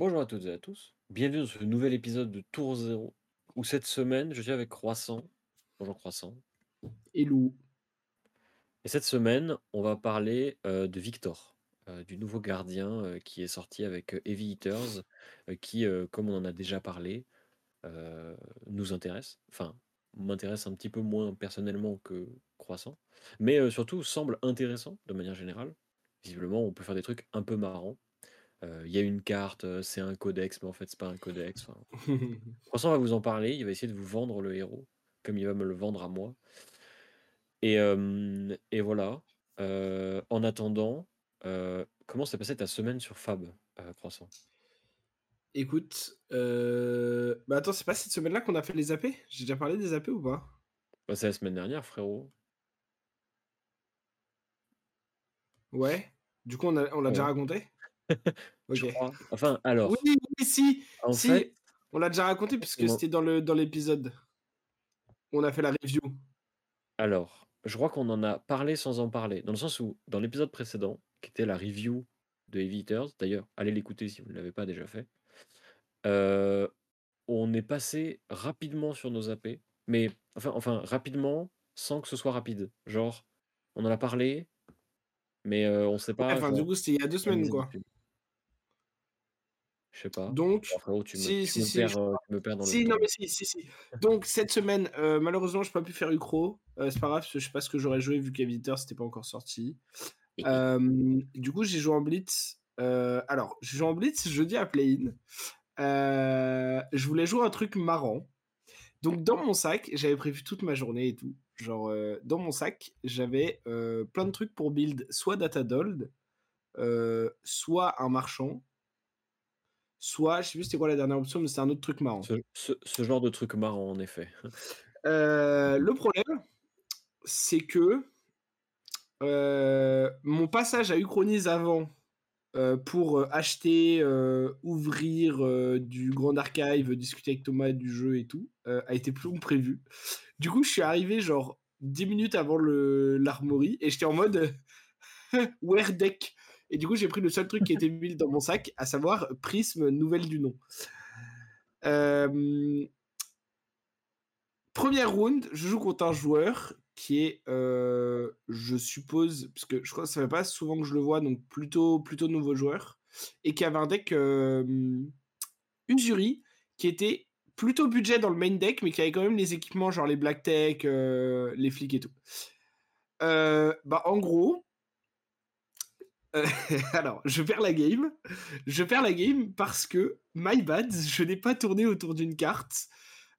Bonjour à toutes et à tous. Bienvenue dans ce nouvel épisode de Tour Zéro, où cette semaine, je suis avec Croissant. Bonjour Croissant. Et Lou. Et cette semaine, on va parler euh, de Victor, euh, du nouveau gardien euh, qui est sorti avec Heavy Eaters, qui, comme on en a déjà parlé, nous intéresse. Enfin, m'intéresse un petit peu moins personnellement que Croissant, mais surtout semble intéressant de manière générale. Visiblement, on peut faire des trucs un peu marrants. Euh, Il y a une carte, euh, c'est un codex, mais en fait, c'est pas un codex. Enfin, Croissant va vous en parler, il va essayer de vous vendre le héros, comme il va me le vendre à moi. Et, euh, et voilà. Euh, en attendant, comment s'est passée ta semaine sur Fab, Croissant Écoute, bah attends, c'est pas cette semaine-là qu'on a fait les AP J'ai déjà parlé des AP ou pas? Bah, C'est la semaine dernière, frérot. Ouais. Du coup, on l'a on l'a déjà Ouais. Je crois? Enfin, alors, Oui, oui, si, en si. fait, On l'a déjà raconté puisque c'était dans le dans l'épisode. On a fait la review. alors, je crois qu'on en a parlé sans en parler, dans le sens où, dans l'épisode précédent, qui était la review de Heavy Eaters, d'ailleurs, allez l'écouter si vous ne l'avez pas déjà fait, euh, on est passé rapidement sur nos AP, mais enfin, enfin, rapidement, sans que ce soit rapide. Genre, on en a parlé, mais euh, on sait Ouais, pas. enfin, du coup, c'était il y a deux semaines, quoi. Je sais pas. Donc, Bon, frérot, tu me, si, tu si, me si, perds, je euh, tu me perds dans Si, le non, mais si, si, si. Donc, cette semaine, euh, malheureusement, je n'ai pas pu faire Ucro. Euh, c'est pas grave, parce que je sais pas ce que j'aurais joué vu qu'Eviteur, c'était pas encore sorti. Du coup, j'ai joué en Blitz. Euh, alors, j'ai joué en Blitz jeudi à Play-In. Euh, je voulais jouer un truc marrant. Donc, dans mon sac, j'avais prévu toute ma journée et tout. Genre, dans mon sac, j'avais plein de trucs pour build soit Datadold, soit un marchand, soit, je sais plus c'était quoi la dernière option, mais c'était un autre truc marrant. Ce, ce- ce genre de truc marrant, en effet. Euh, le problème, c'est que euh, mon passage à Uchronise avant euh, pour acheter, ouvrir du Grand Archive, discuter avec Thomas du jeu et tout, a été plus long que prévu. Du coup, je suis arrivé genre 10 minutes avant l'armory et j'étais en mode Where deck? Et du coup, j'ai pris le seul truc qui était mis dans mon sac, à savoir Prisme, nouvelle du nom. Euh, Première round, je joue contre un joueur qui est, euh, je suppose, parce que je crois que ça fait pas souvent que je le vois, donc plutôt, plutôt nouveau joueur, et qui avait un deck euh, Usuri, qui était plutôt budget dans le main deck, mais qui avait quand même les équipements, genre les Black Tech, euh, les flics et tout. Bah, en gros, euh, alors, je perds la game. Je perds la game parce que, my bad, je n'ai pas tourné autour d'une carte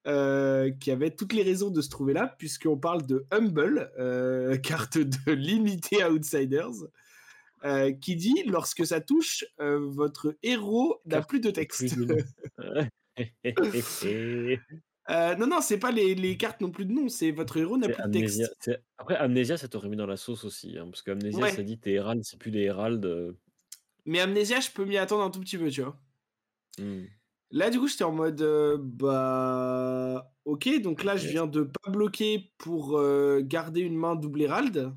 euh, qui avait toutes les raisons de se trouver là, puisqu'on parle de Humble, euh, carte de Limité Outsiders, qui dit lorsque ça touche, votre héros n'a plus de de texte. Euh, non, non, c'est pas les, les cartes non plus de nom, c'est votre héros n'a plus de texte. Après, Amnesia, ça t'aurait mis dans la sauce aussi. hein, parce que Amnesia, Ouais. ça dit tes Héralds, c'est plus des Héralds. euh, Mais Amnesia, je peux m'y attendre un tout petit peu, tu vois. hmm. Là, du coup, j'étais en mode, euh, bah, ok, donc là, je viens de pas bloquer pour euh, garder une main double Hérald.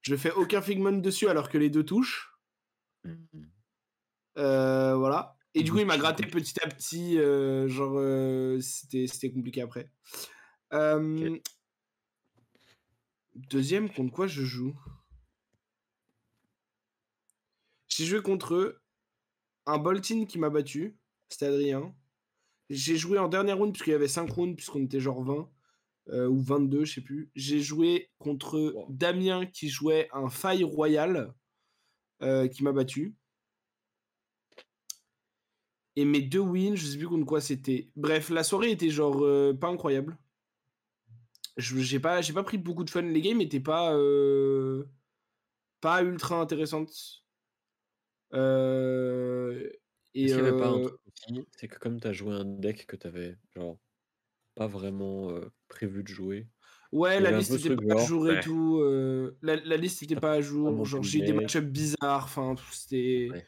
Je fais aucun Figment dessus alors que les deux touchent. Euh, voilà. Et du coup, il m'a gratté petit à petit, euh, genre, euh, c'était compliqué après. Euh. Deuxième, contre quoi je joue? J'ai joué contre un Boltin qui m'a battu, c'était Adrien. J'ai joué en dernière round, puisqu'il y avait 5 rounds, puisqu'on était genre 20, euh, ou 22, je sais plus. J'ai joué contre Wow. Damien qui jouait un Faille Royal, qui m'a battu. Et mes deux wins, je sais plus contre quoi c'était. Bref, la soirée était genre euh, pas incroyable. Je- J'ai pas, j'ai pas pris beaucoup de fun. Les games étaient pas, euh, pas ultra intéressantes. Euh, et Est-ce qu'il avait pas un euh, truc aussi? C'est que comme tu as joué un deck que tu avais genre pas vraiment prévu de jouer, ouais, la liste était pas à jour et tout. la, liste était pas à jour. Genre j'ai eu des match-ups bizarres. Enfin, c'était. Ouais.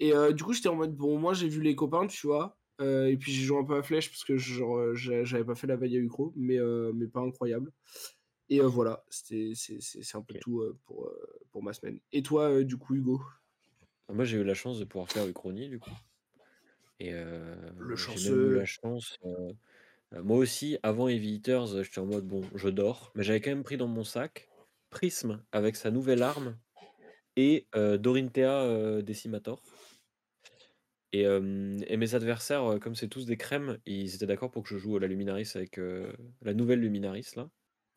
Et euh, du coup, j'étais en mode, bon, moi j'ai vu les copains, tu vois. euh, et puis j'ai joué un peu à flèche parce que genre, euh, j'a- j'avais pas fait la veille à Ucro, mais, euh, mais pas incroyable. Et euh, voilà, c'était- c'est un peu tout euh, pour, euh, pour ma semaine. Et toi, euh, du coup, Hugo? Moi, j'ai eu la chance de pouvoir faire Uchronie, du coup et Le j'ai même eu la chance, moi aussi, avant Heavy Hitters, j'étais en mode: «Bon, je dors», mais j'avais quand même pris dans mon sac Prism avec sa nouvelle arme et Dorinthea, Decimator et mes adversaires, comme c'est tous des crèmes, ils étaient d'accord pour que je joue la Luminaris avec, la nouvelle Luminaris là,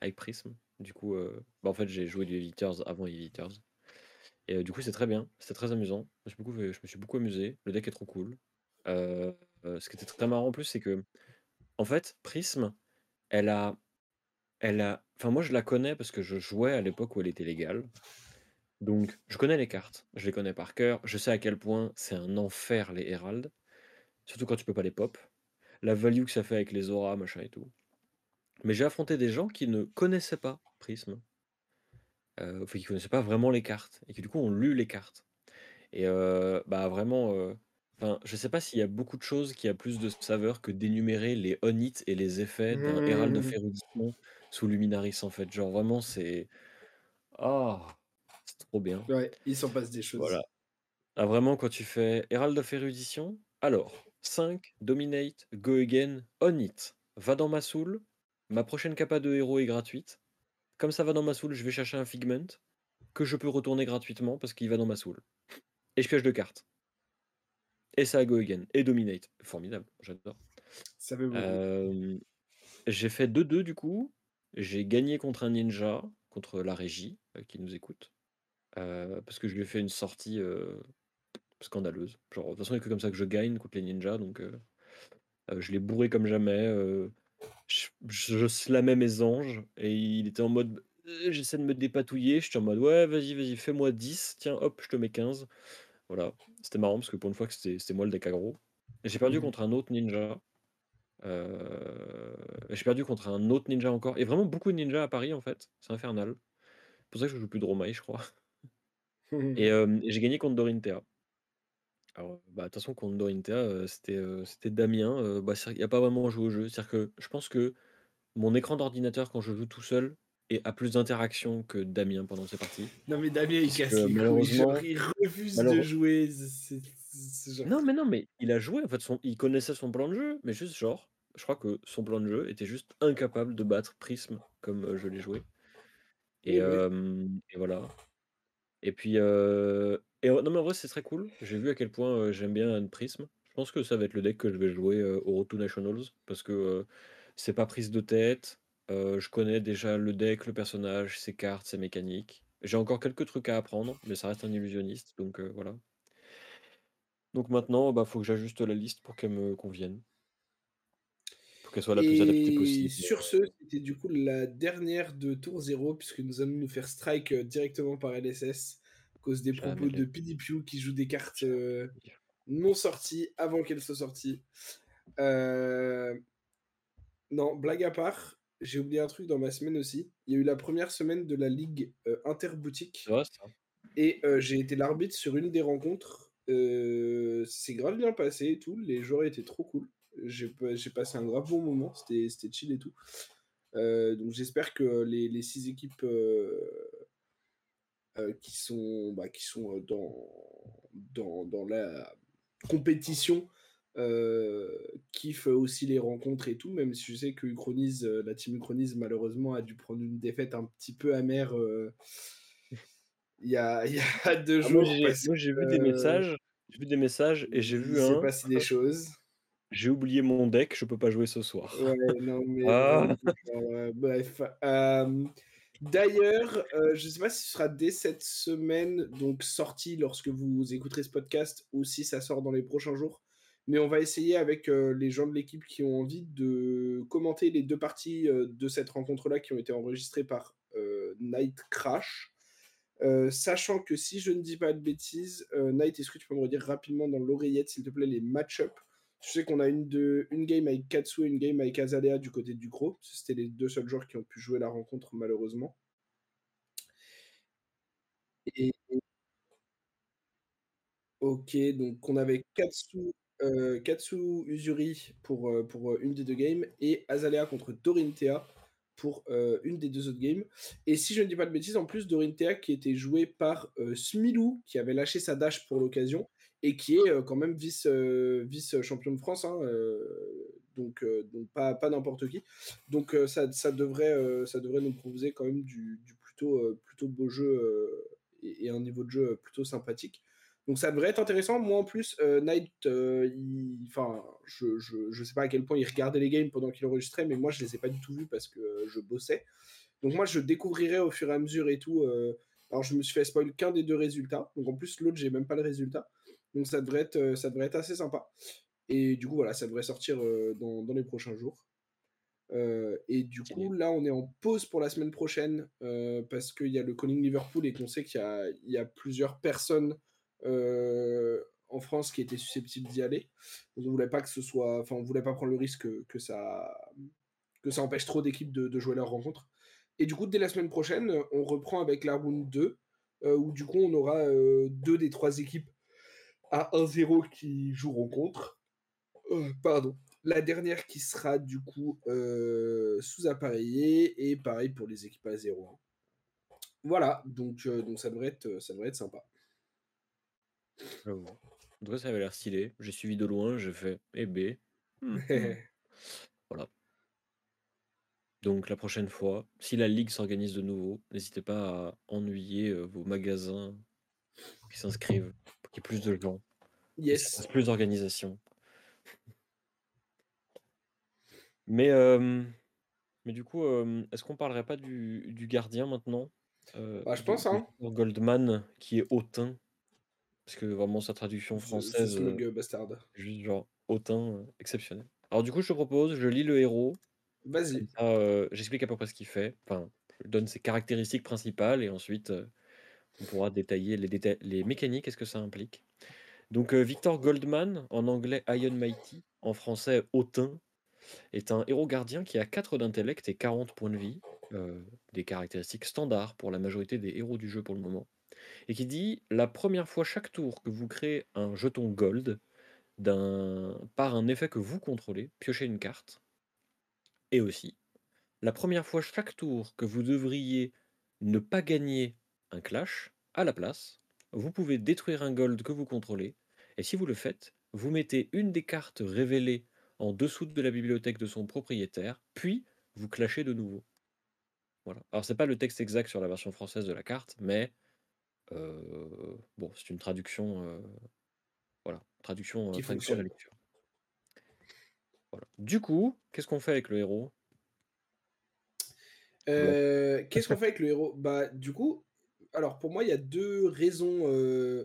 avec Prism. Du coup, bah, en fait, j'ai joué du Heavy Hitters avant Heavy Hitters et du coup, c'est très bien, c'était très amusant. Je me suis beaucoup je me suis beaucoup amusé, le deck est trop cool. Ce qui était très marrant en plus, c'est qu'en fait, Prism, elle a elle a enfin moi je la connais parce que je jouais à l'époque où elle était légale. Donc je connais les cartes, je les connais par cœur, je sais à quel point c'est un enfer les Herald, surtout quand tu peux pas les pop. La value que ça fait avec les auras, machin et tout. Mais j'ai affronté des gens qui ne connaissaient pas Prism, enfin qui connaissaient pas vraiment les cartes et qui du coup ont lu les cartes et heu, bah, vraiment, enfin je sais pas s'il y a beaucoup de choses qui a plus de saveur que d'énumérer les on-hit et les effets d'un Herald of Mmh. Érudition sous Luminaris en fait. Genre vraiment c'est ah! C'est trop bien. Ouais, il s'en passe des Voilà. choses. Ah vraiment quand tu fais Herald of Érudition, alors 5, Dominate, Go Again, On-Hit, va dans ma soul, ma prochaine capa de héros est gratuite. Comme ça va dans ma soul, je vais chercher un Figment que je peux retourner gratuitement parce qu'il va dans ma soul et je pioche 2 cartes et ça a Go Again et Dominate. Formidable, j'adore. Ça. Hem, j'ai fait 2-2 du coup, j'ai gagné contre un ninja, contre la régie, heu, qui nous écoute, parce que je lui ai fait une sortie, scandaleuse. Genre, de toute façon, il y a que comme ça que je gagne contre les ninjas donc je l'ai bourré comme jamais, je je slamais mes anges et il était en mode, heu, j'essaie de me dépatouiller, j'étais en mode: «Ouais, vas-y, vas-y, fais-moi 10, tiens, hop, je te mets 15». Voilà, c'était marrant parce que pour une fois que c'était moi le deck aggro et j'ai perdu Mmh contre un autre ninja, j'ai perdu contre un autre ninja encore et vraiment beaucoup de ninjas à Paris, en fait, c'est infernal. C'est pour ça que je joue plus de Romaï, je crois et hem et j'ai gagné contre Dorinthea. Alors, bah, de toute façon contre Dorinthea, heu, c'était, heu, c'était Damien, bah, vrai qu'il a pas vraiment joué au jeu. C'est-à-dire que je pense que mon écran d'ordinateur quand je joue tout seul et a plus d'interaction que Damien pendant ses parties. Non mais Damien, il casse les couilles, genre malheureusement il refuse de jouer, c'est c'est genre non, mais non, mais il a joué en fait, son il connaissait son plan de jeu, mais juste genre, je crois que son plan de jeu était juste incapable de battre Prism comme, je l'ai joué et oui, et voilà et puis, non, mais en vrai, c'est très cool. J'ai vu à quel point, j'aime bien Anne Prism. Je pense que ça va être le deck que je vais jouer, au Road to Nationals parce que, c'est pas prise de tête, je connais déjà le deck, le personnage, ses cartes, ses mécaniques. J'ai encore quelques trucs à apprendre, mais ça reste un illusionniste donc, voilà. Donc maintenant, bah, faut que j'ajuste la liste pour qu'elle me convienne. Pour qu'elle soit la plus adaptée Et possible, sur ce, c'était du coup la dernière de tour 0 puisque nous allons nous faire strike, heu, directement par LSS à cause des jamais propos de PDPU qui joue des cartes, vie. non sorties avant qu'elles soient sorties. Heu, non, blague à part, j'ai oublié un truc dans ma semaine aussi. Il y a eu la première semaine de la ligue, interboutique et j'ai été l'arbitre sur une des rencontres. C'est grave bien passé et tout, les joueurs étaient trop cool. J'ai pa j'ai passé un grave bon moment, c'était chill et tout. Heu, donc j'espère que les les 6 équipes, heu heu, qui sont, bah, qui sont, dans dans dans la compétition, kiffent aussi les rencontres et tout, même si je sais que Uchronize, heu, la team Uchronize malheureusement a dû prendre une défaite un petit peu amère, il y a il y a 2 Ah jours moi j'ai vu des messages j'ai vu des messages et j'ai il vu s'est un: passé des choses. «J'ai oublié mon deck, je peux pas jouer ce soir». Ouais, non, mais Ah! bref. Hem, d'ailleurs, heu, je sais pas si ce sera dès cette semaine, donc sorti lorsque vous écouterez ce podcast ou si ça sort dans les prochains jours, mais on va essayer avec, heu, les gens de l'équipe qui ont envie de commenter les 2 parties, de cette rencontre-là qui ont été enregistrées par, Night Crash. Sachant que si je ne dis pas de bêtises, heu, Night, est-ce que tu peux me redire rapidement dans l'oreillette, s'il te plaît, les match-up? Je sais qu'on a une de une game avec Katsu et une game avec Azalea du côté du Gros. C'était les 2 seuls joueurs qui ont pu jouer la rencontre malheureusement. OK, donc on avait Katsu, Katsu Uzuri pour, pour, heu, une des 2 games et Azalea contre Dorinthea pour une des deux autres games. Et si je ne dis pas de bêtises, en plus, Dorinthea qui était joué par Smilou, qui avait lâché sa dash pour l'occasion, et qui est quand même vice, vice champion de France. Hein, donc, donc pas, pas n'importe qui. Donc ça, ça, devrait, ça devrait nous proposer quand même du, plutôt, plutôt beau jeu et, un niveau de jeu plutôt sympathique. Donc ça devrait être intéressant. Moi en plus, euh, Knight, euh, enfin, je, je, sais pas à quel point il regardait les games pendant qu'il enregistrait, mais moi je les ai pas du tout vus parce que euh, je bossais. Donc moi je découvrirai au fur et à mesure et tout. alors je me suis fait spoil qu'un des deux résultats. Donc en plus l'autre j'ai même pas le résultat. Donc ça devrait être, ça devrait être assez sympa. Et du coup voilà, ça devrait sortir dans, dans, les prochains jours. et du coup, là, on est en pause pour la semaine prochaine parce qu'il y a le Calling Liverpool et qu'on sait qu'il y, a plusieurs personnes euh, en France qui était susceptible d'y aller. on voulait pas que ce soit, enfin, on voulait pas prendre le risque que, ça, empêche trop d'équipes de, jouer leur rencontre. Et du coup, dès la semaine prochaine, on reprend avec la round 2, euh, où du coup, on aura euh, deux des trois équipes à 1-0 qui joueront contre. pardon. La dernière qui sera du coup sous-appareillée, et pareil pour les équipes à 0. Voilà, donc, donc ça, devrait être, ça devrait être sympa. En tout cas, ça avait l'air stylé. J'ai suivi de loin, j'ai fait eh B. Hmm, hmm. Voilà. Donc la prochaine fois, si la ligue s'organise de nouveau, n'hésitez pas à ennuyer euh, vos magasins qui s'inscrivent, pour qu'il y ait plus de gens, Yes. plus d'organisation. Mais, euh, mais du coup, euh, est-ce qu'on parlerait pas du, du gardien maintenant? Bah, je pense, hein. Goldman, qui est hautain. Parce que vraiment sa traduction française, euh, bastard. juste genre hautain, euh, exceptionnel. Alors du coup, je te propose, je lis le héros. Vas-y. Euh, j'explique à peu près ce qu'il fait. Enfin, je donne ses caractéristiques principales et ensuite on pourra détailler les, mécaniques et ce que ça implique. Donc Victor Goldman, en anglais Iron Mighty, en français Hautain, est un héros gardien qui a 4 d'intellect et 40 points de vie, des caractéristiques standards pour la majorité des héros du jeu pour le moment et qui dit la première fois chaque tour que vous créez un jeton gold par un effet que vous contrôlez, piochez une carte. Et aussi, la première fois chaque tour que vous devriez ne pas gagner un clash, à la place, vous pouvez détruire un gold que vous contrôlez, et si vous le faites, vous mettez une des cartes révélées en dessous de la bibliothèque de son propriétaire, puis vous clashez de nouveau. Voilà. Alors c'est pas le texte exact sur la version française de la carte, mais euh, bon, c'est une traduction, euh, voilà, traduction, euh, traduction la lecture. Voilà. Du coup, qu'est-ce qu'on fait avec le héros? Qu'est-ce qu'on fait avec le héros? Bah, du coup, alors pour moi, il y a deux raisons,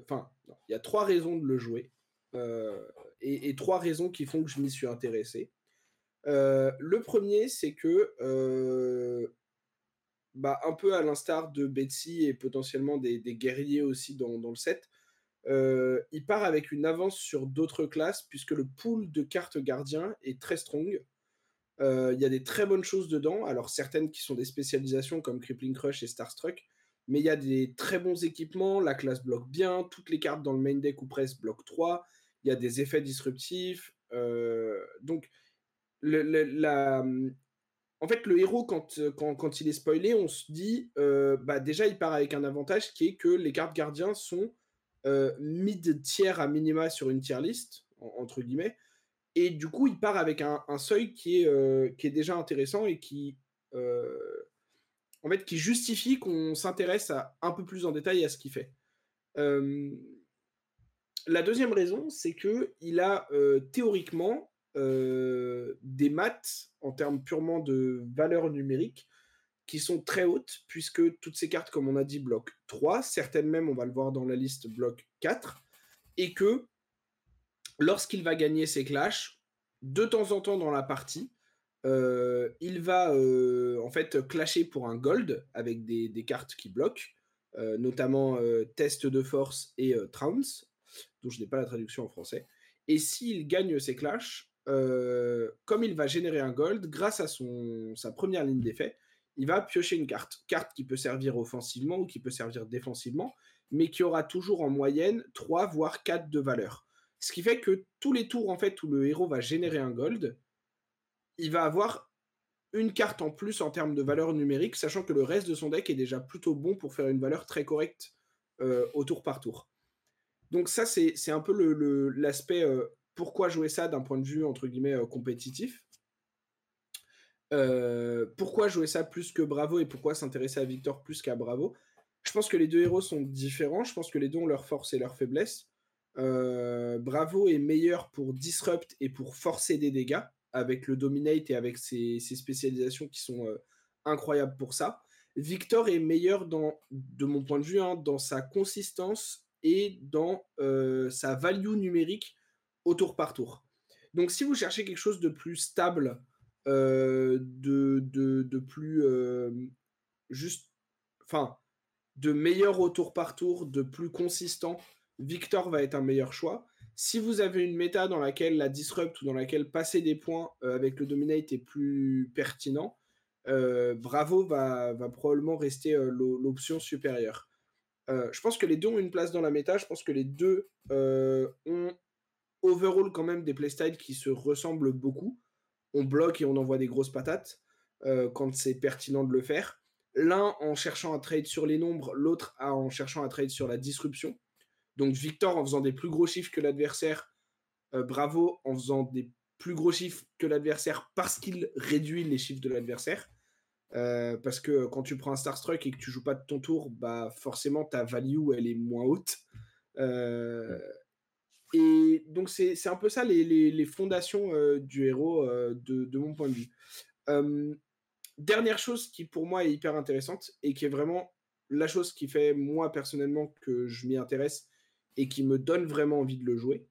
enfin, il y a trois raisons de le jouer, et, et, trois raisons qui font que je m'y suis intéressé. le premier, c'est que bah, un peu à l'instar de Betsy et potentiellement des, guerriers aussi dans, le set, euh, il part avec une avance sur d'autres classes puisque le pool de cartes gardiens est très strong. Euh, il y a des très bonnes choses dedans, alors certaines qui sont des spécialisations comme Crippling Crush et Starstruck, mais il y a des très bons équipements, la classe bloque bien, toutes les cartes dans le main deck ou presque bloquent 3, il y a des effets disruptifs. Euh, donc, en fait, le héros, euh, quand, quand, il est spoilé, on se dit, euh, bah déjà, il part avec un avantage qui est que les cartes gardiens sont euh, mid-tiers à minima sur une tier list, entre guillemets. Et du coup, il part avec un, seuil qui est, qui est déjà intéressant et qui, en fait, qui justifie qu'on s'intéresse un peu plus en détail à ce qu'il fait. la deuxième raison, c'est que il a théoriquement euh, des maths en termes purement de valeur numérique qui sont très hautes, puisque toutes ces cartes, comme on a dit, bloquent 3, certaines même, on va le voir dans la liste, bloquent 4, et que lorsqu'il va gagner ses clashs, de temps en temps dans la partie, euh, il va euh, en fait clasher pour un gold avec des, cartes qui bloquent, notamment Test de force et Trounce, dont je n'ai pas la traduction en français. Et s'il gagne ses clashs, euh, comme il va générer un gold, grâce à sa première ligne d'effet, il va piocher une carte. Carte qui peut servir offensivement ou qui peut servir défensivement, mais qui aura toujours en moyenne 3 voire 4 de valeur. Ce qui fait que tous les tours en fait où le héros va générer un gold, il va avoir une carte en plus en termes de valeur numérique, sachant que le reste de son deck est déjà plutôt bon pour faire une valeur très correcte euh, au tour par tour. Donc ça, c'est un peu l'aspect le, pourquoi jouer ça d'un point de vue, entre guillemets, compétitif. pourquoi jouer ça plus que Bravo et pourquoi s'intéresser à Victor plus qu'à Bravo? Je pense que les deux héros sont différents. Je pense que les deux ont leurs forces et leurs faiblesses. Bravo est meilleur pour disrupt et pour forcer des dégâts avec le dominate et avec ses, spécialisations qui sont incroyables pour ça. Victor est meilleur dans, de mon point de vue, hein, dans sa consistance et dans sa value numérique au tour par tour. Donc si vous cherchez quelque chose de plus stable, de, de, plus juste, enfin, de meilleur au tour par tour, de plus consistant, Victor va être un meilleur choix. Si vous avez une méta dans laquelle la disrupt ou dans laquelle passer des points euh, avec le dominate est plus pertinent, euh, Bravo va, probablement rester euh, l'option supérieure. je pense que les deux ont une place dans la méta. Je pense que les deux ont overall quand même des playstyles qui se ressemblent beaucoup. On bloque et on envoie des grosses patates quand c'est pertinent de le faire. L'un en cherchant à trade sur les nombres, l'autre en cherchant à trade sur la disruption. Donc Victor en faisant des plus gros chiffres que l'adversaire, euh, Bravo en faisant des plus gros chiffres que l'adversaire parce qu'il réduit les chiffres de l'adversaire. Euh, parce que quand tu prends un Starstruck et que tu joues pas de ton tour, bah forcément ta value elle est moins haute. Euh, et donc c'est un peu ça les, fondations du héros de, de, mon point de vue. dernière chose qui pour moi est hyper intéressante et qui est vraiment la chose qui fait moi personnellement que je m'y intéresse et qui me donne vraiment envie de le jouer,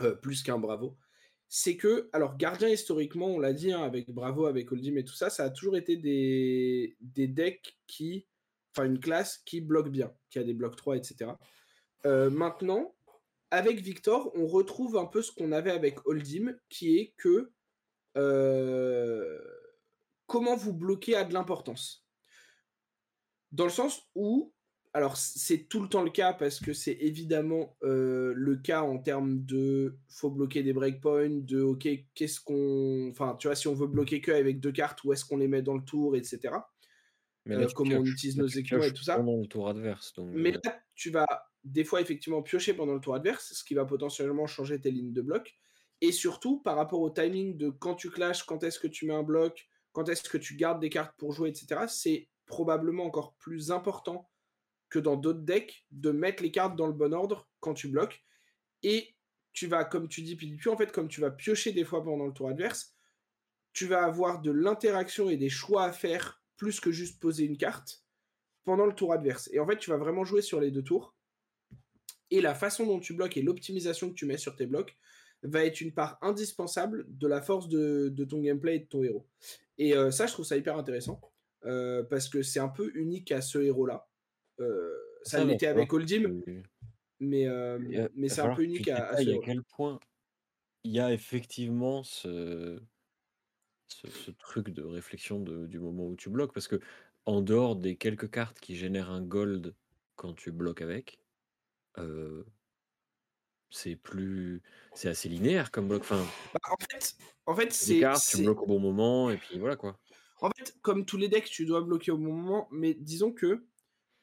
euh, plus qu'un Bravo, c'est que, alors Gardien historiquement, on l'a dit, hein, avec Bravo, avec Oldim et tout ça, ça a toujours été des, des decks qui, enfin une classe qui bloque bien, qui a des blocs 3, etc. Euh, maintenant, avec Victor, on retrouve un peu ce qu'on avait avec Oldim, qui est que euh, comment vous bloquer a de l'importance? Dans le sens où alors c'est tout le temps le cas parce que c'est évidemment euh, le cas en termes de faut bloquer des breakpoints, de ok qu'est-ce qu'on, enfin tu vois si on veut bloquer que avec deux cartes où est-ce qu'on les met dans le tour, etc. Mais là, euh, comment on utilise nos équipements et tout ça. Pendant le tour adverse. Mais euh là tu vas des fois effectivement piocher pendant le tour adverse, ce qui va potentiellement changer tes lignes de bloc. Et surtout par rapport au timing de quand tu clashes, quand est-ce que tu mets un bloc, quand est-ce que tu gardes des cartes pour jouer, etc. C'est probablement encore plus important que dans d'autres decks de mettre les cartes dans le bon ordre quand tu bloques. Et tu vas, comme tu dis, puis en fait, comme tu vas piocher des fois pendant le tour adverse, tu vas avoir de l'interaction et des choix à faire plus que juste poser une carte pendant le tour adverse. Et en fait, tu vas vraiment jouer sur les deux tours. Et la façon dont tu bloques et l'optimisation que tu mets sur tes blocs va être une part indispensable de la force de, ton gameplay et de ton héros. Et euh, ça, je trouve ça hyper intéressant. Euh, parce que c'est un peu unique à ce héros-là. Euh, ça, l'était avec Oldim, mais, euh, mais c'est un peu unique à, à, à quel point il y a effectivement ce, ce, truc de réflexion du moment où tu bloques, parce que en dehors des quelques cartes qui génèrent un gold quand tu bloques avec, euh, c'est plus c'est assez linéaire comme bloc enfin bah, en fait en fait c'est tu bloques au bon moment et puis voilà quoi. En fait comme tous les decks tu dois bloquer au bon moment mais disons que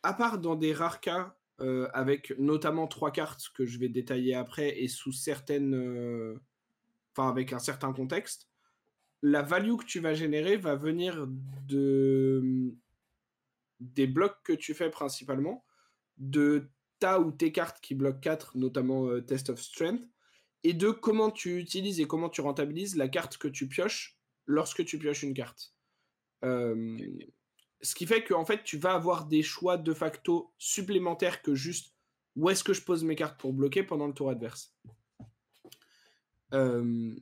à part dans des rares cas, euh, avec notamment trois cartes que je vais détailler après et sous certaines. Euh, enfin, avec un certain contexte, la value que tu vas générer va venir de. des blocs que tu fais principalement, de ta ou tes cartes qui bloquent 4, notamment euh, Test of Strength, et de comment tu utilises et comment tu rentabilises la carte que tu pioches lorsque tu pioches une carte. Ce qui fait qu'en fait, tu vas avoir des choix de facto supplémentaires que juste où est-ce que je pose mes cartes pour bloquer pendant le tour adverse. Euh,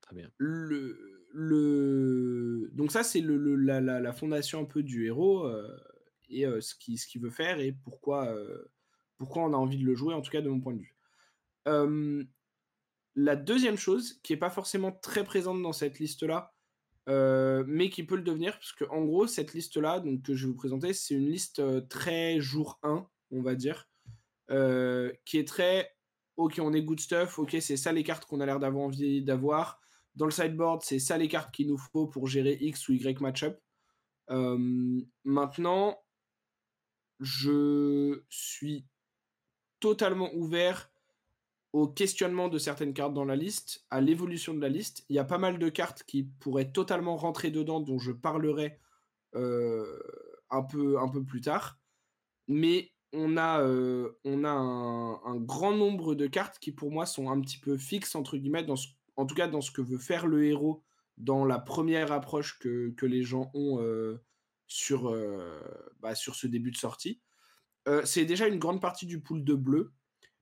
Très bien. Le, le... Donc ça, c'est le, la, la, fondation un peu du héros euh, et euh, ce qu'il ce qui veut faire et pourquoi, pourquoi on a envie de le jouer, en tout cas de mon point de vue. la deuxième chose, qui n'est pas forcément très présente dans cette liste-là, euh, mais qui peut le devenir, parce que en gros, cette liste-là que je vais vous présenter, c'est une liste euh, très jour 1, on va dire, euh, qui est très ok, on est good stuff, ok, c'est ça les cartes qu'on a l'air d'avoir envie d'avoir. dans le sideboard, c'est ça les cartes qu'il nous faut pour gérer X ou Y matchup. Euh, maintenant, je suis totalement ouvert au questionnement de certaines cartes dans la liste, à l'évolution de la liste. Il y a pas mal de cartes qui pourraient totalement rentrer dedans, dont je parlerai euh, un, peu, plus tard. Mais on a, euh, un, grand nombre de cartes qui, pour moi, sont un petit peu fixes, entre guillemets, en tout cas dans ce que veut faire le héros dans la première approche que, les gens ont euh, sur, bah, sur ce début de sortie. c'est déjà une grande partie du pool de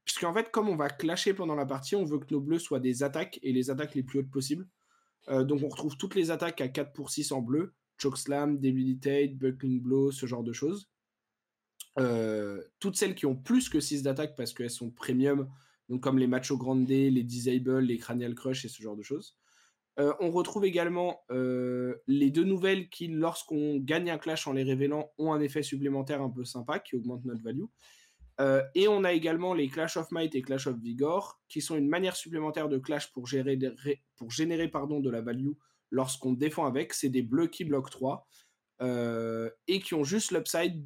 Puisqu'en fait, comme on va clasher pendant la partie, on veut que nos bleus soient des attaques et les attaques les plus hautes possibles. Euh, donc on retrouve toutes les attaques à 4 pour 6 en bleu. Chokeslam, Debilitate, Buckling Blow, ce genre de choses. Euh, toutes celles qui ont plus que 6 d'attaque parce qu'elles sont premium, donc comme les Macho Grande, les Disable, les Cranial Crush et ce genre de choses. Euh, on retrouve également les deux nouvelles qui, lorsqu'on gagne un clash en les révélant, ont un effet supplémentaire un peu sympa qui augmente notre value. Euh, et on a également les Clash of Might et Clash of Vigor, qui sont une manière supplémentaire de clash pour, gérer pour générer pardon, de la value lorsqu'on défend avec. C'est des bleus qui bloquent 3 euh, et qui ont juste l'upside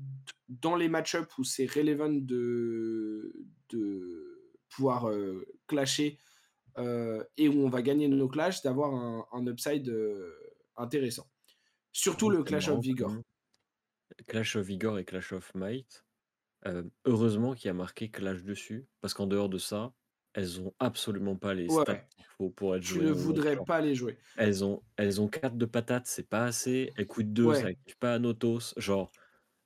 dans les match-ups où c'est relevant de, de pouvoir euh, clasher et où on va gagner nos clashs, d'avoir un, upside intéressant. Surtout le Clash of Vigor. Clash of Vigor et Clash of Might heureusement qu'il y a marqué Clash dessus, parce qu'en dehors de ça, elles ont absolument pas les stats qu'il faut pour être Je ne voudrais pas les jouer. Elles ont elles ont 4 de patates, c'est pas assez. Elles coûtent 2, ça active pas Notos, genre,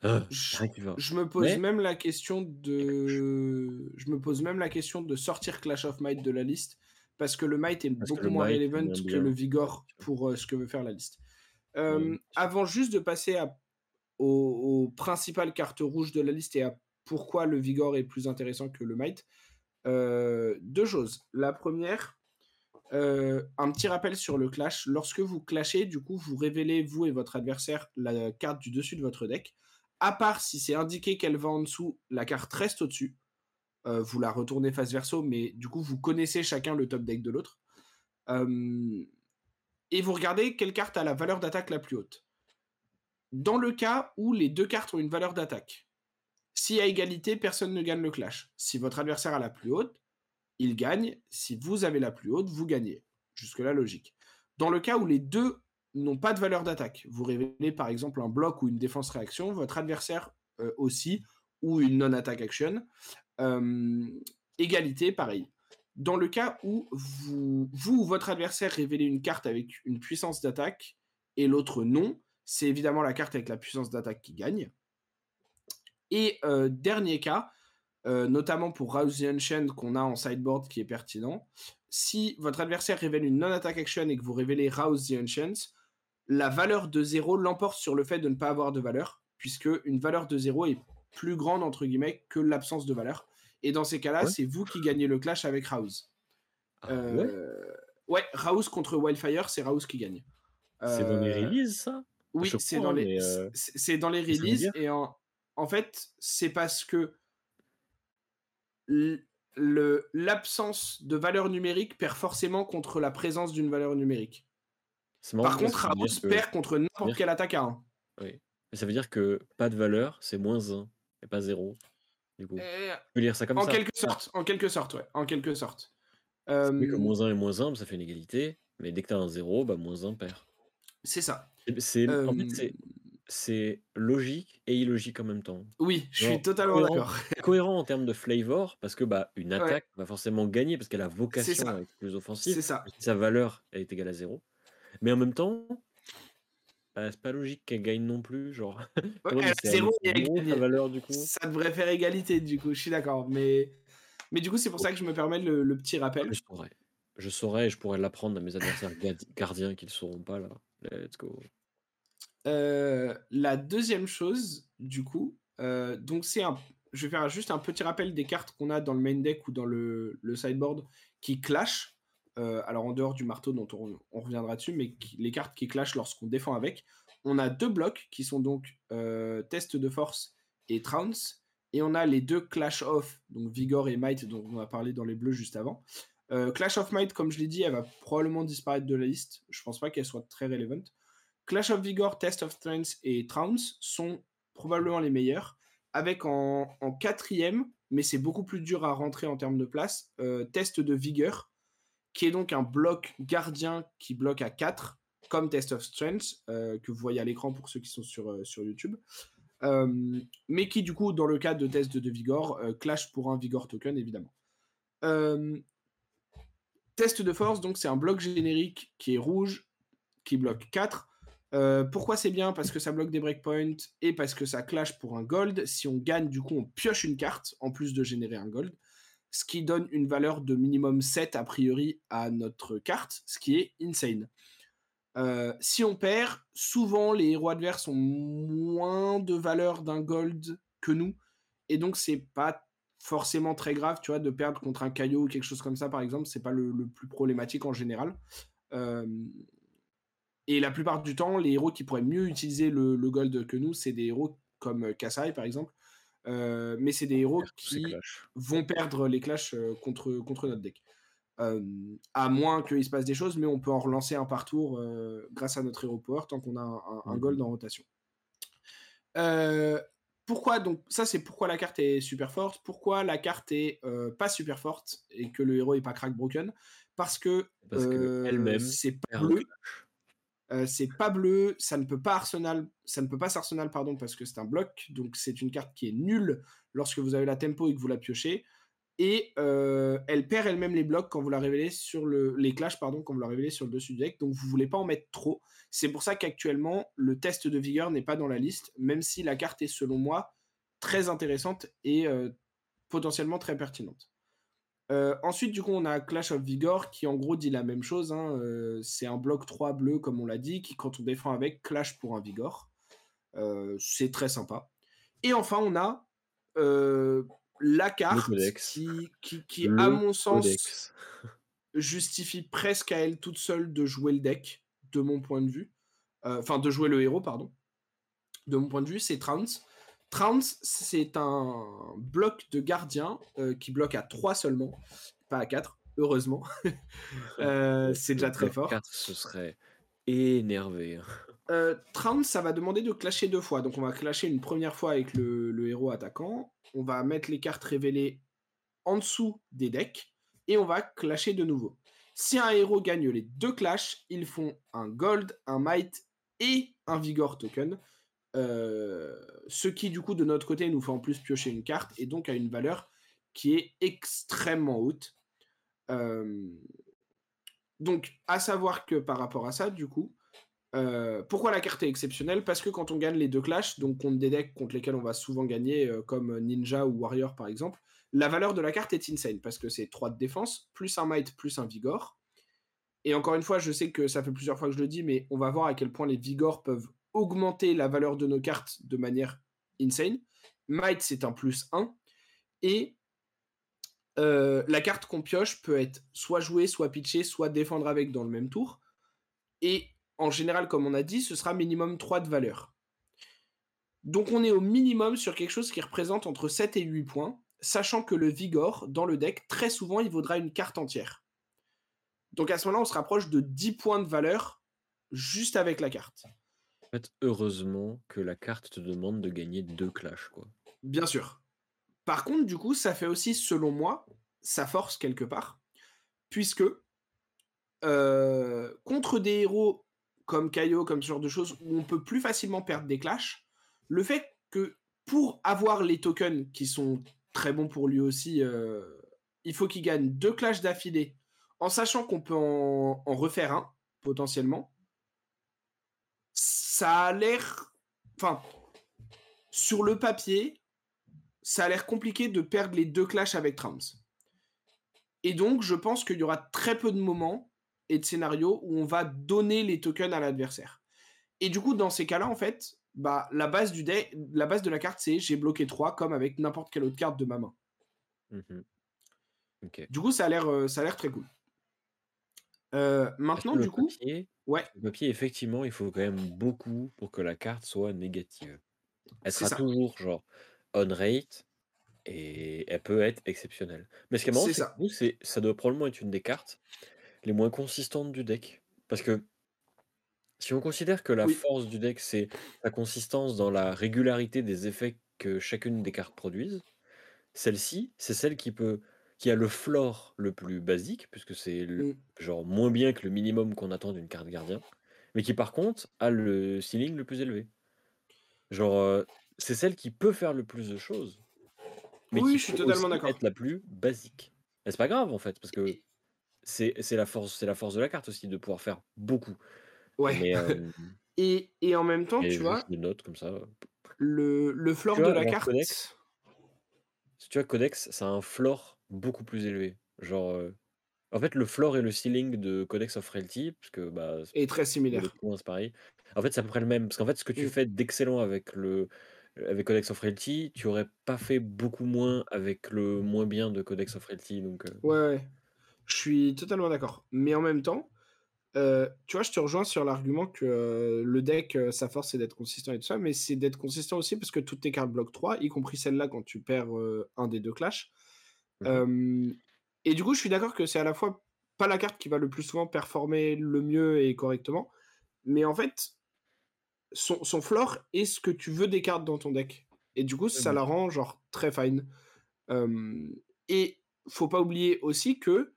Je me pose même la question de je me pose même la question de sortir Clash of Might de la liste, parce que le Might est beaucoup moins relevant que le Vigor pour, ce que veut faire la liste. avant juste de passer à aux principales cartes rouges de la liste et à pourquoi le Vigor est plus intéressant que le Might. Euh, deux choses. La première, euh, un petit rappel sur le clash. Lorsque vous clashez, du coup, vous révélez, vous et votre adversaire, la carte du dessus de votre deck. À part si c'est indiqué qu'elle va en dessous, la carte reste au-dessus. Euh, vous la retournez face verso, mais du coup, vous connaissez chacun le top deck de l'autre. et vous regardez quelle carte a la valeur d'attaque la plus haute. Dans le cas où les deux cartes ont une valeur d'attaque, si à égalité, personne ne gagne le clash. Si votre adversaire a la plus haute, il gagne. Si vous avez la plus haute, vous gagnez. Jusque-là, logique. Dans le cas où les deux n'ont pas de valeur d'attaque, vous révélez par exemple un bloc ou une défense réaction, votre adversaire euh, aussi, ou une non-attaque action. Euh, égalité, pareil. Dans le cas où vous, vous ou votre adversaire révélez une carte avec une puissance d'attaque et l'autre non, c'est évidemment la carte avec la puissance d'attaque qui gagne. Et euh, dernier cas, euh, notamment pour Rouse the Ancient qu'on a en sideboard qui est pertinent, si votre adversaire révèle une non-attack action et que vous révélez Rouse the Ancient, la valeur de 0 l'emporte sur le fait de ne pas avoir de valeur, puisque une valeur de 0 est plus grande entre guillemets que l'absence de valeur. Et dans ces cas-là, c'est vous qui gagnez le clash avec Rouse. Ah euh, ouais, Rouse contre Wildfire, c'est Rouse qui gagne. C'est dans les releases, ça? Oui, c'est dans, les... c'est dans les releases. Et en, en fait, c'est parce que l'absence de valeur numérique perd forcément contre la présence d'une valeur numérique. Par contre, Ramos perd contre n'importe quelle attaque à 1. Oui. Mais ça veut dire que pas de valeur, c'est moins 1 et pas 0. Du coup. Euh, peux lire ça comme en ça. Quelque sorte, En quelque sorte, ouais. En quelque sorte. Euh... que moins 1 et moins 1, ça fait une égalité. Mais dès que tu as un 0, bah, moins 1 perd. C'est ça. C'est, En fait, c'est logique et illogique en même temps. Oui, je suis totalement d'accord. cohérent en termes de flavor, parce que bah, une attaque va forcément gagner parce qu'elle a vocation à être plus offensive. C'est ça. Sa valeur est égale à zéro. Mais en même temps, bah, c'est pas logique qu'elle gagne non plus. Genre, zéro, valeur, du coup. Ça devrait faire égalité, du coup, je suis d'accord. Mais... mais du coup, c'est pour ça que je me permets le, petit rappel. Je pourrais. Je saurais et je pourrais l'apprendre à mes adversaires gardiens qui ne sauront pas là. Let's go. Euh, la deuxième chose, du coup, euh, donc c'est un. Je vais faire juste un petit rappel des cartes qu'on a dans le main deck ou dans le, sideboard qui clashent. Euh, alors en dehors du marteau dont on, reviendra dessus, mais les cartes qui clashent lorsqu'on défend avec. On a deux blocs qui sont donc test de force et trounce. Et on a les deux clash off, donc vigor et might dont on a parlé dans les bleus juste avant. Clash of Might, comme je l'ai dit, elle va probablement disparaître de la liste. Je pense pas qu'elle soit très relevant. Clash of Vigor, Test of Strength et Trounce sont probablement les meilleurs. Avec en, quatrième, mais c'est beaucoup plus dur à rentrer en termes de place, euh, Test de Vigueur, qui est donc un bloc gardien qui bloque à 4, comme Test of Strength, euh, que vous voyez à l'écran pour ceux qui sont sur, sur YouTube. mais qui, du coup, dans le cas de Test de Vigor, clash pour un Vigor token, évidemment. Test de force, donc c'est un bloc générique qui est rouge, qui bloque 4. Euh, pourquoi c'est bien? Parce que ça bloque des breakpoints et parce que ça clash pour un gold. Si on gagne, du coup, on pioche une carte en plus de générer un gold. Ce qui donne une valeur de minimum 7 a priori à notre carte, ce qui est insane. Euh, si on perd, souvent les héros adverses ont moins de valeur d'un gold que nous. Et donc c'est pas forcément très grave, tu vois, de perdre contre un caillou ou quelque chose comme ça, par exemple, c'est pas le, plus problématique en général. Euh, et la plupart du temps, les héros qui pourraient mieux utiliser le, gold que nous, c'est des héros comme Kasai, par exemple. Euh, mais c'est des héros qui vont perdre les clashs euh, contre, contre notre deck. à moins qu'il se passe des choses, mais on peut en relancer un par tour grâce à notre héros power tant qu'on a un, un, gold en rotation. Pourquoi donc ça c'est pourquoi la carte est super forte, pourquoi la carte est euh, pas super forte et que le héros est pas crack broken? Parce que, elle-même c'est pas bleu. Euh, c'est pas bleu, ça ne peut pas arsenal, ça ne peut pas s'arsenal pardon parce que c'est un bloc, donc c'est une carte qui est nulle lorsque vous avez la tempo et que vous la piochez. Et euh, elle perd elle-même les blocs quand vous la révélez sur le les clashs pardon quand vous la révélez sur le dessus du deck. Donc vous voulez pas en mettre trop. C'est pour ça qu'actuellement le test de vigueur n'est pas dans la liste même si la carte est selon moi très intéressante et euh, potentiellement très pertinente euh, ensuite du coup on a Clash of Vigor qui en gros dit la même chose hein, c'est un bloc 3 bleu comme on l'a dit qui quand on défend avec clash pour un Vigor c'est très sympa et enfin on a la carte qui, qui, à mon sens, justifie presque à elle toute seule de jouer le deck, de mon point de vue. Euh, enfin, de jouer le héros, pardon. De mon point de vue, c'est Trounce. Trounce, c'est un bloc de gardien euh, qui bloque à 3 seulement, pas à 4, heureusement. Euh, c'est déjà très fort. 4, ce serait énervé. Euh, ça va demander de clasher deux fois. Donc on va clasher une première fois avec le, héros attaquant. On va mettre les cartes révélées en dessous des decks. Et on va clasher de nouveau. Si un héros gagne les deux clashs, ils font un gold, un might et un vigor token. Euh, ce qui du coup de notre côté nous fait en plus piocher une carte et donc a une valeur qui est extrêmement haute. Euh, donc à savoir que par rapport à ça, du coup, euh, pourquoi la carte est exceptionnelle? Parce que quand on gagne les deux clashs, donc contre des decks contre lesquels on va souvent gagner, comme Ninja ou Warrior par exemple, la valeur de la carte est insane parce que c'est 3 de défense, plus un might, plus un vigor. Et encore une fois, je sais que ça fait plusieurs fois que je le dis, mais on va voir à quel point les vigors peuvent augmenter la valeur de nos cartes de manière insane. Might, c'est un plus 1. Et euh, la carte qu'on pioche peut être soit jouée, soit pitchée, soit défendre avec dans le même tour. Et en général, comme on a dit, ce sera minimum 3 de valeur. Donc on est au minimum sur quelque chose qui représente entre 7 et 8 points, sachant que le Vigor, dans le deck, très souvent, il vaudra une carte entière. Donc à ce moment-là, on se rapproche de 10 points de valeur juste avec la carte. Heureusement que la carte te demande de gagner deux clashs, quoi. Bien sûr. Par contre, du coup, ça fait aussi, selon moi, sa force quelque part, puisque euh, contre des héros comme Kaio, comme ce genre de choses, où on peut plus facilement perdre des clashs, le fait que pour avoir les tokens qui sont très bons pour lui aussi, euh, il faut qu'il gagne deux clashs d'affilée, en sachant qu'on peut en, refaire un, potentiellement, ça a l'air... Enfin, sur le papier, ça a l'air compliqué de perdre les deux clashs avec Trams. Et donc, je pense qu'il y aura très peu de moments et de scénarios où on va donner les tokens à l'adversaire. Et du coup, dans ces cas-là, en fait, bah, la, base du la base de la carte, c'est j'ai bloqué 3 comme avec n'importe quelle autre carte de ma main. Mmh du coup, ça a l'air euh, très cool. Euh, maintenant, du coup, ouais. Le papier, effectivement, il faut quand même beaucoup pour que la carte soit négative. Elle sera toujours genre on rate, et elle peut être exceptionnelle. Mais ce qui est marrant, C'est c'est que ça. nous, c'est ça doit probablement être une des cartes les moins consistantes du deck. Parce que si on considère que la Oui. force du deck, c'est la consistance dans la régularité des effets que chacune des cartes produisent, celle-ci, c'est celle qui peut qui a le floor le plus basique, puisque c'est Mmh. genre moins bien que le minimum qu'on attend d'une carte gardien, mais qui par contre a le ceiling le plus élevé. Genre, c'est celle qui peut faire le plus de choses, mais qui je suis peut totalement aussi d'accord. être la plus basique. Et c'est pas grave en fait, parce que c'est la force c'est la force de la carte aussi de pouvoir faire beaucoup. ouais Mais, hem, et et en même temps, tu vois je le note comme ça, le le floor de la Codex carte si tu vois Codex, ça a un floor beaucoup plus élevé. Genre, heu, en fait, le floor et le ceiling de Codex of Frailty, puisque, bah, s est très similaire. points, c'est pareil. En fait, c'est à peu près le même, parce qu'en fait, ce que tu Mmh. fais d'excellent avec le avec Codex of Frailty, tu aurais pas fait beaucoup moins avec le moins bien de Codex of Frailty, donc, heu Ouais, ouais, je suis totalement d'accord. Mais en même temps, heu, tu vois, je te rejoins sur l'argument que, le deck, sa force, c'est d'être consistant et tout ça, mais c'est d'être consistant aussi parce que toutes tes cartes bloquent 3, y compris celle-là quand tu perds, un des 2 clashs. Mmh et du coup, je suis d'accord que c'est à la fois pas la carte qui va le plus souvent performer le mieux et correctement, mais en fait son son floor est ce que tu veux des cartes dans ton deck et du coup, Ouais, ça la rend genre très fine. Hem et faut pas oublier aussi que,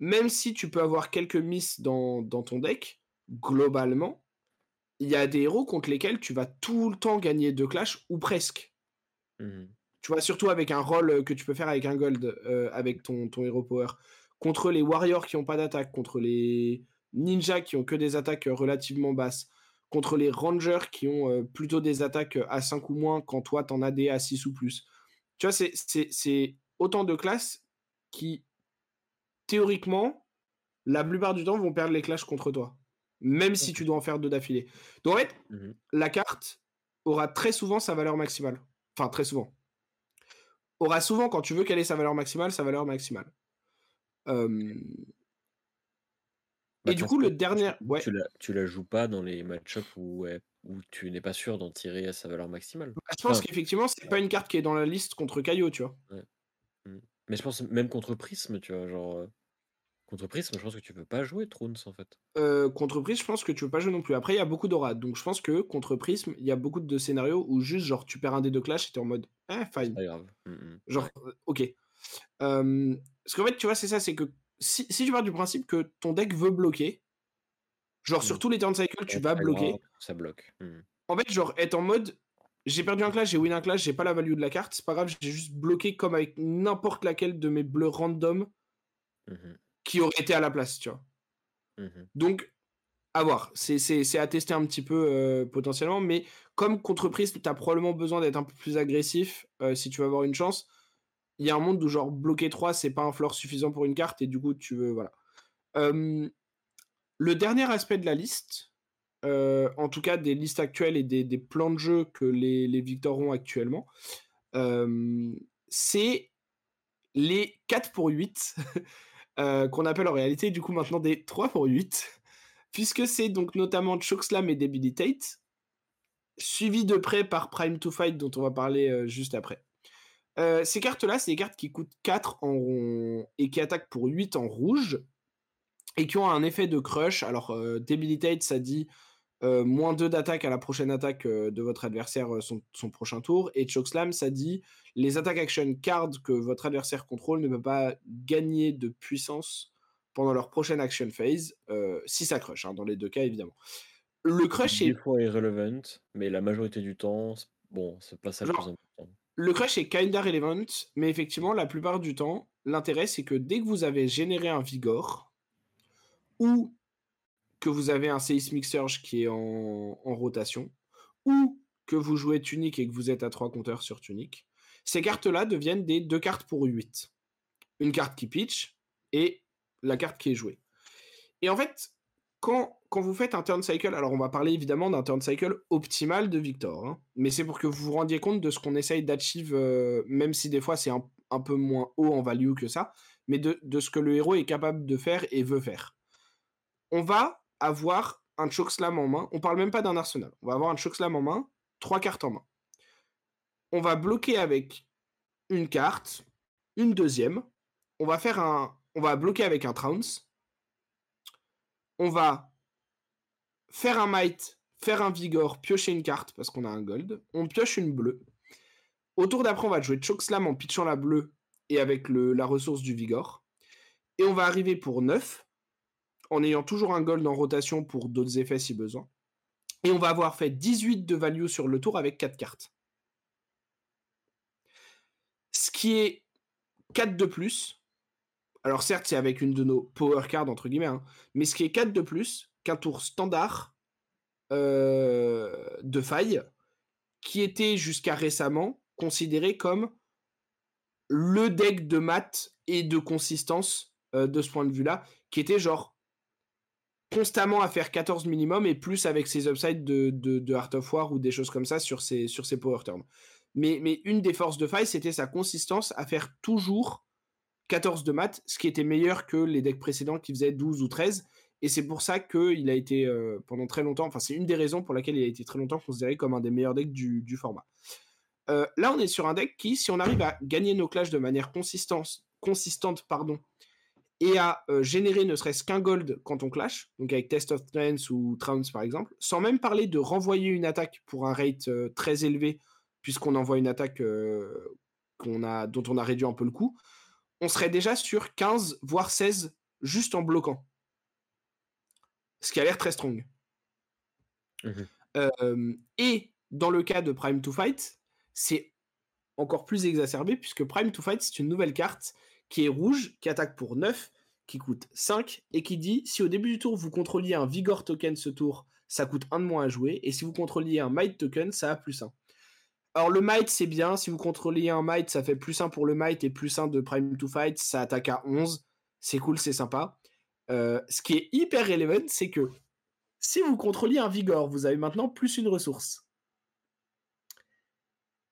même si tu peux avoir quelques miss dans dans ton deck, globalement, il y a des héros contre lesquels tu vas tout le temps gagner 2 clashs ou presque. Mmh mh. Tu vois? Surtout avec un rôle, heu, que tu peux faire avec un gold, heu, avec ton ton hero power. Contre les warriors qui ont pas d'attaque, contre les ninjas qui ont que des attaques, heu, relativement basses, contre les rangers qui ont, plutôt des attaques, à 5 ou moins quand toi tu en as des à 6 ou plus. Tu vois? C'est autant de classes qui théoriquement, la plupart du temps vont perdre les clashs contre toi, même si tu dois en faire 2 d'affilée. Donc en fait, Mmh mh. la carte aura très souvent sa valeur maximale. Enfin très souvent aura souvent quand tu veux quelle est sa valeur maximale, sa valeur maximale. Bah, et du coup, le tu dernier joues, ouais. tu la tu la joues pas dans les match-up où où tu n'es pas sûr d'en tirer à sa valeur maximale. Bah, je pense Enfin qu'effectivement, c'est pas une carte qui est dans la liste contre Kaiyo, tu vois? Ouais. Mmh. Mais je pense même contre Prism, tu vois? Genre, heu, contre Prism, je pense que tu peux pas jouer Thrones, en fait. Heu, contre Prism, je pense que tu peux pas jouer non plus. Après, il y a beaucoup d'aura, donc je pense que contre Prism, il y a beaucoup de scénarios où juste, genre, tu perds un des 2 clashs et tu es en mode: «Eh, fine». pas grave. Mmh mh. Genre, heu, OK. Parce qu'en fait, tu vois, c'est ça, c'est que si si tu pars du principe que ton deck veut bloquer genre Mmh. sur tous les turn cycle, Ouais, tu vas grave, bloquer ça bloque. Mh. en fait, genre, être en mode: «J'ai perdu un clash, j'ai win un clash, j'ai pas la value de la carte, c'est pas grave, j'ai juste bloqué comme avec n'importe laquelle de mes bleus random». «Qui aurait été à la place», tu vois? Mmh mh. Donc, à voir. C'est à tester un petit peu, heu, potentiellement, mais comme contre Prism, tu as probablement besoin d'être un peu plus agressif, heu, si tu veux avoir une chance. Il y a un monde où genre bloquer 3, c'est pas un floor suffisant pour une carte et du coup, tu veux voilà. Le dernier aspect de la liste, heu, en tout cas des listes actuelles et des des plans de jeu que les les Victor ont actuellement, c'est les 4 pour 8, heu, qu'on appelle en réalité du coup maintenant des 3 pour 8, puisque c'est donc notamment Chokeslam et Debilitate, suivis de près par Prime to Fight dont on va parler, heu, juste après. Heu, ces cartes-là, c'est des cartes qui coûtent 4 en ron et qui attaquent pour 8 en rouge et qui ont un effet de crush. Alors, Debilitate, ça dit, heu, -2 d'attaque à la prochaine attaque, heu, de votre adversaire, heu, son son prochain tour et Chokeslam, ça dit: «Les attack action cards que votre adversaire contrôle ne peut pas gagner de puissance pendant leur prochaine action phase», si ça crush, hein, dans les 2 cas évidemment. Le crush Des est fois irrelevant, mais la majorité du temps, bon, c'est pas ça le plus important. le crush est kinda relevant, mais effectivement, la plupart du temps, l'intérêt, c'est que dès que vous avez généré un Vigor ou que vous avez un Seismic Surge qui est en rotation, ou que vous jouez Tunic et que vous êtes à 3 compteurs sur Tunic, ces cartes-là deviennent des 2 cartes pour 8. Une carte qui pitch et la carte qui est jouée et en fait, quand quand vous faites un turn cycle alors on va parler évidemment d'un turn cycle optimal de Victor, hein, mais c'est pour que vous vous rendiez compte de ce qu'on essaye d'achieve, heu, même si des fois c'est un un peu moins haut en value que ça, mais de de ce que le héros est capable de faire et veut faire. On va avoir un Chokeslam en main, on parle même pas d'un arsenal. On va avoir un Chokeslam en main, 3 cartes en main. On va bloquer avec une carte, une deuxième. On va faire un. On va bloquer avec un trounce. On va faire un might, faire un vigor, piocher une carte parce qu'on a un gold. On pioche une bleue. Au tour d'après, on va jouer Chokeslam en pitchant la bleue et avec la ressource du vigor. Et on va arriver pour 9 en ayant toujours un gold en rotation pour d'autres effets si besoin. Et on va avoir fait 18 de value sur le tour avec 4 cartes. Ce qui est 4 de plus. Alors certes, c'est avec une de nos power cards, entre guillemets, hein, mais ce qui est 4 de plus qu'un tour standard euh, de faille, qui était jusqu'à récemment considéré comme le deck de maths et de consistance euh, de ce point de vue-là, qui était genre constamment à faire 14 minimum et plus avec ses upsides de, de, Heart of War ou des choses comme ça sur ses, sur ses power turns. Mais, mais une des forces de faille, c'était sa consistance à faire toujours 14 de maths, ce qui était meilleur que les decks précédents qui faisaient 12 ou 13. Et c'est pour ça qu'il a été euh, pendant très longtemps, enfin c'est une des raisons pour laquelle il a été très longtemps considéré comme un des meilleurs decks du, du format. Euh, là, on est sur un deck qui, si on arrive à gagner nos clashs de manière consistante, consistante pardon, et à euh, générer ne serait-ce qu'un gold quand on clash, donc avec Test of Trance ou Trounce par exemple, sans même parler de renvoyer une attaque pour un rate euh, très élevé, puisqu'on envoie une attaque a, dont on a réduit un peu le coût, on serait déjà sur 15 voire 16 juste en bloquant. Ce qui a l'air très strong. Mmh et dans le cas de Prime to Fight, c'est encore plus exacerbé puisque Prime to Fight, c'est une nouvelle carte qui est rouge, qui attaque pour 9, qui coûte 5 et qui dit si au début du tour vous contrôliez un Vigor token ce tour, ça coûte 1 de moins à jouer et si vous contrôliez un Might token, ça a plus 1. Alors le Might c'est bien, si vous contrôliez un Might, ça fait plus 1 pour le Might et plus 1 de Prime to Fight, ça attaque à 11, c'est cool, c'est sympa. Euh, ce qui est hyper relevant, c'est que si vous contrôliez un Vigor, vous avez maintenant plus une ressource.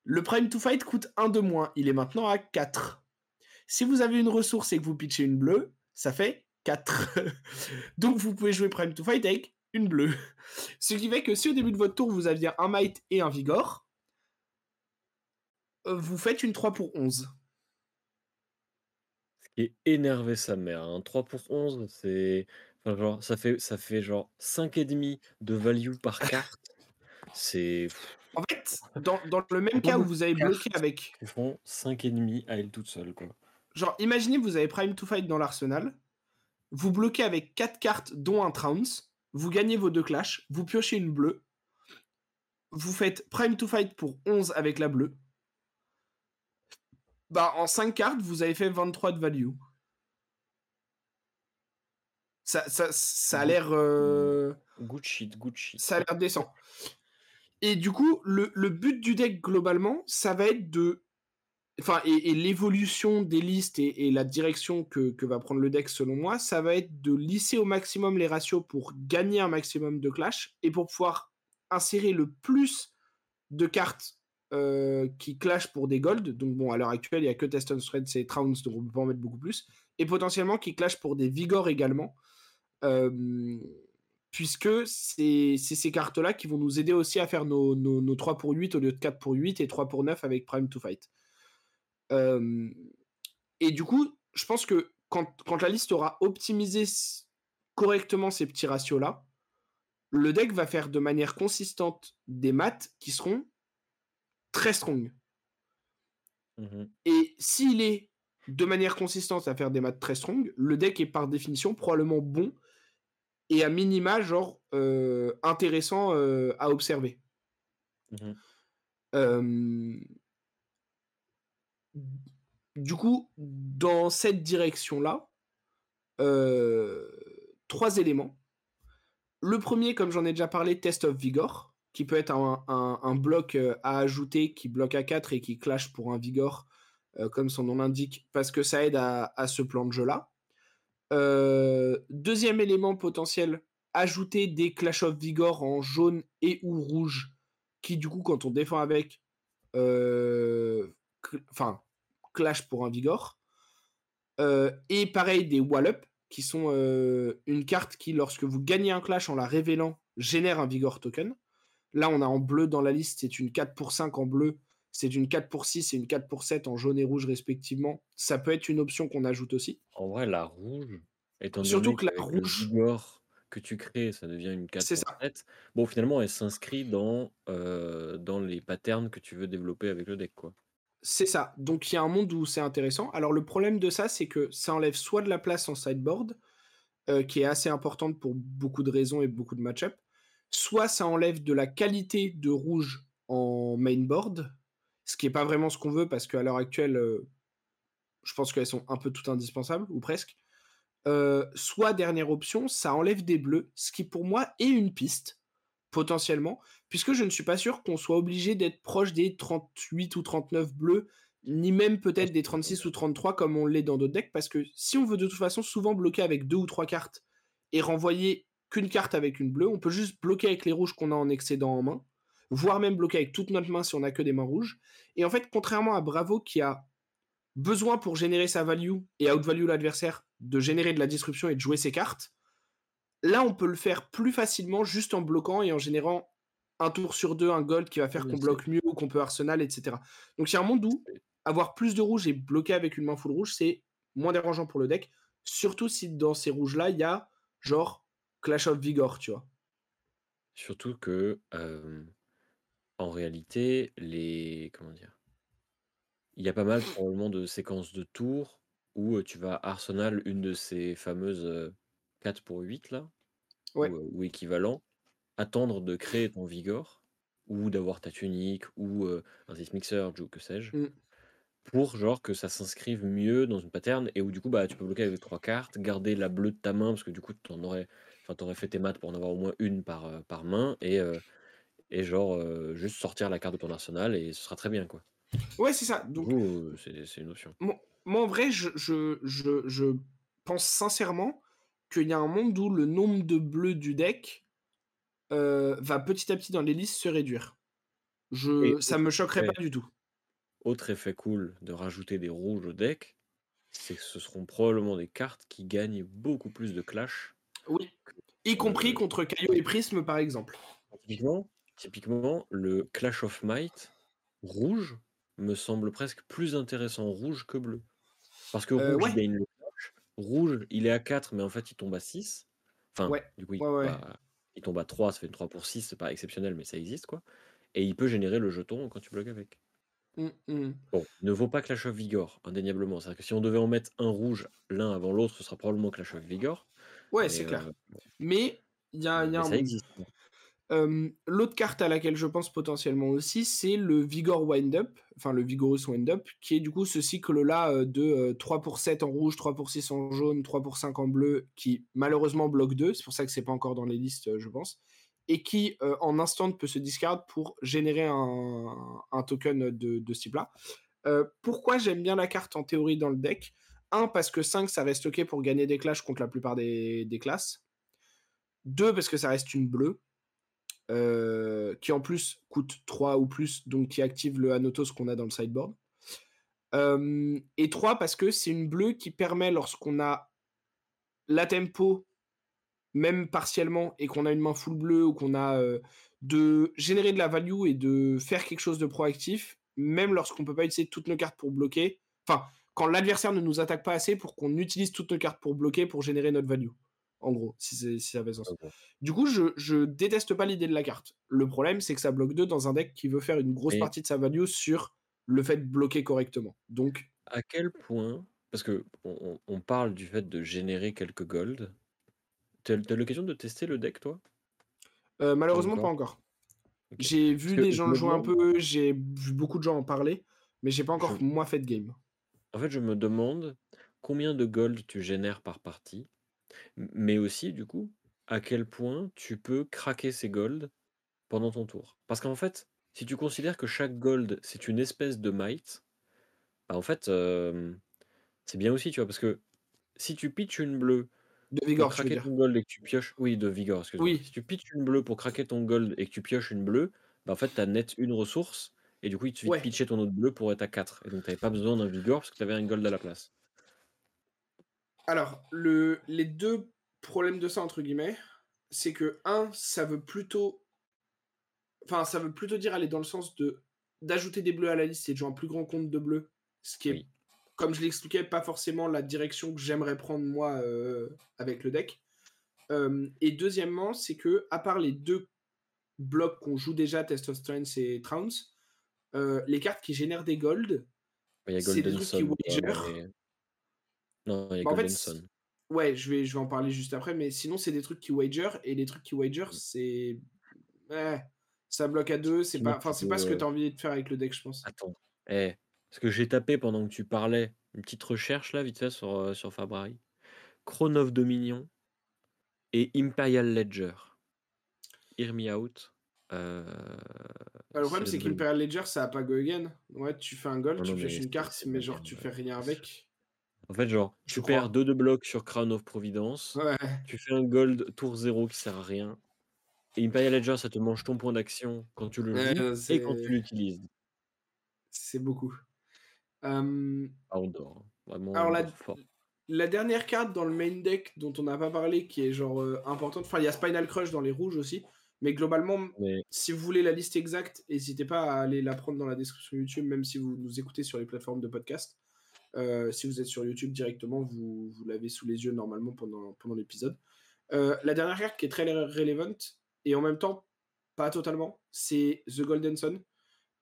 Le Prime to Fight coûte 1 de moins. Il est maintenant à 4. Si vous avez une ressource et que vous pitchez une bleue, ça fait 4. Donc vous pouvez jouer Prime to Fight avec une bleue. Ce qui fait que si au début de votre tour vous aviez un Might et un Vigor, euh, vous faites une 3 pour 11. Ce qui est énervé sa mère. 3 hein. pour 11, c'est. Enfin, genre, ça fait, ça fait genre 5,5 de value par carte. C'est. En fait, dans, le même cas où vous avez bloqué avec. Ils font 5,5 à elle toute seule, quoi. Genre, imaginez, vous avez Prime to Fight dans l'arsenal. Vous bloquez avec 4 cartes, dont un Trounce. Vous gagnez vos deux clashs. Vous piochez une bleue. Vous faites Prime to Fight pour 11 avec la bleue. Bah, en 5 cartes, vous avez fait 23 de value. Ça, ça, a l'air. Euh... Good shit, good shit. Ça a l'air décent. Et du coup, le, but du deck globalement, ça va être de. Enfin, et, l'évolution des listes et, la direction que, va prendre le deck, selon moi, ça va être de lisser au maximum les ratios pour gagner un maximum de clash et pour pouvoir insérer le plus de cartes euh, qui clashent pour des golds. Donc, bon, à l'heure actuelle, il n'y a que Teston Threads et Trounce, donc on peut pas en mettre beaucoup plus. Et potentiellement qui clashent pour des Vigor également. Euh, puisque c'est ces cartes-là qui vont nous aider aussi à faire nos, nos, 3 pour 8 au lieu de 4 pour 8 et 3 pour 9 avec Prime to Fight. Et du coup, je pense que quand, quand, la liste aura optimisé correctement ces petits ratios-là, le deck va faire de manière consistante des maths qui seront très strong. Mmh et s'il est de manière consistante à faire des maths très strong, le deck est par définition probablement bon et à minima, genre, euh, intéressant euh, à observer. Mmh du coup, dans cette direction-là, euh, trois éléments. Le premier, comme j'en ai déjà parlé, Test of Vigor, qui peut être un, bloc à ajouter qui bloque à 4 et qui clash pour un Vigor, comme son nom l'indique, parce que ça aide à, ce plan de jeu-là. Euh, deuxième élément potentiel, ajouter des Clash of Vigor en jaune et ou rouge, qui du coup, quand on défend avec, euh, enfin, clash pour un Vigor. Euh, et pareil, des Wallop, qui sont une carte qui, lorsque vous gagnez un clash en la révélant, génère un Vigor token. Là, on a en bleu dans la liste, c'est une 4 pour 5 en bleu. c'est une 4 pour 6 et une 4 pour 7 en jaune et rouge respectivement. Ça peut être une option qu'on ajoute aussi. En vrai, la rouge, étant Surtout donné que la rouge Vigor que tu crées, ça devient une 4 c'est pour ça. 7. Bon, finalement, elle s'inscrit dans, heu, dans les patterns que tu veux développer avec le deck, quoi. C'est ça. Donc il y a un monde où c'est intéressant. Alors le problème de ça, c'est que ça enlève soit de la place en sideboard, heu, qui est assez importante pour beaucoup de raisons et beaucoup de match-up, soit ça enlève de la qualité de rouge en main board, ce qui est pas vraiment ce qu'on veut parce qu'à l'heure actuelle, heu, je pense qu'elles sont un peu toutes indispensables ou presque. Heu, soit dernière option, ça enlève des bleus, ce qui pour moi est une piste, potentiellement, puisque je ne suis pas sûr qu'on soit obligé d'être proche des 38 ou 39 bleus, ni même peut-être des c'est vrai, 36 ou 33 comme on l'est dans d'autres decks, parce que si on veut de toute façon souvent bloquer avec 2 ou 3 cartes et renvoyer qu'une carte avec une bleue, on peut juste bloquer avec les rouges qu'on a en excédent en main, voire même bloquer avec toute notre main si on a que des mains rouges. Et en fait, contrairement à Bravo qui a besoin pour générer sa value et outvalue l'adversaire de générer de la disruption et de jouer ses cartes, là on peut le faire plus facilement juste en bloquant et en générant un tour sur deux un gold qui va faire qu'on c'est bloque mieux ou qu'on peut arsenal, etc. Donc il y a un monde où c'est avoir plus de rouge et bloquer avec une main full rouge, c'est moins dérangeant pour le deck, surtout si dans ces rouges-là, il y a genre Clash of Vigor, tu vois. surtout que, hem, en réalité, les comment dire? Il y a pas mal probablement de séquences de tours où, heu, tu vas arsenal une de ces fameuses, heu, 4 pour 8 là, Ouais. ou, heu, ou équivalent, attendre de créer ton Vigor ou d'avoir ta tunique ou, heu, un Seismic Surge ou que sais-je, Mmh. pour genre que ça s'inscrive mieux dans une pattern et où du coup, bah, tu peux bloquer avec 3 cartes, garder la bleue de ta main parce que du coup tu en aurais enfin fait tes maths pour en avoir au moins une par, heu, par main et heu et genre, juste sortir la carte de ton arsenal et ce sera très bien, quoi. Ouais, c'est ça. Donc c'est c'est une option. Moi moi, en vrai, je je je je pense sincèrement qu'il y a un monde où le nombre de bleus du deck, heu, va petit à petit dans les listes se réduire. Et Je ça autre me choquerait effet pas du tout. autre effet cool de rajouter des rouges au deck, c'est que ce seront probablement des cartes qui gagnent beaucoup plus de clash Oui, y compris contre Caillou et Prisme, par exemple. typiquement typiquement, le Clash of Might rouge me semble presque plus intéressant rouge que bleu. Parce que Heu, rouge, il gagne le clash, rouge, il est à 4 mais en fait, il tombe à 6. Enfin, ouais, du coup, il ouais, il tombe à 3, ça fait une 3 pour 6, c'est pas exceptionnel, mais ça existe, quoi et il peut générer le jeton quand tu bloques avec. Mmh mh. Bon, ne vaut pas Clash of Vigor, indéniablement. C'est-à-dire que si on devait en mettre un rouge l'un avant l'autre, ce sera probablement Clash of Vigor, Ouais, c'est clair. Mais il y a y a mais un ça existe, Hem, l'autre carte à laquelle je pense potentiellement aussi, c'est le Vigor Wind-Up, enfin le Vigorous Wind-Up, qui est du coup ce cycle-là, heu, de, heu, 3 pour 7 en rouge, 3 pour 6 en jaune, 3 pour 5 en bleu, qui malheureusement bloque 2, c'est pour ça que c'est pas encore dans les listes, je pense, et qui, heu, en instant peut se discard pour générer un un token, de de ce type-là. Heu, pourquoi j'aime bien la carte en théorie dans le deck? Un parce que 5 ça reste OK pour gagner des clashs contre la plupart des des classes. 2 parce que ça reste une bleue, heu, qui en plus coûte 3 ou plus, donc qui active le Anotos qu'on a dans le sideboard. Hem et 3 parce que c'est une bleue qui permet lorsqu'on a la tempo, même partiellement, et qu'on a une main full bleue ou qu'on a, heu, de générer de la value et de faire quelque chose de proactif, même lorsqu'on peut pas utiliser toutes nos cartes pour bloquer. Enfin, quand l'adversaire ne nous attaque pas assez pour qu'on utilise toutes nos cartes pour bloquer, pour générer notre value. En gros, si ça fait sens. Du coup, je je déteste pas l'idée de la carte. Le problème, c'est que ça bloque 2 dans un deck qui veut faire une grosse partie de sa value sur le fait de bloquer correctement. Donc à quel point parce qu'on on on parle du fait de générer quelques gold. Tu as l'occasion de tester le deck, toi? Pas malheureusement pas encore? J'ai vu que des je gens le jouer un peu, j'ai vu beaucoup de gens en parler, mais j'ai pas je encore moi fait de game. en fait, je me demande combien de gold tu génères par partie, mais aussi, du coup, à quel point tu peux craquer ces gold pendant ton tour. Parce qu'en fait, si tu considères que chaque gold, c'est une espèce de might, bah, en fait, c'est bien aussi, tu vois? Parce que si tu pitches une bleue De pour Vigor, veux craquer ton gold et que tu pioches oui, de Vigor, excuse-moi. Si tu pitches une bleue pour craquer ton gold et que tu pioches une bleue, bah, en fait, tu as net une ressource et du coup, il te suffit de pitcher ton autre bleu pour être à 4 et donc tu avais pas besoin d'un Vigor parce que tu avais un gold à la place. Alors, le les 2 problèmes de ça, entre guillemets, c'est que un, ça veut plutôt enfin, ça veut plutôt dire aller dans le sens de d'ajouter des bleus à la liste et de jouer un plus grand compte de bleus, ce qui est, Oui. comme je l'expliquais, pas forcément la direction que j'aimerais prendre moi euh, avec le deck. Euh, et deuxièmement, c'est que, à part les deux blocs qu'on joue déjà, Test of Strength et Trounce, euh, les cartes qui génèrent des gold, c'est des trucs qui wager. Non, il y a Bah, en fait, Sun. Ouais, je vais, je vais en parler juste après, mais sinon, c'est des trucs qui wager, et les trucs qui wager, Mm. c'est. Ouais, ça bloque à deux, c'est pas, c'est pas ce que peux, tu as envie de faire avec le deck, je pense. Attends. Eh, parce que j'ai tapé pendant que tu parlais une petite recherche là, vite fait, sur, euh, sur Fabrai. Crown of Dominion et Imperial Ledger. Hear me out. Euh, Bah, le problème, c'est qu'Imperial Ledger, ça a pas go again. Ouais, tu fais un gold, Non, tu non, pioches mais une carte, mais genre, tu fais rien avec. En fait, genre, tu perds 2 de blocs sur Crown of Providence. Ouais, Tu fais un gold tour 0 qui sert à rien. Et Imperial Ledger, ça te mange ton point d'action quand tu le Ouais, joues et quand tu l'utilises. c'est beaucoup. Euh, Outdoor. hein. Vraiment Alors, la, outdoor fort. la dernière carte dans le main deck dont on n'a pas parlé, qui est genre euh, importante, enfin, il y a Spinal Crush dans les rouges aussi, mais globalement, Mais si vous voulez la liste exacte, n'hésitez pas à aller la prendre dans la description YouTube, même si vous nous écoutez sur les plateformes de podcast. Euh, si vous êtes sur YouTube directement, vous, l'avez sous les yeux normalement pendant, pendant l'épisode. Euh, la dernière carte qui est très relevant, et en même temps pas totalement, c'est The Golden Sun.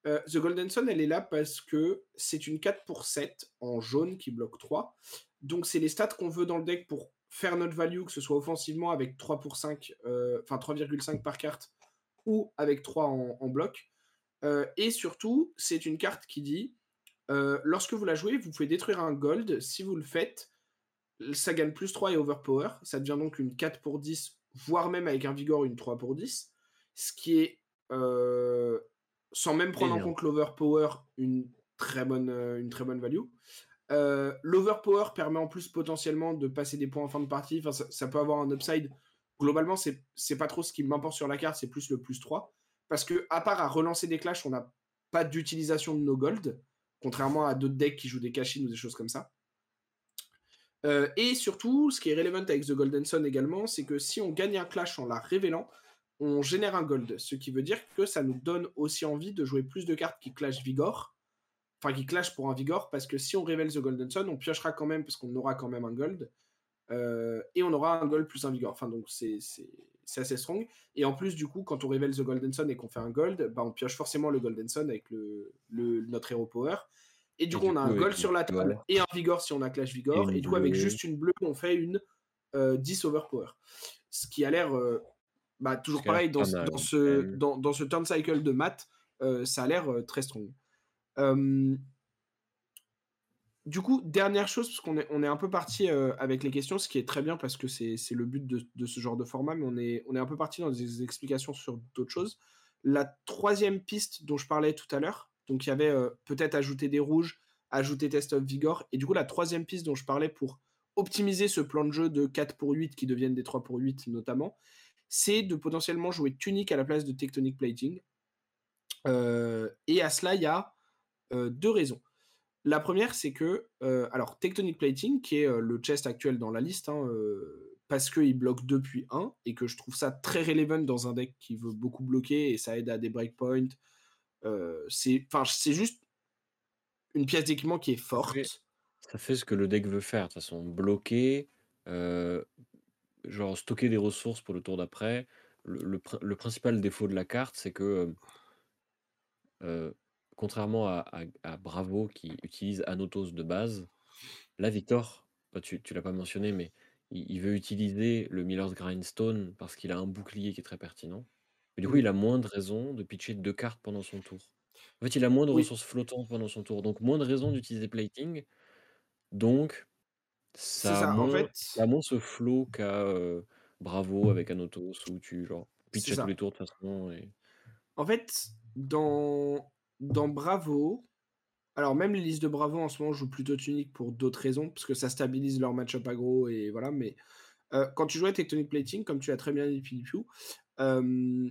Euh, The Golden Sun, elle est là parce que c'est une 4 pour 7 en jaune qui bloque 3. Donc c'est les stats qu'on veut dans le deck pour faire notre value, que ce soit offensivement avec 3 pour 5, euh, enfin 3,5 par carte, ou avec 3 en, bloc. Et surtout, c'est une carte qui dit, euh, lorsque vous la jouez, vous pouvez détruire un gold. Si vous le faites, ça gagne plus 3 et overpower. Ça devient donc une 4 pour 10, voire même avec un vigor une 3 pour 10. Ce qui est, euh, sans même prendre en compte l'overpower, une très bonne, euh, une très bonne value. Euh, L'overpower permet en plus potentiellement de passer des points en fin de partie. Enfin, ça, ça peut avoir un upside. Globalement, c'est c'est pas trop ce qui m'importe sur la carte, c'est plus le plus 3. Parce que, à part à relancer des clashs, on n'a pas d'utilisation de nos gold. Contrairement à d'autres decks qui jouent des cachines ou des choses comme ça. Euh, et surtout, ce qui est relevant avec The Golden Sun également, c'est que si on gagne un clash en la révélant, on génère un gold. Ce qui veut dire que ça nous donne aussi envie de jouer plus de cartes qui clash Vigor. Enfin, qui clash pour un Vigor, parce que si on révèle The Golden Sun, on piochera quand même, parce qu'on aura quand même un gold. Euh, et on aura un gold plus un Vigor. Enfin, donc c'est c'est- assez strong. Et en plus, du coup, quand on révèle The Golden Sun et qu'on fait un gold, bah, on pioche forcément le Golden Sun avec le, le- notre Hero Power. Et du Et coup, du on a coup, un gold sur la table et un Vigor si on a Clash Vigor. Et du coup, avec juste une bleue, on fait une euh, 10 Overpower. Ce qui a l'air euh, bah, toujours pareil dans, ce- dans, dans ce turn cycle de maths, euh, ça a l'air euh, très strong. Du coup, dernière chose, parce qu'on est, on est un peu parti euh, avec les questions, ce qui est très bien parce que c'est le but de, ce genre de format, mais on est, un peu parti dans des explications sur d'autres choses. La troisième piste dont je parlais tout à l'heure, donc il y avait euh, peut-être ajouter des rouges, ajouter Test of Vigor, et du coup la troisième piste dont je parlais pour optimiser ce plan de jeu de 4 pour 8 qui deviennent des 3 pour 8 notamment, c'est de potentiellement jouer Tunic à la place de Tectonic Plating. Euh, et à cela, il y a deux raisons. La première, c'est que, euh, alors, Tectonic Plating, qui est euh, le chest actuel dans la liste, hein, euh, parce qu'il bloque depuis 1, et que je trouve ça très relevant dans un deck qui veut beaucoup bloquer, et ça aide à des breakpoints. Euh, c'est juste une pièce d'équipement qui est forte. Ça fait ce que le deck veut faire. De toute façon, bloquer, genre stocker des ressources pour le tour d'après. Le, le prin- le principal défaut de la carte, c'est que, contrairement à, à- à Bravo qui utilise Anotos de base, là, Victor, bah, tu, tu l'as pas mentionné, mais il, il veut utiliser le Miller's Grindstone parce qu'il a un bouclier qui est très pertinent. Mais du coup, Mm. il a moins de raisons de pitcher deux cartes pendant son tour. En fait, il a moins de Oui. ressources flottantes pendant son tour, donc moins de raisons d'utiliser plating. Donc, ça a, ça, en moins, fait. ça moins ce flow qu'a euh, Bravo avec Anotos où tu genre pitches à tous les tours de toute façon. Et... En fait, dans, dans Bravo, alors même les listes de Bravo en ce moment jouent plutôt Tunic pour d'autres raisons, parce que ça stabilise leur match-up aggro et voilà, mais euh, quand tu jouais Tectonic Plating, comme tu l'as très bien dit, Philippe, euh,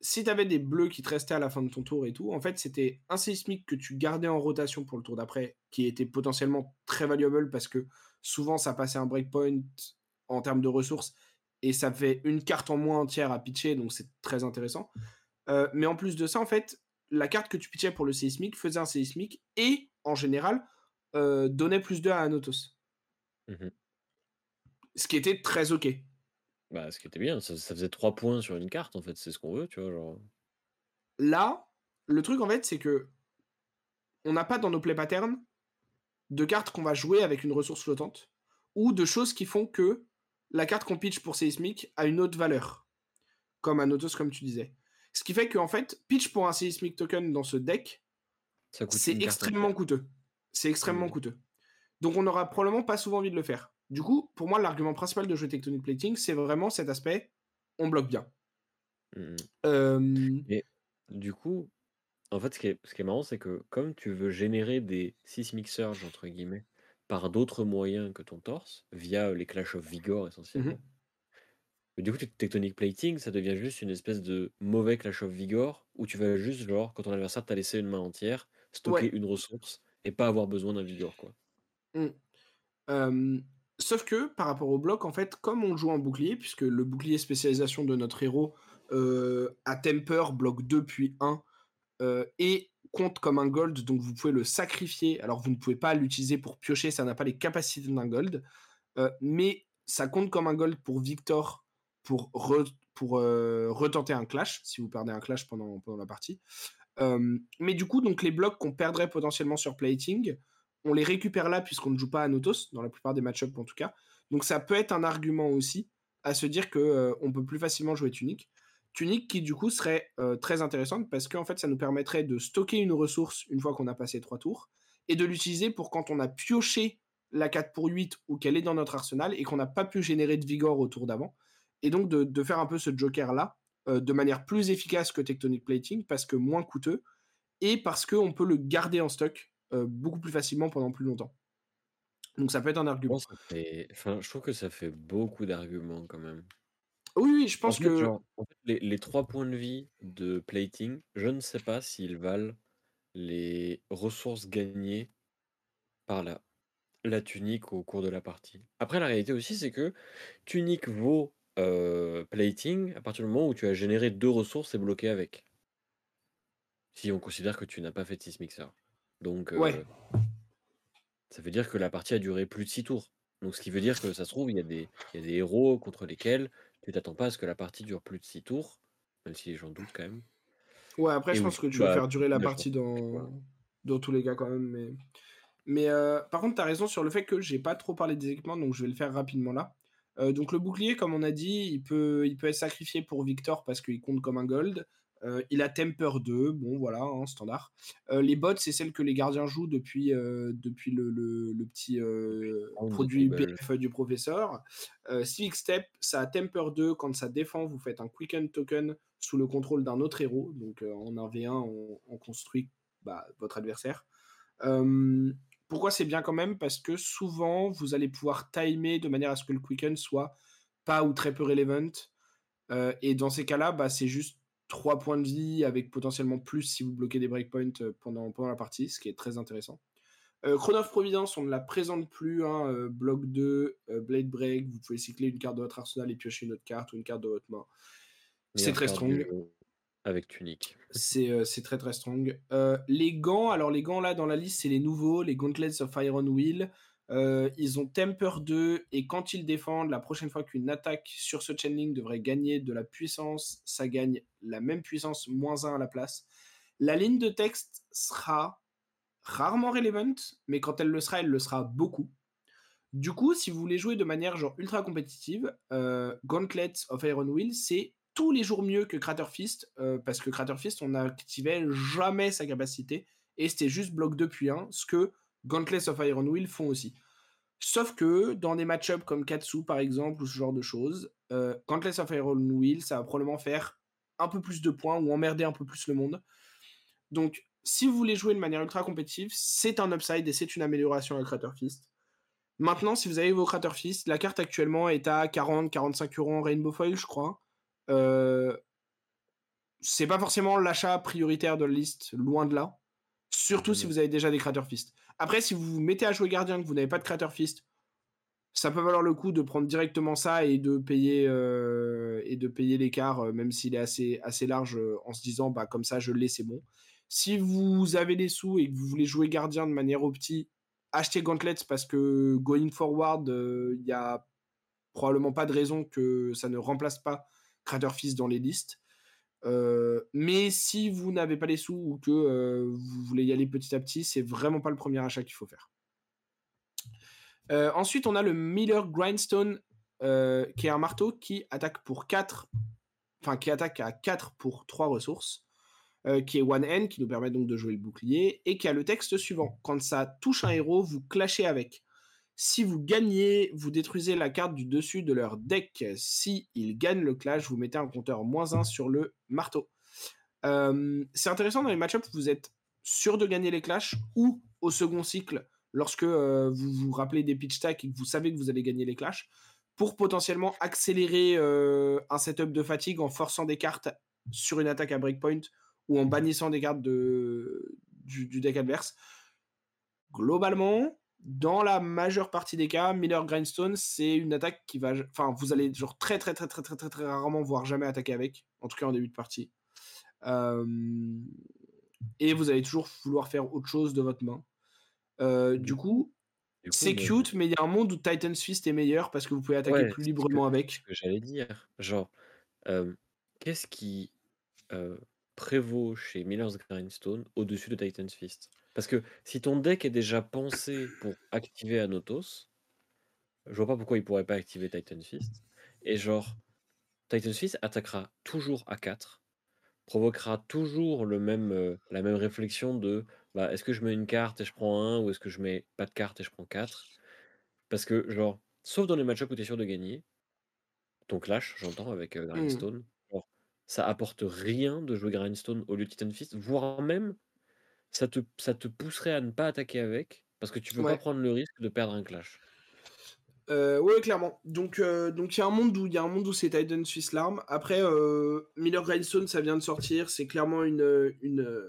si tu avais des bleus qui te restaient à la fin de ton tour et tout, en fait, c'était un séismique que tu gardais en rotation pour le tour d'après, qui était potentiellement très valuable parce que souvent ça passait un breakpoint en termes de ressources et ça fait une carte en moins entière à pitcher, donc c'est très intéressant. Euh, mais en plus de ça, en fait, la carte que tu pitchais pour le séismique faisait un séismique et, en général, euh, donnait plus 2 à Anotos. Mmh ce qui était très OK. Bah, ce qui était bien, ça ça faisait 3 points sur une carte, en fait, c'est ce qu'on veut, tu vois? Genre, Là, le truc, en fait, c'est que on n'a pas dans nos play patterns de cartes qu'on va jouer avec une ressource flottante ou de choses qui font que la carte qu'on pitch pour Seismic a une autre valeur, comme un Autos, comme tu disais. Ce qui fait qu'en fait, pitch pour un Seismic token dans ce deck, c'est extrêmement coûteux. C'est extrêmement Mmh. coûteux. Donc on n'aura probablement pas souvent envie de le faire. Du coup, pour moi, l'argument principal de jouer Tectonic Plating, c'est vraiment cet aspect, on bloque bien. Mmh mh. Euh, Et du coup, en fait, ce qui est ce qui est marrant, c'est que comme tu veux générer des «seismic surge» entre guillemets, par d'autres moyens que ton torse, via, les Clash of Vigor mmh essentiellement. Mais du coup, Tec Tectonic Plating, ça devient juste une espèce de mauvais Clash of Vigor, où tu vas juste, genre, quand ton adversaire t'a laissé une main entière, stocker Ouais. une ressource et pas avoir besoin d'un Vigor, quoi. Mmh. Sauf que par rapport au bloc, en fait, comme on joue en bouclier, puisque le bouclier spécialisation de notre héros, a temper, bloc 2 puis 1, heu, et compte comme un gold, donc vous pouvez le sacrifier. Alors vous ne pouvez pas l'utiliser pour piocher, ça n'a pas les capacités d'un gold, mais ça compte comme un gold pour Victor pour re pour, heu, retenter un clash, si vous perdez un clash pendant pendant la partie. Hem, mais du coup, donc les blocs qu'on perdrait potentiellement sur plating, on les récupère là puisqu'on ne joue pas à Notos, dans la plupart des match-ups en tout cas. Donc ça peut être un argument aussi à se dire que euh, on peut plus facilement jouer Tunic. Tunic qui du coup serait euh, très intéressante parce qu'en fait ça nous permettrait de stocker une ressource une fois qu'on a passé trois tours et de l'utiliser pour quand on a pioché la 4 pour 8 ou qu'elle est dans notre arsenal et qu'on n'a pas pu générer de vigor au tour d'avant. Et donc de, de faire un peu ce joker là euh, de manière plus efficace que Tectonic Plating parce que moins coûteux et parce qu'on peut le garder en stock euh, beaucoup plus facilement pendant plus longtemps. Donc ça peut être un argument. ça fait enfin, je trouve que ça fait beaucoup d'arguments quand même. Oui, oui, je En pense fait, que. genre, en fait, les les 3 points de vie de plating, je ne sais pas s'ils valent les ressources gagnées par la la tunique au cours de la partie. Après, la réalité aussi, c'est que tunique vaut, heu, plating à partir du moment où tu as généré 2 ressources et bloqué avec. Si on considère que tu n'as pas fait de Sysmixer. Donc, Ouais, heu, ça veut dire que la partie a duré plus de 6 tours. Donc ce qui veut dire que ça se trouve, il y a des il y a des héros contre lesquels tu t'attends pas à ce que la partie dure plus de 6 tours, même si j'en doute quand même. ouais, après, Et je où pense du que coup, tu veux bah, faire durer la partie dans, dans tous les cas quand même. Mais, mais euh, par contre, tu as raison sur le fait que j'ai pas trop parlé des équipements, donc je vais le faire rapidement là. Euh, donc le bouclier, comme on a dit, il peut, il peut être sacrifié pour Victor parce qu'il compte comme un gold. Euh, il a Temper 2, bon voilà, hein, standard. Euh, les bots, c'est celles que les gardiens jouent depuis, depuis le, le, le petit Round produit. PF du professeur. Civic Step, ça a Temper 2. Quand ça défend, vous faites un Quicken Token sous le contrôle d'un autre héros. Donc en 1v1, on, on construit bah, votre adversaire. Pourquoi c'est bien quand même? Parce que souvent, vous allez pouvoir timer de manière à ce que le Quicken soit pas ou très peu relevant. Euh, et dans ces cas-là, bah, c'est juste 3 points de vie avec potentiellement plus si vous bloquez des breakpoints euh, pendant, pendant la partie, ce qui est très intéressant. Euh, Chrono of Providence, on ne la présente plus. Hein, euh, bloc 2, euh, Blade Break, vous pouvez cycler une carte de votre arsenal et piocher une autre carte ou une carte de votre main. C'est très strong. du avec tunique. C'est euh, c'est très très strong. Euh, les gants, alors les gants là dans la liste, c'est les nouveaux, les Gauntlets of Iron Will. Euh, ils ont Temper 2 et quand ils défendent, la prochaine fois qu'une attaque sur ce chainlink devrait gagner de la puissance, ça gagne la même puissance moins 1 à la place. La ligne de texte sera rarement relevant, mais quand elle le sera, elle le sera beaucoup. Du coup, si vous voulez jouer de manière genre ultra compétitive, Gauntlets of Iron Will, c'est tous les jours mieux que Crater Fist, euh, parce que Crater Fist, on n'activait jamais sa capacité, et c'était juste bloc 2 puis 1, ce que Gauntlets of Iron Will font aussi. Sauf que dans des match-ups comme Katsu par exemple, ou ce genre de choses, euh, Gauntlets of Iron Will, ça va probablement faire un peu plus de points ou emmerder un peu plus le monde. Donc, si vous voulez jouer de manière ultra compétitive, c'est un upside et c'est une amélioration à Crater Fist. Maintenant, si vous avez vos Crater Fist, la carte actuellement est à 40-45 euros en Rainbow Foil, je crois. C'est pas forcément l'achat prioritaire de la liste, loin de là. Surtout si Mhm. vous avez déjà des Crater Fist. Après, si vous vous mettez à jouer gardien que vous n'avez pas de Crater Fist, ça peut valoir le coup de prendre directement ça et de payer euh, et de payer l'écart, euh, même s'il est assez, assez large, euh, en se disant bah comme ça je l'ai, c'est bon. Si vous avez les sous et que vous voulez jouer gardien de manière opti, achetez Gauntlets parce que going forward, il y a probablement pas de raison que ça ne remplace pas Fist dans les listes. mais si vous n'avez pas les sous ou que vous voulez y aller petit à petit, c'est vraiment pas le premier achat qu'il faut faire. ensuite, on a le Miller Grindstone, qui est un marteau qui attaque pour 4, enfin qui attaque à 4 pour 3 ressources, qui est one N, qui nous permet donc de jouer le bouclier, et qui a le texte suivant. Quand ça touche un héros, vous clashez avec. Si vous gagnez, vous détruisez la carte du dessus de leur deck. Si ils gagnent le clash, vous mettez un compteur moins 1 sur le marteau. Euh, c'est intéressant dans les match vous êtes sûr de gagner les clashs ou au second cycle, lorsque euh, vous vous rappelez des pitch stacks et que vous savez que vous allez gagner les clashs, pour potentiellement accélérer euh, un setup de fatigue en forçant des cartes sur une attaque à breakpoint ou en bannissant des cartes du deck adverse. Globalement, dans la majeure partie des cas, Miller Grindstone, c'est une attaque qui va. Enfin, vous allez genre très, très, très, très, très, très, très rarement, voire jamais attaquer avec, en tout cas en début de partie. et vous allez toujours vouloir faire autre chose de votre main. Euh, du coup, c'est cute, mais il y a un monde où Titan's Fist est meilleur parce que vous pouvez attaquer plus librement avec. Ce que j'allais dire. Genre, qu'est-ce qui prévaut chez Miller's Grindstone au-dessus de Titan's Fist? Parce que si ton deck est déjà pensé pour activer Anotos, je vois pas pourquoi il pourrait pas activer Titan Fist. Et genre, Titan Fist attaquera toujours à 4, provoquera toujours le même, euh, la même réflexion de bah, est-ce que je mets une carte et je prends un, ou est-ce que je mets pas de carte et je prends 4 Parce que, genre, sauf dans les match-ups où tu es sûr de gagner, ton clash, j'entends, avec euh, mmh. Grindstone, ça apporte rien de jouer Grindstone au lieu de Titan Fist, voire même ça te, ça te pousserait à ne pas attaquer avec, parce que tu peux pas prendre le risque de perdre un clash. Euh, ouais, clairement. Donc, euh, donc il y a un monde où il y a un monde où c'est Titan Swiss l'arme. Après, euh, Miller Grindstone, ça vient de sortir. C'est clairement une, une,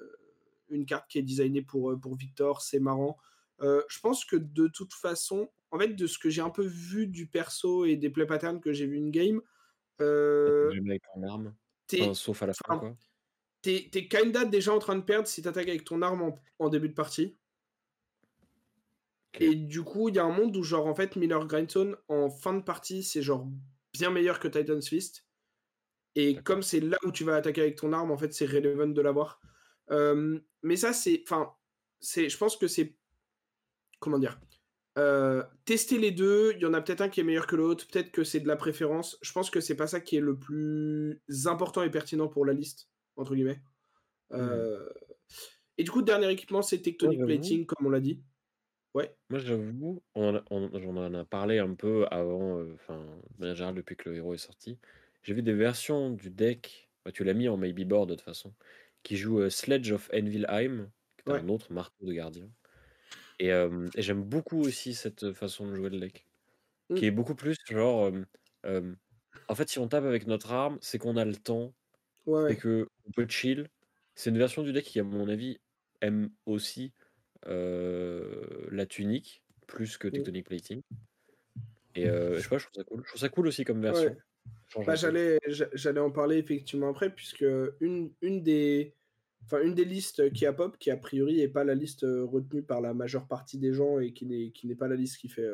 une carte qui est designée pour, pour Victor. C'est marrant. je pense que de toute façon, en fait, de ce que j'ai un peu vu du perso et des play patterns que j'ai vu une game, arme. sauf à la fin, quoi t'es es kinda déjà en train de perdre si t'attaques avec ton arme en, début de partie. Et du coup, il y a un monde où, genre, en fait, Miller Grindstone, en fin de partie, c'est genre bien meilleur que Titan's Fist. Et comme c'est là où tu vas attaquer avec ton arme, en fait, c'est relevant de l'avoir. Euh, mais ça, c'est. Enfin, je pense que c'est. Comment dire euh, Tester les deux, il y en a peut-être un qui est meilleur que l'autre, peut-être que c'est de la préférence. Je pense que c'est pas ça qui est le plus important et pertinent pour la liste entre guillemets. Mmh. Euh, et du coup, dernier équipement, c'est Tectonic Plating, comme on l'a dit. Ouais. Moi, j'avoue, on, en a parlé un peu avant, euh, enfin, de manière depuis que le héros est sorti. J'ai vu des versions du deck, bah, tu l'as mis en maybe board de toute façon, qui joue euh, Sledge of Envilheim, qui est un autre marteau de gardien. Et, j'aime beaucoup aussi cette façon de jouer le deck, qui mmh. est beaucoup plus genre. en fait, si on tape avec notre arme, c'est qu'on a le temps Ouais, et que on peut chill. C'est une version du deck qui, à mon avis, aime aussi la tunique plus que. Tectonic Plating. Et je sais pas, je trouve ça cool. Je trouve ça cool aussi comme version. Bah, j'allais, j'allais en parler effectivement après, puisque une, une, des, enfin, une des listes qui a pop, qui a priori n'est pas la liste retenue par la majeure partie des gens et qui n'est, qui n'est pas la liste qui fait,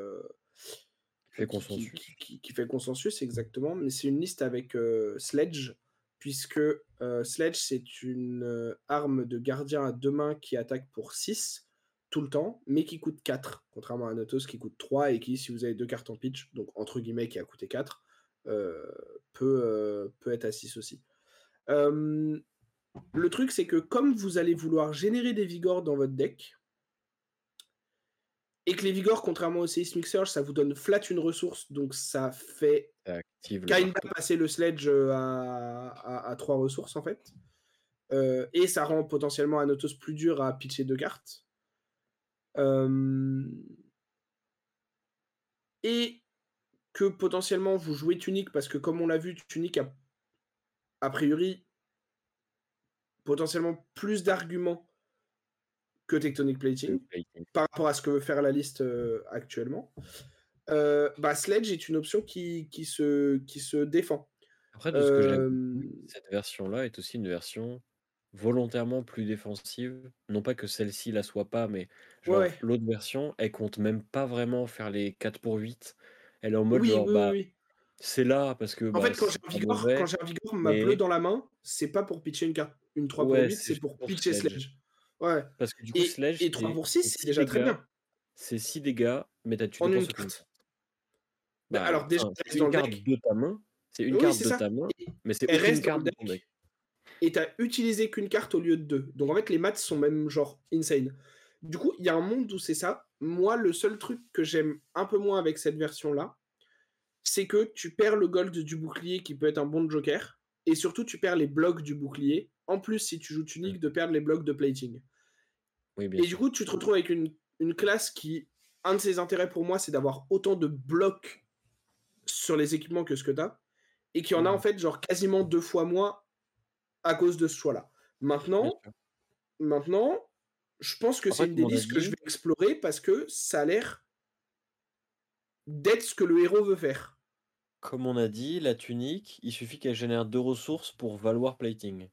fait consensus. Qui, qui, fait consensus, exactement, mais c'est une liste avec Sledge, puisque euh, Sledge, c'est une euh, arme de gardien à deux mains qui attaque pour 6 tout le temps, mais qui coûte 4, contrairement à Notos qui coûte 3 et qui, si vous avez deux cartes en pitch, donc entre guillemets qui a coûté 4, euh, peut, peut être à 6 aussi. le truc, c'est que comme vous allez vouloir générer des vigors dans votre deck, et que les vigors, contrairement au Seismic Surge, ça vous donne flat une ressource, donc ça fait kinda passer le sledge euh, à, à, 3 ressources en fait. Euh, et ça rend potentiellement Anotos plus dur à pitcher deux cartes. Euh, et que potentiellement vous jouez Tunic, parce que comme on l'a vu, Tunic a a priori potentiellement plus d'arguments que Tectonic Plating, par rapport à ce que veut faire la liste euh, actuellement. Euh, bah, Sledge est une option qui, qui, se, qui se défend. Après, de ce que euh, cette version-là est aussi une version volontairement plus défensive. Non pas que celle-ci la soit pas, mais Ouais, l'autre version, elle compte même pas vraiment faire les 4 pour 8. Elle est en mode Oui, genre, oui, bah, oui. c'est là parce que, En bah, fait, quand j'ai un Vigor quand j'ai un Vigor, ma bleue dans la main, c'est pas pour pitcher une carte une 3 pour Ouais, 8, c'est pour pitcher Sledge. Sledge. Ouais Parce que du coup, et Sledge, et 3 c'est pour 6, c'est c'est 6 déjà très bien. c'est 6 dégâts, mais tu as tu En dépenses 1 aucune carte. carte. Bah, Bah, alors déjà, enfin, c'est une carte deck. de ta main c'est une Oui, carte de ça ta main, mais c'est le carte de ton deck et tu as utilisé qu'une carte au lieu de 2. Donc en fait, les maths sont même genre insane. Du coup, il y a un monde où c'est ça. Moi, le seul truc que j'aime un peu moins avec cette version-là, c'est que tu perds le gold du bouclier qui peut être un bon joker et surtout tu perds les blocs du bouclier. En plus, si tu joues. Tunic, de perdre les blocs de plating. Oui, bien Et du coup, tu te retrouves avec une une classe qui un de ses intérêts pour moi, c'est d'avoir autant de blocs sur les équipements que ce que tu as et qui en a en fait genre quasiment 2 fois moins à cause de ce choix-là. Maintenant maintenant, je pense que c'est une des listes que je vais explorer parce que ça a l'air d'être ce que le héros veut faire. comme on a dit, la tunique, il suffit qu'elle génère 2 ressources pour valoir plating.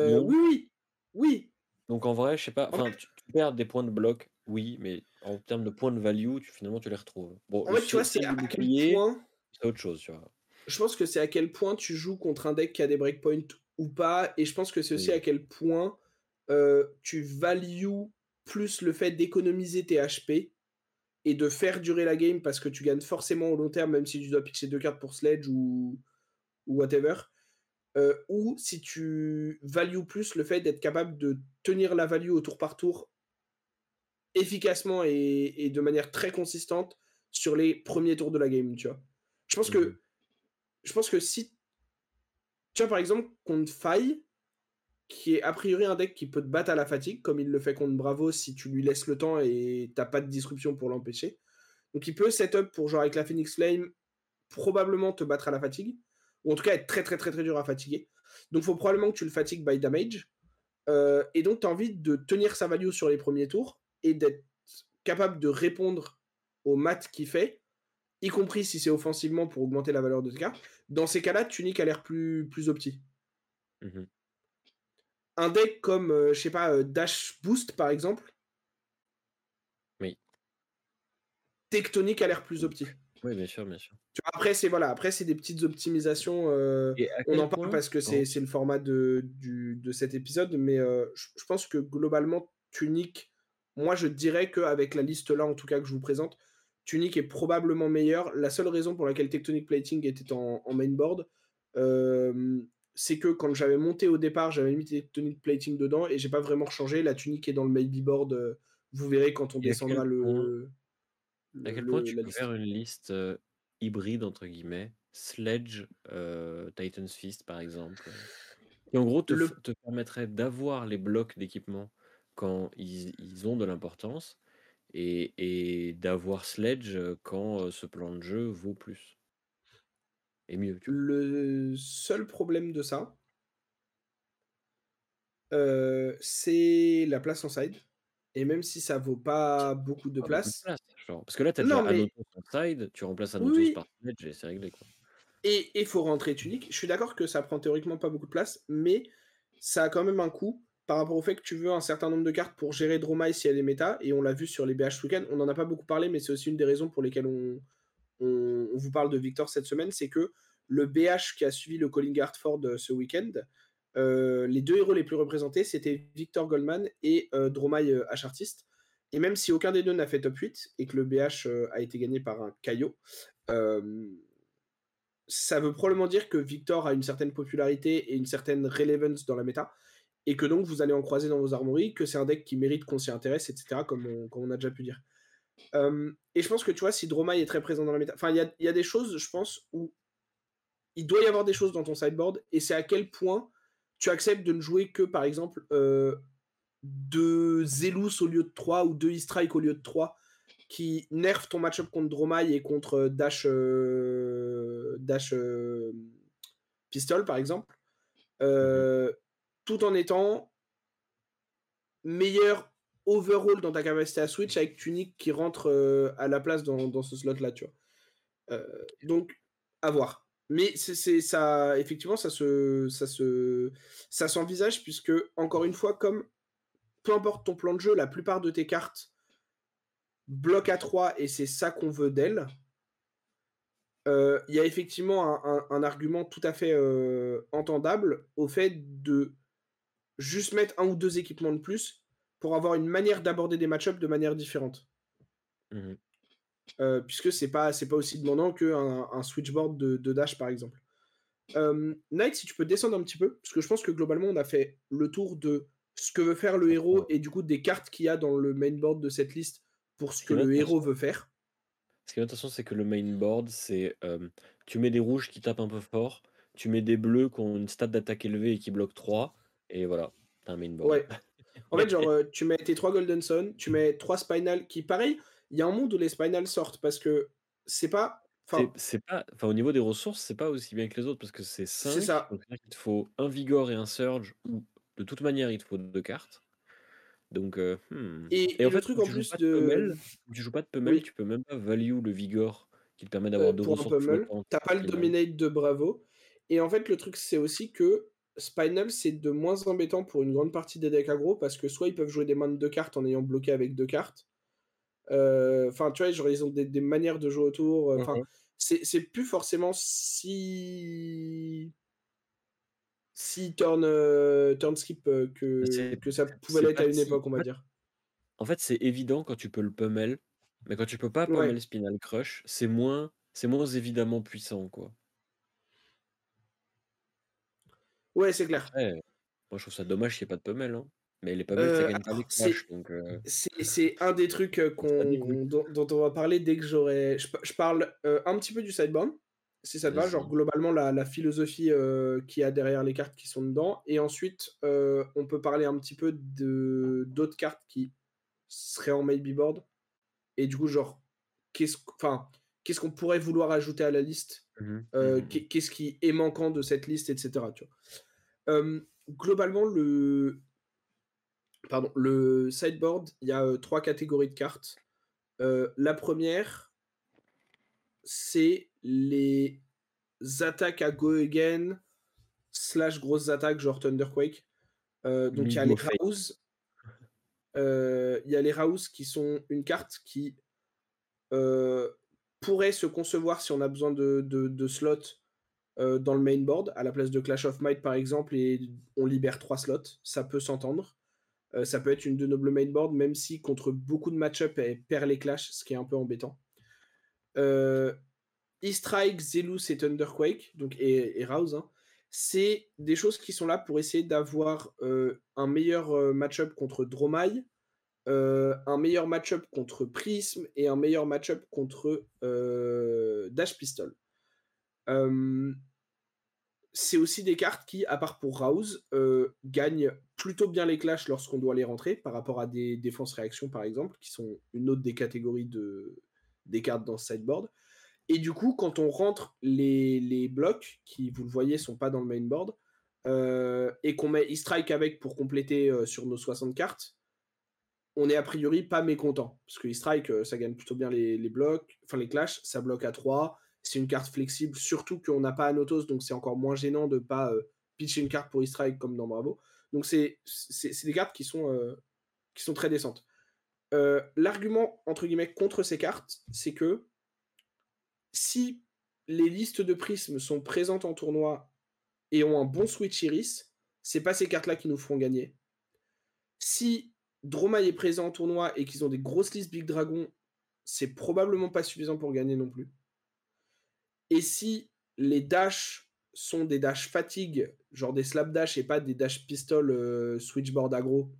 Donc oui, oui, oui. donc en vrai, je sais pas, En enfin, tu tu perds des points de bloc, oui, mais en termes de points de value, tu finalement, tu les retrouves. Bon, en fait, tu vois, ce c'est à quel point c'est autre chose, tu vois? je pense que c'est à quel point tu joues contre un deck qui a des breakpoints ou pas et je pense que c'est aussi à quel point, heu, tu values plus le fait d'économiser tes HP et de faire durer la game parce que tu gagnes forcément au long terme, même si tu dois pitcher 2 cartes pour Sledge ou ou whatever. Heu, ou si tu values plus le fait d'être capable de tenir la value au tour par tour efficacement et et de manière très consistante sur les premiers tours de la game, tu vois? Je pense Mmh que je pense que si tu vois, par exemple, contre Faille, qui est a priori un deck qui peut te battre à la fatigue, comme il le fait contre Bravo si tu lui laisses le temps et tu as pas de disruption pour l'empêcher. Donc il peut set-up pour genre avec la Phoenix Flame, probablement te battre à la fatigue, ou en tout cas être très, très, très, très dur à fatiguer. Donc faut probablement que tu le fatigues by damage, heu et donc tu as envie de tenir sa value sur les premiers tours et d'être capable de répondre aux maths qu'il fait, y compris si c'est offensivement pour augmenter la valeur de tes cartes. Dans ces cas-là, Tunic a l'air plus plus opti. Mmh mh. Un deck comme, heu, je sais pas, heu, Dash Boost par exemple Oui. Tectonic a l'air plus opti. Oui, bien sûr, bien sûr. Tu vois? Après, c'est voilà, après c'est des petites optimisations, à on en parle parce que c'est le format de du de cet épisode, mais heu, je je pense que globalement, Tunic, moi je dirais qu'avec la liste là, en tout cas que je vous présente, Tunic est probablement meilleur. La seule raison pour laquelle Tectonic Plating était en en main board, hem, c'est que quand j'avais monté au départ, j'avais mis Tectonic Plating dedans et j'ai pas vraiment rechangé. La Tunic est dans le maybe board, vous verrez quand on descendra point le à quel point le tu peux liste. faire une liste, «hybride» entre guillemets, Sledge, Titan's Fist par exemple, qui en gros te f Le te permettrait d'avoir les blocs d'équipement quand ils ils ont de l'importance et et d'avoir Sledge, quand, ce plan de jeu vaut plus et mieux, tu? Le seul problème de ça c'est la place en side et même si ça vaut pas beaucoup de Pas beaucoup de place place, genre parce que là tu as déjà non, mais Anotos en side, tu remplaces Anotos oui par Sledge et c'est réglé, quoi. et et faut rentrer Tunic. Je suis d'accord que ça prend théoriquement pas beaucoup de place, mais ça a quand même un coût par rapport au fait que tu veux un certain nombre de cartes pour gérer Dromai si elle est méta et on l'a vu sur les BH ce week-end. On en a pas beaucoup parlé, mais c'est aussi une des raisons pour lesquelles on on on vous parle de Victor cette semaine, c'est que le BH qui a suivi le Calling Hartford, heu, ce week-end, heu, les 2 héros les plus représentés, c'était Victor Goldman et heu, Dromai, heu, H-Artist et même si aucun des 2 n'a fait top 8 et que le BH, heu, a été gagné par un Caillot, hem, ça veut probablement dire que Victor a une certaine popularité et une certaine relevance dans la méta et que donc vous allez en croiser dans vos armories, que c'est un deck qui mérite qu'on s'y intéresse et cetera comme on comme on a déjà pu dire. Hem et je pense que tu vois, si Dromai est très présent dans la méta enfin il y a y a des choses, je pense, où il doit y avoir des choses dans ton sideboard et c'est à quel point tu acceptes de ne jouer que, par exemple, heu, 2 Zelus au lieu de 3 ou 2 E-Strike au lieu de 3 qui nerfent ton match-up contre Dromai et contre, heu, Dash, heu, Dash, hem, Pistol, par exemple, mh. heu, tout en étant meilleur overall dans ta capacité à switch avec Tunic qui rentre, à la place dans dans ce slot-là, tu vois? Heu, donc à voir. Mais c'est c'est ça effectivement, ça se ça se ça s'envisage puisque, encore une fois, comme peu importe ton plan de jeu, la plupart de tes cartes bloquent à 3 et c'est ça qu'on veut d'elles. Heu, il y a effectivement un un un argument tout à fait, heu, entendable au fait de juste mettre 1 ou 2 équipements de plus pour avoir une manière d'aborder des match-up de manière différente. Mmh mh. Heu, puisque c'est pas pas aussi demandant qu'un un switchboard de de dash, par exemple. Knight, si tu peux descendre un petit peu, parce que je pense que globalement on a fait le tour de ce que veut faire le héros et du coup des cartes qu'il y a dans le main board de cette liste pour ce que le héros veut faire. ce qui est intéressant, c'est que le main board, c'est, hem, tu mets des rouges qui tapent un peu fort, tu mets des bleus qui ont une stat d'attaque élevée et qui bloquent 3 et voilà, tu as un main board. Ouais. En fait, genre, heu, tu mets tes 3 Golden Sun, tu mets 3 Spinal qui pareil, il y a un monde où les Spinal sortent parce que c'est pas C'est enfin c'est pas enfin, au niveau des ressources, c'est pas aussi bien que les autres parce que c'est c'est 5, ça. donc qu'il te faut 1 Vigor et 1 Surge ou de toute manière, il te faut 2 cartes. Donc heu, mmh Et et et en le fait, truc comme en plus de de Pummel tu joues pas de Pummel, oui. tu peux même pas value le Vigor qui te permet d'avoir Heu, 2 pour un ressources Pummel, flottantes tu as pas le. Dominate de Bravo et en fait, le truc, c'est aussi que Spinal, c'est de moins embêtant pour une grande partie des decks aggro parce que soit ils peuvent jouer des mains de 2 cartes en ayant bloqué avec 2 cartes. Heu, enfin, tu vois, genre, ils ont des des manières de jouer autour, heu, Mmh enfin, mh. c'est c'est plus forcément si si turn, heu, turn skip, heu, Bah, que que ça pouvait l'être à une si époque, on va dire. en fait, c'est évident quand tu peux le Pummel, mais quand tu peux pas Ouais. Pummel Spinal Crush, c'est moins c'est moins évidemment puissant, quoi. Ouais, c'est clair. Moi, je trouve ça dommage qu'il y ait pas de Pummel, hein, mais les Pummel, ça Heu, gagne pas les alors c'est donc un des trucs, qu'on dont dont on va parler dès que j'aurai je je parle, un petit peu du sideboard, si ça te va, genre globalement la la philosophie, heu, qu'il y a derrière les cartes qui sont dedans et ensuite, heu, on peut parler un petit peu de d'autres cartes qui seraient en maybe board et du coup, genre, qu'est-ce q enfin, qu'est-ce qu'on pourrait vouloir ajouter à la liste? Mmh mh. Mmh qu'est-ce qui est manquant de cette liste et cetera, tu vois? Hem, globalement, le pardon, le sideboard, il y a, 3 catégories de cartes. La 1re c'est les attaques à go again slash grosses attaques genre Thunderquake. Heu, donc il y a les. Rouse heu, il y a les Rouse qui sont une carte qui, heu, pourrait se concevoir si on a besoin de de de slots, dans le main board, à la place de Clash of Might, par exemple et on libère 3 slots, ça peut s'entendre. Ça peut être une de nos bleu main board, même si contre beaucoup de match-up, elle perd les clashs, ce qui est un peu embêtant. Heu, E-Strike, Zealous et Thunderquake, donc et Rouse, hein, c'est des choses qui sont là pour essayer d'avoir, heu, un meilleur, heu, match-up contre Dromai, heu, un meilleur match-up contre Prism et un meilleur match-up contre, Dash Pistol. C'est aussi des cartes qui, à part pour Rouse, gagnent plutôt bien les clashs lorsqu'on doit les rentrer, par rapport à des défenses-réactions, par exemple, qui sont une autre des catégories de des cartes dans ce sideboard et du coup, quand on rentre les les blocs qui, vous le voyez, sont pas dans le main board, heu et qu'on met E-Strike avec pour compléter, heu, sur nos 60 cartes on est a priori pas mécontent. Parce que E-Strike, heu, ça gagne plutôt bien les blocs, enfin les clashs, ça bloque à 3, c'est une carte flexible, surtout qu'on n'a pas Anotos, donc c'est encore moins gênant de pas, pitcher une carte pour E-Strike comme dans Bravo. Donc c'est des cartes qui sont, qui sont très décentes. Heu, l'argument, «contre» ces cartes, c'est que si les listes de Prism sont présentes en tournoi et ont un bon switch Iris, c'est pas ces cartes-là qui nous feront gagner. Si Dromai est présent en tournoi et qu'ils ont des grosses listes Big Dragon, c'est probablement pas suffisant pour gagner non plus. Et si les dash sont des dash fatigue, genre des slapdash et pas des dash pistol, heu, switchboard aggro,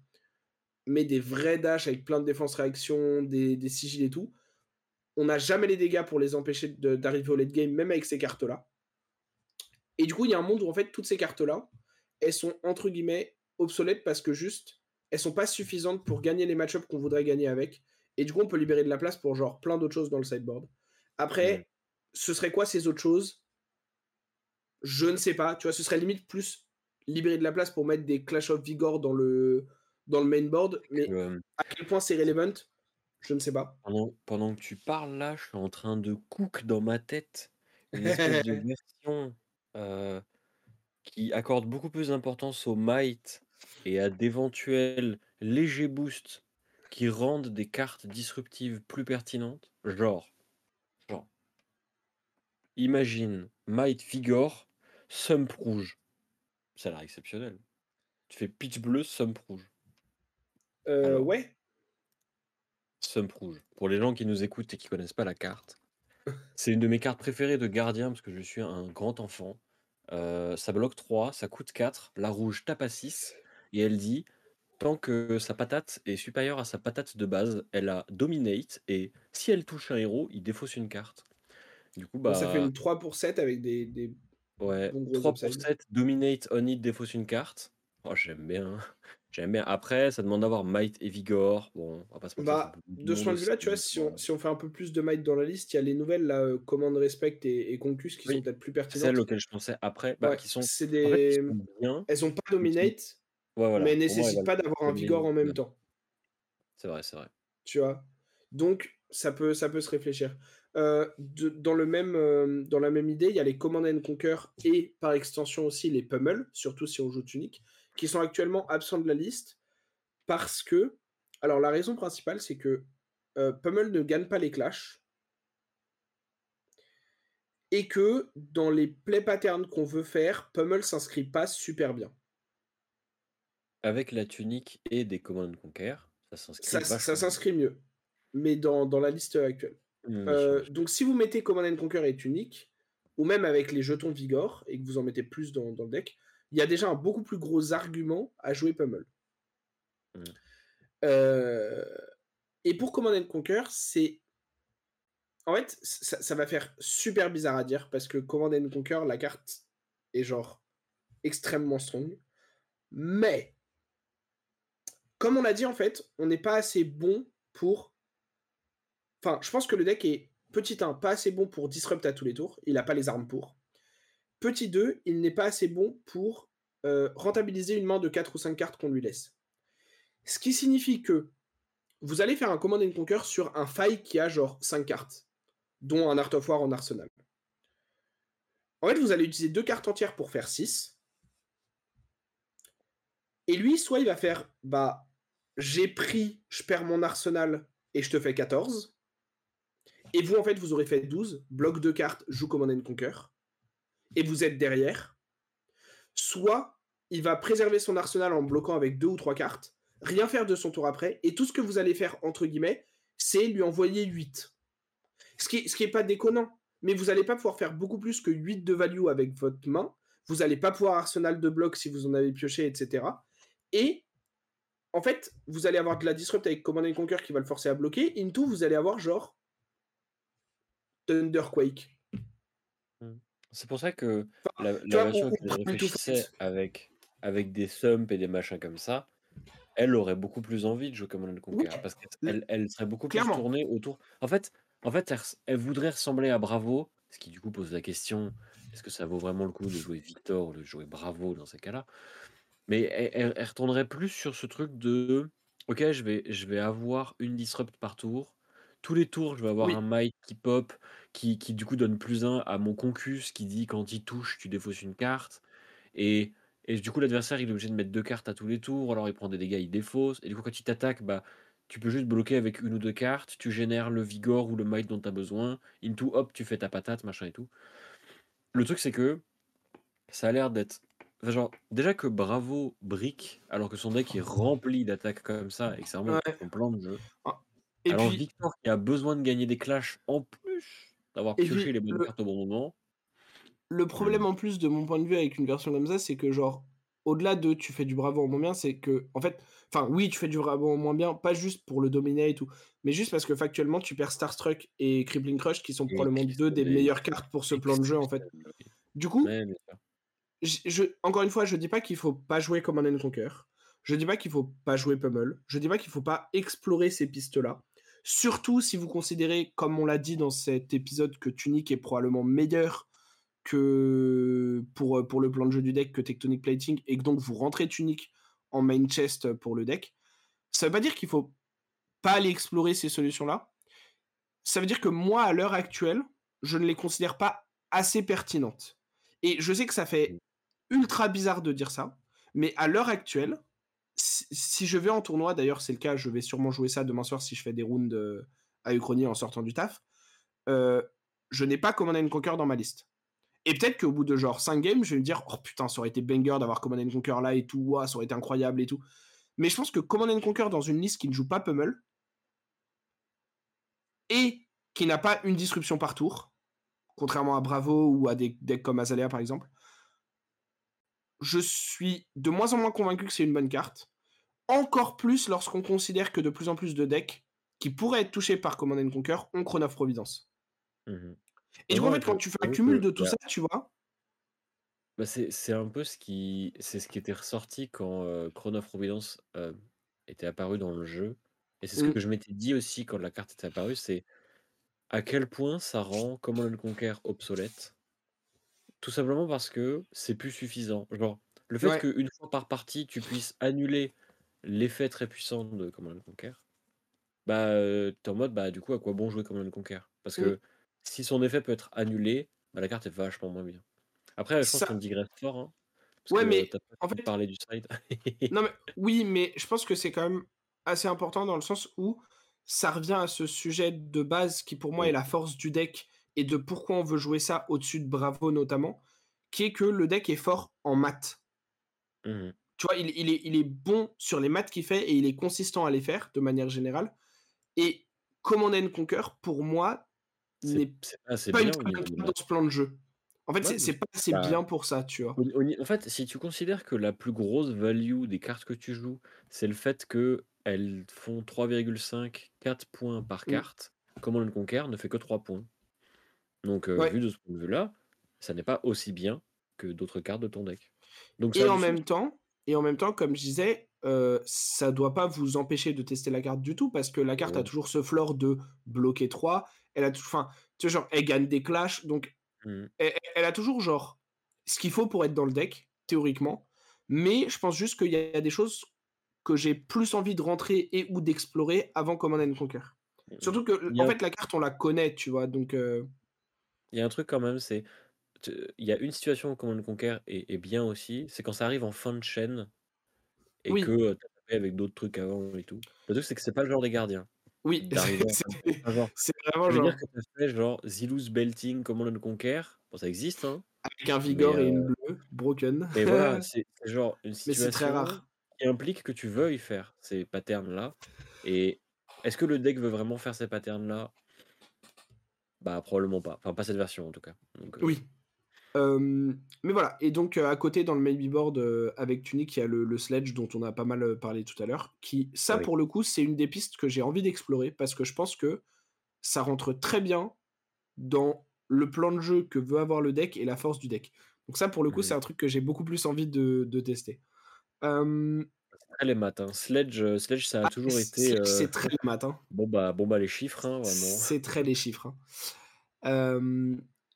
mais des vrais dash avec plein de défense-réaction, des des sigils et tout, on n'a jamais les dégâts pour les empêcher d'arriver au late game, même avec ces cartes-là. Et du coup, il y a un monde où en fait toutes ces cartes-là, elles sont entre guillemets «obsolètes» parce que juste, elles sont pas suffisantes pour gagner les match-up qu'on voudrait gagner avec et du coup, on peut libérer de la place pour genre plein d'autres choses dans le sideboard. Mmh. Après, ce serait quoi ces autres choses? Je ne sais pas, tu vois? Ce serait limite plus libérer de la place pour mettre des Clash of Vigor dans le dans le main board, C'est que, mais hem à quel point c'est relevant? Je ne sais pas. pendant pendant que tu parles là, je suis en train de cook dans ma tête une espèce de version, heu, qui accorde beaucoup plus d'importance au might et à d'éventuels légers boosts qui rendent des cartes disruptives plus pertinentes. Genre genre imagine Might Vigor, Sump rouge. Ça a l'air exceptionnel. Tu fais pitch bleu, Sump rouge. Alors ouais. Sump rouge. Pour les gens qui nous écoutent et qui connaissent pas la carte, c'est une de mes cartes préférées de gardien parce que je suis un grand enfant. Heu, ça bloque 3, ça coûte 4, la rouge tape à 6 et elle dit: «Tant que sa patate est supérieure à sa patate de base, elle a dominate et si elle touche un héros, il défausse une carte». Du coup, Donc ça fait bah une 3 pour 7 avec des des ouais, bons gros 3 pour upside. 7, dominate, on it, défausse une carte. Oh j'aime bien, j'aime bien. Après, ça demande d'avoir might et vigor. Bon, on va pas se Bah, de ce point de vue-là, tu vois, si on quoi. si on fait un peu plus de might dans la liste, il y a les nouvelles là, heu, Command Respect et et Concus qui sont peut-être plus c'est celles pertinentes. auxquelles je pensais après, bah, Ouais, qui sont c'est en fait, qui des, sont bien, elles ont pas dominate, ouais, mais voilà, elles nécessitent pas d'avoir un vigor en même temps. C'est vrai, c'est vrai. Tu vois? Donc ça peut ça peut se réfléchir. De dans le même, dans la même idée, il y a les Command and Conquer et par extension aussi les Pummel, surtout si on joue Tunic, qui sont actuellement absents de la liste parce que alors la raison principale, c'est que, heu, Pummel ne gagne pas les clashs et que dans les play patterns qu'on veut faire, Pummel s'inscrit pas super bien. Avec la tunique et des Command and Conquer, ça s'inscrit Ça ça s'inscrit mieux, mais dans dans la liste, actuelle. Mmh, sûr. donc si vous mettez Command and Conquer et Tunic, ou même avec les jetons Vigor et que vous en mettez plus dans dans le deck, il y a déjà un beaucoup plus gros argument à jouer Pummel. Mmh. Heu et pour Command and Conquer, c'est en fait, ça ça va faire super bizarre à dire parce que Command and Conquer, la carte est genre extrêmement strong, mais comme on l'a dit, en fait, on n'est pas assez bon pour enfin, je pense que le deck est, petit 1, pas assez bon pour disrupt à tous les tours, il a pas les armes pour. Petit 2, il n'est pas assez bon pour, heu, rentabiliser une main de 4 ou 5 cartes qu'on lui laisse. Ce qui signifie que vous allez faire un Command and Conquer sur un faille qui a genre 5 cartes, dont un Art of War en arsenal. En fait, vous allez utiliser 2 cartes entières pour faire 6 et lui, soit il va faire: «Bah, j'ai pris, je perds mon arsenal et je te fais 14» et vous, en fait, vous aurez fait 12, bloc 2 cartes, joue Command and Conquer et vous êtes derrière. Soit il va préserver son arsenal en bloquant avec 2 ou 3 cartes, rien faire de son tour après et tout ce que vous allez faire, entre guillemets, c'est lui envoyer 8. Ce qui ce qui est pas déconnant, mais vous allez pas pouvoir faire beaucoup plus que 8 de value avec votre main. Vous allez pas pouvoir arsenal de bloc si vous en avez pioché et cetera et en fait, vous allez avoir de la disrupt avec Command and Conquer qui va le forcer à bloquer. Into, vous allez avoir genre Thunderquake. Mmh. C'est pour ça que Enfin, la vois? Version réfléchissais Fight. avec avec des Sump et des machins comme ça, elle aurait beaucoup plus envie de jouer Command and Oui, Conquer parce qu'elle elle serait beaucoup plus tournée autour en fait en fait, elle voudrait ressembler à Bravo, ce qui du coup pose la question: «Est-ce que ça vaut vraiment le coup de jouer Victor ou de jouer Bravo dans ces cas-là?» mais elle elle elle retournerait plus sur ce truc de: «OK, je vais je vais avoir une disrupt par tour. Tous les tours, je vais avoir un might qui pop, qui qui du coup donne +1 à mon Concus qui dit quand il touche, tu défausses une carte» et et du coup, l'adversaire, il est obligé de mettre 2 cartes à tous les tours, alors il prend des dégâts, il défausse et du coup, quand il t'attaque, bah, tu peux juste bloquer avec 1 ou 2 cartes, tu génères le Vigor ou le Might dont tu as besoin. Into, hop, tu fais ta patate, machin et tout. Le truc, c'est que ça a l'air d'être enfin, genre, déjà que Bravo brick, alors que son deck est rempli d'attaques comme ça et que c'est vraiment Ouais. son plan de jeu. Ah et Alors puis Victor qui a besoin de gagner des clashs en plus d'avoir et pioché puis les bonnes le cartes au bon moment. le problème en plus de mon point de vue avec une version comme ça, c'est que genre, au-delà de tu fais du Bravo en moins bien, c'est qu'en fait enfin oui, tu fais du Bravo en moins bien, pas juste pour le dominate ou mais juste parce que factuellement, tu perds Starstruck et Crippling Crush qui sont Et probablement 2 des meilleures cartes pour ce plan de jeu, en fait. Du coup Ouais, je encore une fois, je dis pas qu'il faut pas jouer Command and Conquer. Je dis pas qu'il faut pas jouer Pummel. Je dis pas qu'il faut pas explorer ces pistes-là. Surtout si vous considérez, comme on l'a dit dans cet épisode, que Tunic est probablement meilleur que pour, heu, pour le plan de jeu du deck que Tectonic Plating et que donc vous rentrez Tunic en main chest pour le deck. Ça veut pas dire qu'il faut pas aller explorer ces solutions-là. Ça veut dire que moi, à l'heure actuelle, je ne les considère pas assez pertinente. Et je sais que ça fait Mmh. ultra bizarre de dire ça, mais à l'heure actuelle, si je vais en tournoi, d'ailleurs c'est le cas, je vais sûrement jouer ça demain soir si je fais des rounds, heu, à Uchronie en sortant du taf, heu, je n'ai pas Command& Conquer dans ma liste. Et peut-être qu'au bout de genre 5 games, je vais me dire: «Oh putain, ça aurait été banger d'avoir Command& Conquer là et tout, ça aurait été incroyable et tout». Mais je pense que Command& Conquer dans une liste qui ne joue pas Pummel et qui n'a pas une disruption par tour, contrairement à Bravo ou à des decks comme Azalea par exemple je suis de moins en moins convaincu que c'est une bonne carte. Encore plus lorsqu'on considère que de plus en plus de decks qui pourraient être touchés par Command& Conquer ont Crown of Providence. Mmh mh. Et du coup, en fait, quand tu fais un cumul de tout bah ça, tu vois? bah, c'est un peu ce qui c'est ce qui était ressorti quand, heu, Crown of Providence, heu, était apparu dans le jeu et c'est ce Mmh. que je m'étais dit aussi quand la carte était apparue, c'est à quel point ça rend Command& Conquer obsolète. Tout simplement parce que c'est plus suffisant. Genre, le fait Ouais. qu'une fois par partie, tu puisses annuler l'effet très puissant de Command& Conquer, bah, heu, tu es en mode: «Bah, du coup, à quoi bon jouer Command& Conquer?» parce Mmh. que si son effet peut être annulé, bah, la carte est vachement moins bien. Après, je pense qu'on digresse fort, hein, parce Ouais, que mais tu as pas en fait parler du non, mais oui, mais je pense que c'est quand même assez important dans le sens où ça revient à ce sujet de base qui, pour moi, est Oui. la force du deck et de pourquoi on veut jouer ça au-dessus de Bravo notamment, qui est que le deck est fort en maths. Mmh mh. Tu vois? Il est il est il est bon sur les maths qu'il fait et il est consistant à les faire, de manière générale et Command& Conquer, pour moi, n'est pas pas une bien dans ce plan de jeu. En fait, Ouais, c'est pas assez bah bien pour ça, tu vois? En fait, si tu considères que la plus grosse value des cartes que tu joues, c'est le fait qu'elles font 3,5-4 points par Mmh. carte, Command& Conquer ne fait que 3 points. Donc Ouais. vu de ce point de vue-là, ça n'est pas aussi bien que d'autres cartes de ton deck. Donc Et en même temps et en même temps, comme je disais, heu, ça doit pas vous empêcher de tester la carte du tout parce que la carte a toujours ce floor de bloquer 3. Elle a tou enfin, tu vois, genre, elle gagne des clashs, donc Mmh mh. elle a toujours, genre, ce qu'il faut pour être dans le deck, théoriquement. Mais je pense juste qu'il y a des choses que j'ai plus envie de rentrer et ou d'explorer avant Command& Conquer. Mmh mh. Surtout que, en fait, la carte, on la connaît, tu vois? Donc il y a un truc quand même, c'est il y a une situation où Command& Conquer est est bien aussi, c'est quand ça arrive en fin de chaîne et que, Oui. heu, tu as tapé avec d'autres trucs avant et tout. Le truc, c'est que c'est pas le genre des gardiens Oui, c'est chaîne. Enfin, genre, vraiment ça veut dire genre que tu fait genre Zealous Belting Command& Conquer, bon ça existe, hein, avec un mais Vigor et une bleue, broken. mais voilà, c'est genre une Mais c'est très situation rare. qui implique que tu veuilles faire ces patterns-là et est-ce que le deck veut vraiment faire ces patterns-là? Bah, probablement pas. Enfin, pas cette version en tout cas, donc heu Oui. Mais voilà et donc heu, à côté dans le maybe board, heu, avec Tunic, il y a le le Sledge dont on a pas mal, parlé tout à l'heure, qui ça Oui. pour le coup, c'est une des pistes que j'ai envie d'explorer parce que je pense que ça rentre très bien dans le plan de jeu que veut avoir le deck et la force du deck. Donc ça, pour le coup, c'est un truc que j'ai beaucoup plus envie de de tester. Très les hein. Sledge, heu, Sledge ça a ah, toujours été, heu, c'est très les hein. bon bah bon bah les chiffres, hein, vraiment. C'est très les chiffres, hein.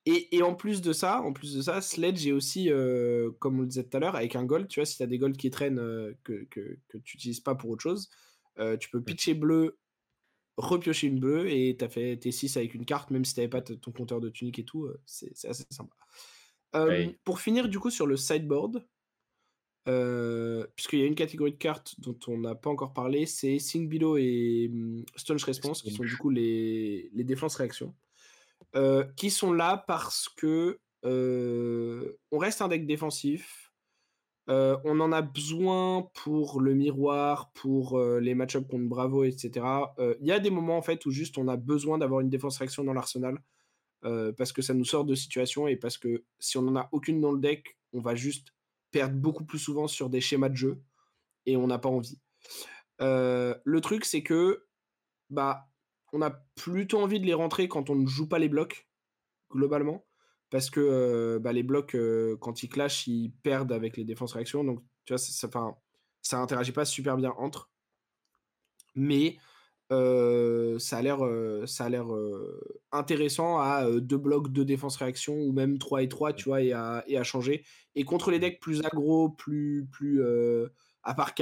Et et en plus de ça en plus de ça, Sledge est aussi, heu, comme on le disait tout à l'heure, avec un gold, tu vois? Si tu as des golds qui traînent, que que que tu utilises pas pour autre chose, tu peux Mmh. pitcher bleu, repiocher une bleue et tu as fait tes 6 avec une carte, même si tu pas ton compteur de Tunic et tout, c'est assez sympa. Pour finir du coup sur le sideboard heu, puisqu'il y a une catégorie de cartes dont on n'a pas encore parlé, c'est Think Below et mmh, Staunch Response qui sont du coup les défenses réactions. Heu, qui sont là parce que, heu, on reste un deck défensif, on en a besoin pour le miroir, pour, les match-up contre Bravo et cetera. Heu, il y a des moments en fait où juste on a besoin d'avoir une défense réaction dans l'arsenal, parce que ça nous sort de situations et parce que si on en a aucune dans le deck, on va juste perdre beaucoup plus souvent sur des schémas de jeu et on n'a pas envie. Heu, le truc c'est que, bah, on a plutôt envie de les rentrer quand on ne joue pas les blocs, globalement, parce que, heu, bah, les blocs, heu, quand ils clashent, ils perdent avec les défenses réactions donc tu vois? Ça ça ça interagit pas super bien entre. Mais ça a l'air, heu, ça a l'air, heu, intéressant à, heu, 2 blocs, 2 défenses réaction ou même 3 et 3, Mmh. tu vois? Et à et à changer et contre les Mmh. decks plus aggro, plus plus, à part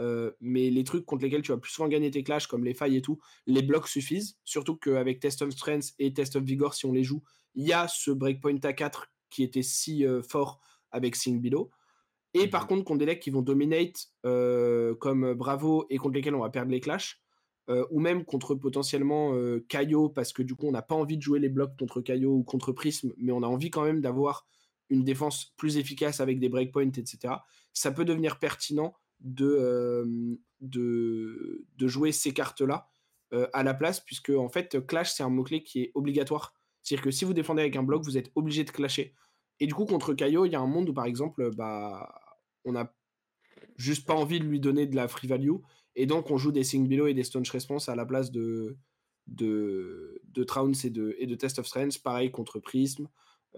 heu, mais les trucs contre lesquels tu vas plus souvent gagner tes clashs, comme les failles et tout, les blocs suffisent. Surtout qu'avec Test of Strength et Test of Vigor, si on les joue, il y a ce breakpoint à 4 qui était si, fort avec Seeing Below. Et par Mmh contre, contre des decks qui vont dominate, comme Bravo et contre lesquels on va perdre les clashs, heu, ou même contre potentiellement, heu, Kaio, parce que du coup, on n'a pas envie de jouer les blocs contre Kaio ou contre Prism, mais on a envie quand même d'avoir une défense plus efficace avec des breakpoints, et cetera. Ça peut devenir pertinent de, hem, de de jouer ces cartes-là, heu, à la place puisque en fait, clash, c'est un mot-clé qui est obligatoire. C'est-à-dire que si vous défendez avec un bloc, vous êtes obligé de clasher et du coup, contre Kaio, il y a un monde où, par exemple, bah, on a juste pas envie de lui donner de la free value et donc on joue des Sing Below et des Staunch Response à la place de de de Trounce et de et de Test of Strength. Pareil contre Prism.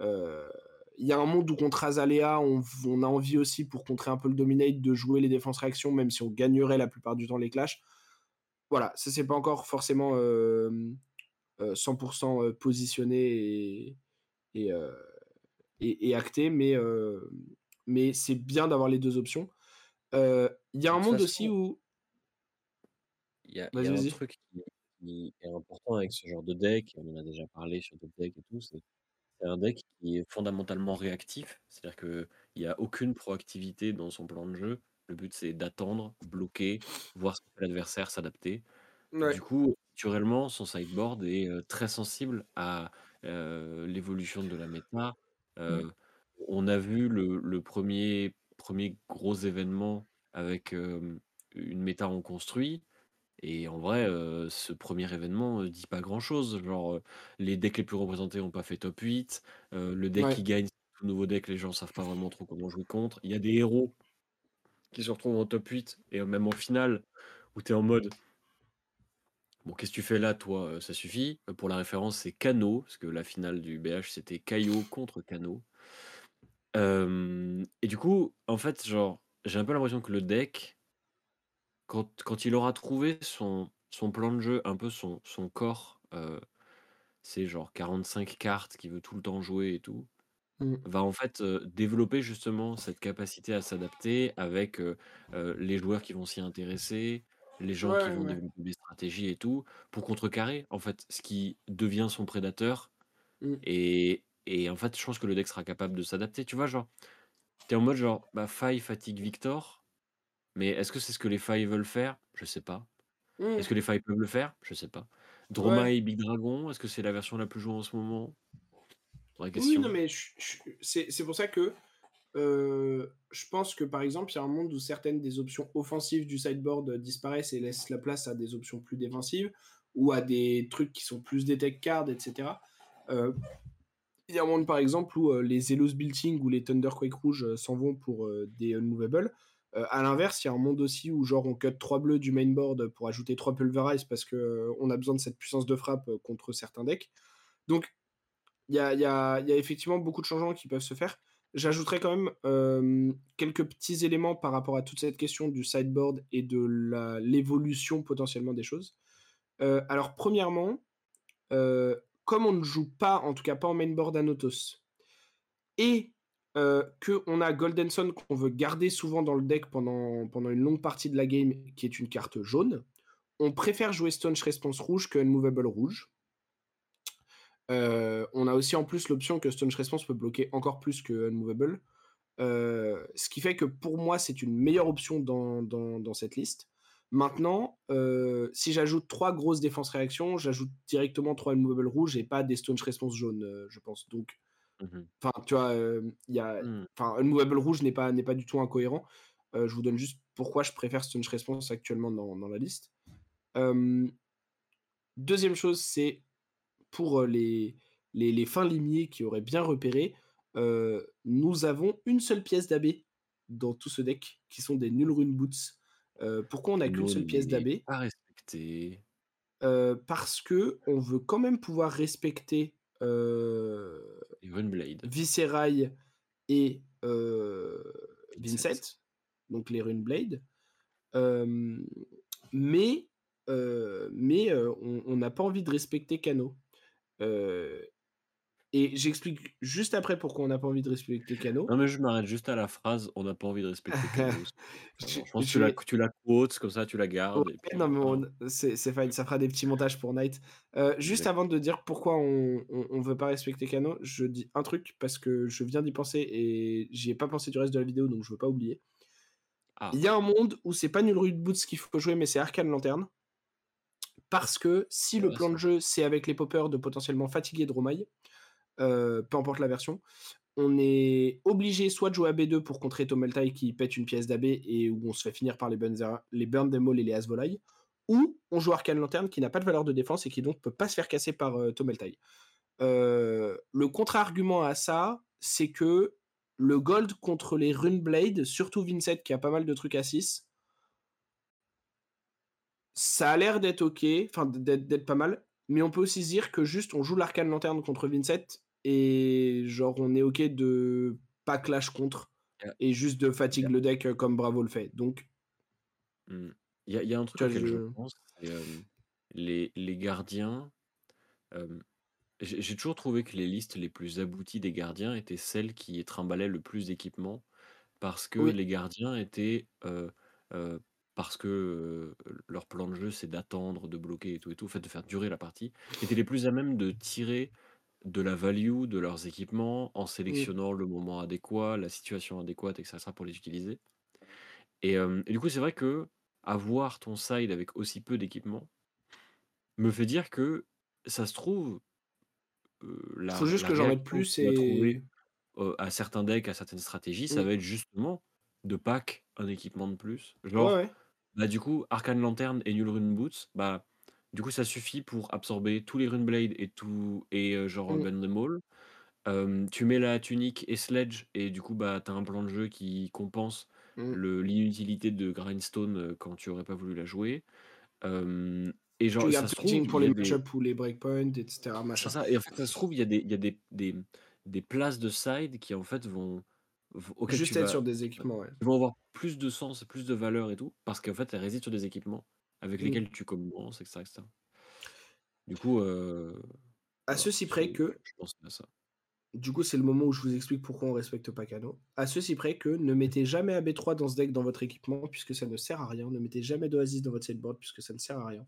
Heu, il y a un monde où contre Azalea, on on a envie aussi pour contrer un peu le dominate de jouer les défenses réactions, même si on gagnerait la plupart du temps les clashs. Voilà, ça c'est pas encore forcément, hem, heu, 100 heu, positionné et et et et acté, mais mais c'est bien d'avoir les 2 options. Il y a un monde aussi où il y a y a un truc qui qui est important avec ce genre de deck, on en a déjà parlé sur d'autres decks et tout, c'est un deck qui est fondamentalement réactif. C'est-à-dire qu'il y a aucune proactivité dans son plan de jeu. Le but, c'est d'attendre, bloquer, voir ce que fait l'adversaire, s'adapter. Ouais. du coup, naturellement, son sideboard est, très sensible à, l'évolution de la méta. Mmh. On a vu le le 1er 1er gros événement avec, une méta en construit et en vrai, ce 1er événement, heu, dit pas grand-chose. Genre, les decks les plus représentés ont pas fait top 8, heu, le deck Ouais. qui gagne, c'est un nouveau deck, les gens savent pas vraiment trop comment jouer contre. Il y a des héros qui se retrouvent en top 8 et même en finale où tu es en mode Bon, qu'est-ce que tu fais là, toi? Ça suffit? Pour la référence, c'est Kano, parce que la finale du BH, c'était Kaio contre Kano. Et du coup, en fait, genre, j'ai un peu l'impression que le deck quand quand il aura trouvé son son plan de jeu, un peu son son core, heu, c'est genre 45 cartes qu'il veut tout le temps jouer et tout, Mmh. va en fait, heu, développer justement cette capacité à s'adapter avec, heu, les joueurs qui vont s'y intéresser, les gens qui vont ouais. développer des stratégies et tout, pour contrecarrer, en fait, ce qui devient son prédateur Mmh. et et en fait, je pense que le deck sera capable de s'adapter. Tu vois, genre, tu es en mode genre, bah, faille, fatigue, victor, mais est-ce que c'est ce que les failles veulent faire? Je sais pas. Est-ce Mmh. que les failles peuvent le faire? Je sais pas. Ouais. Dromae, Big Dragon, est-ce que c'est la version la plus jouée en ce moment? Vraie Oui, non, mais c'est pour ça que, heu, je pense que, par exemple, il y a un monde où certaines des options offensives du sideboard, heu, disparaissent et laissent la place à des options plus défensives ou à des trucs qui sont plus des tech cards et cetera. Heu, il y a un monde, par exemple, où, les Zealous Building ou les Thunderquake rouges, heu, s'en vont pour, des Unmovables. Heu, à l'inverse, il y a un monde aussi où genre on cut 3 bleus du mainboard pour ajouter 3 Pulverize parce que, heu, on a besoin de cette puissance de frappe, heu, contre certains decks. Donc il y a y a effectivement beaucoup de changements qui peuvent se faire. J'ajouterais quand même, hem, quelques petits éléments par rapport à toute cette question du sideboard et de l'évolution potentiellement des choses. Alors premièrement, comme on ne joue pas, en tout cas pas en mainboard à Notos et heu, qu'on a Golden Sun qu'on veut garder souvent dans le deck pendant pendant une longue partie de la game, qui est une carte jaune, on préfère jouer Staunch Response rouge que Unmovable rouge. Heu, on a aussi en plus l'option que Staunch Response peut bloquer encore plus que Unmovable. Heu, ce qui fait que pour moi, c'est une meilleure option dans dans dans cette liste. Maintenant, heu, si j'ajoute 3 grosses défenses réactions, j'ajoute directement 3 Unmovable rouges et pas des Staunch Response jaunes, je pense. Donc. Enfin, tu vois, il y a Mmh. enfin, Unmovable rouge n'est pas n'est pas du tout incohérent. Je vous donne juste pourquoi je préfère Staunch Response actuellement dans dans la liste. 2e chose, c'est pour, les les les fins limiers qui auraient bien repéré, nous avons une seule pièce d'AB dans tout ce deck, qui sont des Null Rune Boots. Pourquoi on a qu'une seule pièce d'AB? pas respecté. Heu, parce qu'on veut quand même pouvoir respecter, heu, Et Pinsette. Vynnset, donc les Runeblade. Hem, mais heu, mais heu, on n'a pas envie de respecter Kano. Heu Et j'explique juste après pourquoi on n'a pas envie de respecter Kano. Non, mais je m'arrête juste à la phrase: «On n'a pas envie de respecter Kano». Je pense que tu la tu la quotes, comme ça tu la Ouais, gardes et puis non, mais c'est fine, ça fera des petits montages pour Night. Heu, juste avant de dire pourquoi on on veut pas respecter Kano, je dis un truc parce que je viens d'y penser et j'y ai pas pensé du reste de la vidéo, donc je veux pas oublier. Ah, Il y a un monde où c'est pas Null Rude Boots qu'il faut jouer, mais c'est Arcane Lanterne. Parce que si c'est le plan ça. de jeu, c'est avec les poppers de potentiellement fatiguer Dromai, heu, peu importe la version, on est obligé soit de jouer à B2 pour contrer Tomeltai qui pète une pièce d'AB et où on se fait finir par les les Burn Demol et les Asvolaï, ou on joue Arcane Lanterne qui n'a pas de valeur de défense et qui donc peut pas se faire casser par, heu, Tomeltai. Heu, le contre-argument à ça, c'est que le gold contre les Runeblade, surtout Vincent qui a pas mal de trucs à 6 ça a l'air d'être OK, enfin d'être pas mal, mais on peut aussi dire que juste on joue l'Arcane Lanterne contre Vincent et genre on est OK de pas clash contre et juste de fatigue le deck, heu, comme Bravo le fait. Donc mmh, il y a il y a un truc auquel je je pense, hem, les les gardiens, hem, j'ai toujours trouvé que les listes les plus abouties des gardiens étaient celles qui trimballaient le plus d'équipements parce que oui, les gardiens étaient, heu, parce que, leur plan de jeu, c'est d'attendre, de bloquer et tout et tout, en fait, de faire durer la partie, étaient les plus à même de tirer de la value de leurs équipements en sélectionnant le moment adéquat, la situation adéquate et cetera pour les utiliser. Et hem et du coup, c'est vrai qu'avoir ton side avec aussi peu d'équipements me fait dire que ça se trouve, heu, faut la juste la que j'en mette réaction que plus tu vas trouver, et heu, à certains decks, à certaines stratégies, ça mmh, va être justement de pack un équipement de plus. ouais, Genre, ouais, bah, du coup, Arcane Lanterne et Null Rune Boots, bah, du coup, ça suffit pour absorber tous les Runeblade et tout et heu, genre, mmh, Bend Them All. Hem, tu mets la tunique et Sledge et du coup, bah, tu as un plan de jeu qui compense mmh. le l'inutilité de Grindstone, heu, quand tu aurais pas voulu la jouer. Hem et Tu genre, gardes ça se trouve, il pour y les a des match-up ou les breakpoints et cetera c'est machin. ça et en fait, ça se trouve, il y a des il y a des des des places de side qui, en fait, vont v auxquelles tu Juste être vas sur des équipements, ouais. qui vont avoir plus de sens et plus de valeur et tout, parce qu'en fait, elles résident sur des équipements avec Mmh. lesquels tu commences et cetera et cetera. Du coup, heu, À ceci près que je pensais à ça. Du coup, c'est le moment où je vous explique pourquoi on respecte pas Kano. À ceci près que ne mettez jamais AB3 dans ce deck dans votre équipement puisque ça ne sert à rien. Ne mettez jamais d'Oasis dans votre sideboard puisque ça ne sert à rien.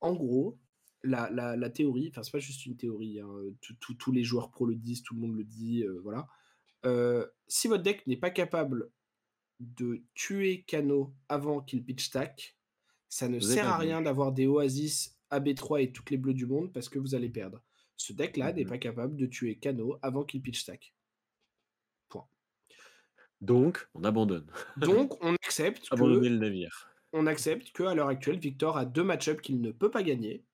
En gros, la, la, la théorie, enfin c'est pas juste une théorie, hein, tout- tout- tous les joueurs pro le disent, tout le monde le dit, euh, voilà. Euh, si votre deck n'est pas capable de tuer Kano avant qu'il pitch stack, ça ne Vous sert à rien d'avoir des Oasis AB3 et toutes les bleus du monde parce que vous allez perdre. Ce deck-là n'est Mmh pas capable de tuer Kano avant qu'il pitch stack. Point. Donc on abandonne. Donc, on accepte Abandonner le navire. on accepte que à l'heure actuelle, Victor a deux match-ups qu'il ne peut pas gagner.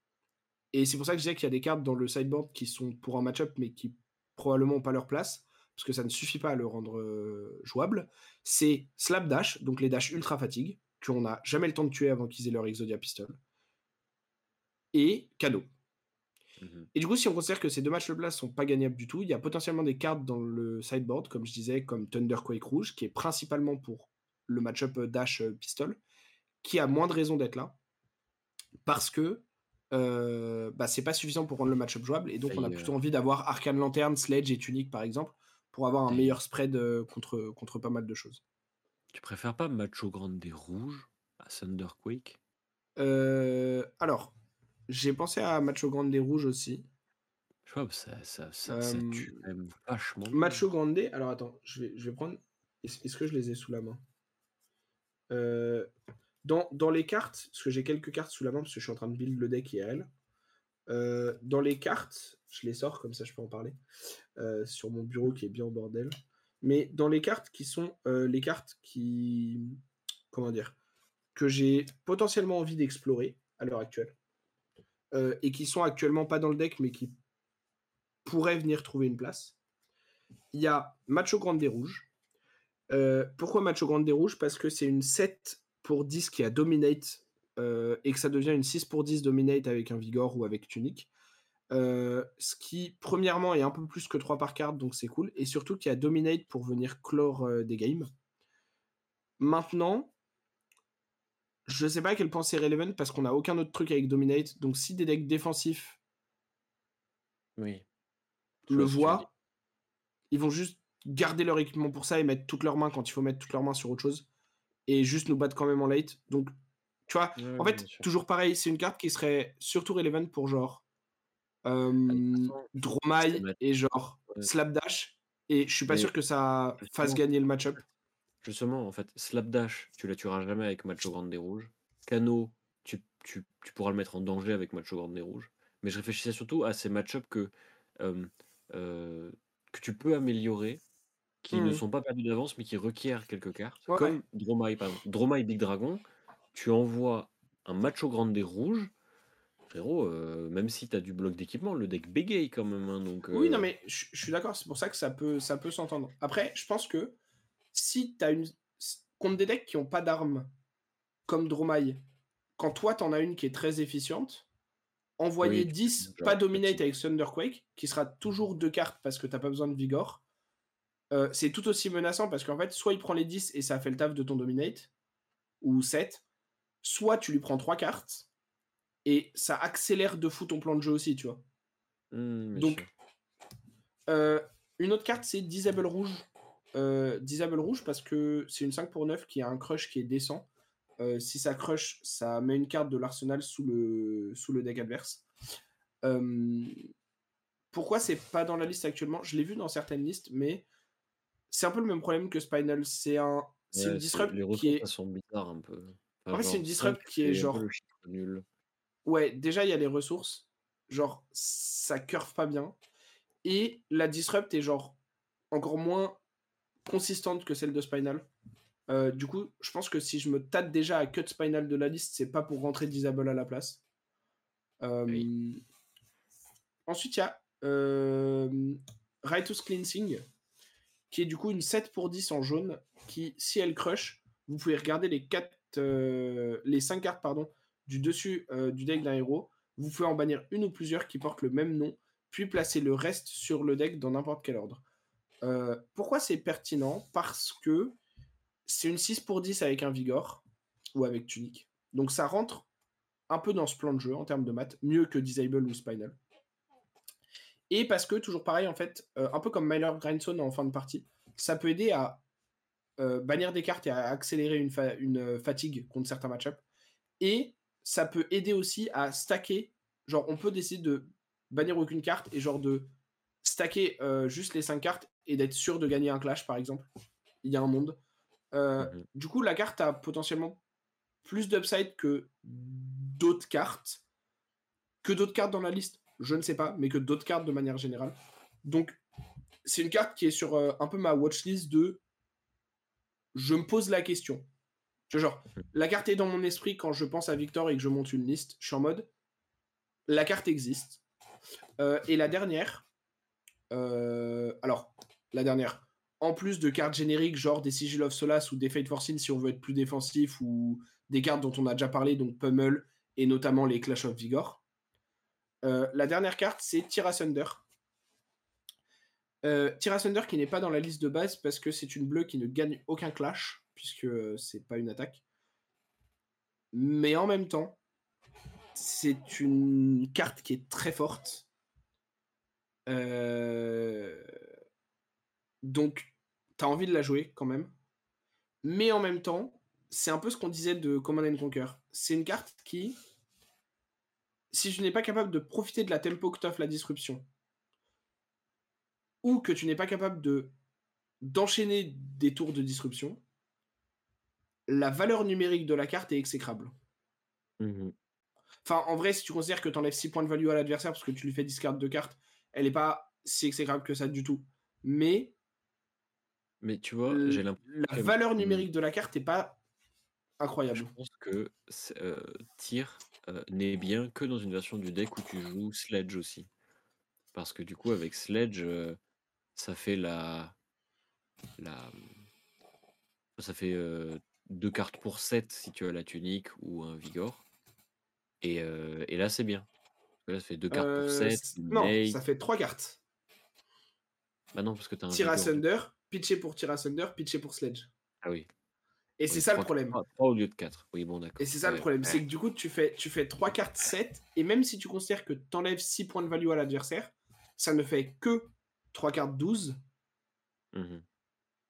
Et c'est pour ça que je disais qu'il y a des cartes dans le sideboard qui sont pour un match-up, mais qui probablement n'ont pas leur place, parce que ça ne suffit pas à le rendre euh, jouable. C'est Slap Dash, donc les dash ultra fatigue, qu'on n'a jamais le temps de tuer avant qu'ils aient leur Exodia Pistol, et Cadeau. Mmh Et du coup, si on considère que ces deux matchs-là ne sont pas gagnables du tout, il y a potentiellement des cartes dans le sideboard, comme je disais, comme Thunderquake Rouge, qui est principalement pour le match-up euh, Dash euh, Pistol, qui a moins de raisons d'être là, parce que euh, bah, c'est pas suffisant pour rendre le match-up jouable, et donc on a plutôt heu envie d'avoir Arcane Lanterne, Sledge et Tunic, par exemple, pour avoir un meilleur spread euh, contre, contre pas mal de choses. Tu préfères pas Macho Grande Rouge à Thunderquake? Euh, alors, j'ai pensé à Macho Grande Rouge aussi. Je pas, ça ça ça ça Euh, tue quand même vachement. Macho Grande, alors attends, je vais, je vais prendre. Est-ce est-ce que je les ai sous la main? Euh, dans, dans les cartes, parce que j'ai quelques cartes sous la main, parce que je suis en train de build le deck IRL. Euh, dans les cartes, je les sors comme ça je peux en parler, euh, sur mon bureau qui est bien au bordel. Mais dans les cartes qui sont euh, les cartes qui. Comment dire Que j'ai potentiellement envie d'explorer à l'heure actuelle. euh, et qui sont actuellement pas dans le deck, mais qui pourraient venir trouver une place. Il y a Macho Grande Rouge. Euh, pourquoi Macho Grande Rouge Parce que c'est une 7 pour 10 qui a Dominate et que ça devient une 6 pour 10 Dominate avec un Vigor ou avec Tunic. Euh, ce qui, premièrement, est un peu plus que 3 par carte, donc c'est cool. Et surtout qu'il y a Dominate pour venir clore euh, des games. Maintenant, je sais pas à quel point c'est relevant parce qu'on n'a aucun autre truc avec Dominate. Donc si des decks défensifs Oui. Le voient, ils vont juste garder leur équipement pour ça et mettre toutes leurs mains quand il faut mettre toutes leurs mains sur autre chose. Et juste nous battre quand même en late. Donc, tu vois, Ouais, en fait, toujours pareil, c'est une carte qui serait surtout relevant pour genre euh, façon, c'est Dromai mat et genre. Slapdash. Et je suis pas Mais sûr que ça fasse gagner le match-up. justement, en fait, Slapdash, tu la tueras jamais avec Macho Grande des Rouges. Kano, tu tu tu pourras le mettre en danger avec Macho Grande des Rouges. Mais je réfléchissais surtout à ces match-up que, heu, que tu peux améliorer, qui ne Mmh. sont pas perdus d'avance, mais qui requièrent quelques cartes. Ouais, ouais. Comme Dromai, par exemple. Big Dragon, tu envoies un Macho Grande des Rouges, frérot, heu, même si tu as du bloc d'équipement, le deck bégaye quand même, hein, donc Oui, non, heu mais je je suis d'accord, c'est pour ça que ça peut, ça peut s'entendre. Après, je pense que si tu as une. Contre des decks qui n'ont pas d'armes, comme Dromai, quand toi t'en as une qui est très efficiente, envoyer Oui, tu 10, genre pas Dominate avec Thunderquake, qui sera toujours deux cartes parce que t'as pas besoin de Vigor, euh, c'est tout aussi menaçant parce qu'en fait, soit il prend les 10 et ça fait le taf de ton Dominate, ou 7, soit tu lui prends 3 cartes et ça accélère de fou ton plan de jeu aussi, tu vois. Mmh, Donc. Euh, une autre carte, c'est Disable Rouge. Euh, Disable Rouge parce que c'est une 5 pour 9 qui a un crush qui est décent. Euh, si ça crush, ça met une carte de l'arsenal sous le, sous le deck adverse. Pourquoi c'est pas dans la liste actuellement? Je l'ai vu dans certaines listes, mais c'est un peu le même problème que Spinal. C'est un, c'est une Ouais, c'est disrupt les qui est. sont bizarres un peu. En fait, c'est une genre 5, disrupt qui est genre. nul. Ouais, déjà, il y a les ressources. Genre, ça curve pas bien. Et la disrupt est genre encore moins consistante que celle de Spinal. Euh, du coup, je pense que si je me tâte déjà à cut Spinal de la liste, c'est pas pour rentrer Disable à la place. Euh, Oui. Ensuite, il y a euh, Righteous Cleansing, qui est du coup une 7 pour 10 en jaune, qui, si elle crush, vous pouvez regarder les, 4, euh, les 5 cartes pardon, du dessus euh, du deck d'un héros. Vous pouvez en bannir une ou plusieurs qui portent le même nom, puis placer le reste sur le deck dans n'importe quel ordre. Euh, pourquoi c'est pertinent? Parce que c'est une 6 pour 10 avec un Vigor, ou avec Tunique. Donc ça rentre un peu dans ce plan de jeu en termes de maths, mieux que Disable ou Spinal. Et parce que, toujours pareil, en fait, euh, un peu comme Myler Grindstone en fin de partie, ça peut aider à bannir des cartes et à accélérer une, fa une fatigue contre certains match-ups. Et ça peut aider aussi à stacker. Genre, on peut décider de bannir aucune carte et genre de stacker euh, juste les 5 cartes et d'être sûr de gagner un clash, par exemple. Il y a un monde. Euh, Mmh Du coup, la carte a potentiellement plus d'upside que d'autres cartes. Que d'autres cartes dans la liste, je ne sais pas, mais que d'autres cartes de manière générale. Donc, c'est une carte qui est sur euh, un peu ma watchlist de je me pose la question. Tu vois, genre, la carte est dans mon esprit quand je pense à Victor et que je monte une liste. Je suis en mode, la carte existe. Euh, et la dernière, euh, alors, la dernière, en plus de cartes génériques, genre des Sigil of Solace ou des Fate Forcing si on veut être plus défensif, ou des cartes dont on a déjà parlé, donc Pummel, et notamment les Clash of Vigor. Euh, la dernière carte, c'est Tirasunder. Euh, Tirasunder qui n'est pas dans la liste de base parce que c'est une bleue qui ne gagne aucun clash, puisque euh, c'est pas une attaque. Mais en même temps, c'est une carte qui est très forte. Euh, Donc, t'as envie de la jouer quand même. Mais en même temps, c'est un peu ce qu'on disait de Command and Conquer. C'est une carte qui, si je n'ai pas capable de profiter de la tempo que t'offre la disruption, ou que tu n'es pas capable de d'enchaîner des tours de disruption, la valeur numérique de la carte est exécrable. Mmh Enfin, en vrai, si tu considères que tu enlèves 6 points de value à l'adversaire parce que tu lui fais discard de cartes, elle n'est pas si exécrable que ça du tout. Mais Mais tu vois, j'ai l'impression la que valeur mmh, numérique de la carte n'est pas je incroyable. pense que heu, Tyr, heu, n'est bien que dans une version du deck où tu joues Sledge aussi. Parce que du coup avec Sledge, heu, ça fait la la, ça fait, heu, 2 cartes pour 7 si tu as la tunique ou un Vigor et heu et là c'est bien. Là ça fait 2 cartes pour Euh, 7, c- non, ça fait 3 cartes. Bah non, parce que tu as un Vigor du Tirasunder, pitché pour Tirasunder, pitché pour Sledge. ah oui, Et c'est ça le 3 problème. 3 3 au lieu de 4. Oui bon Et d'accord. c'est ça le Ouais, problème, ouais. c'est que du coup, tu fais, tu fais 3 cartes 7, et même si tu considères que tu enlèves 6 points de value à l'adversaire, ça ne fait que 3 cartes 12. Mmh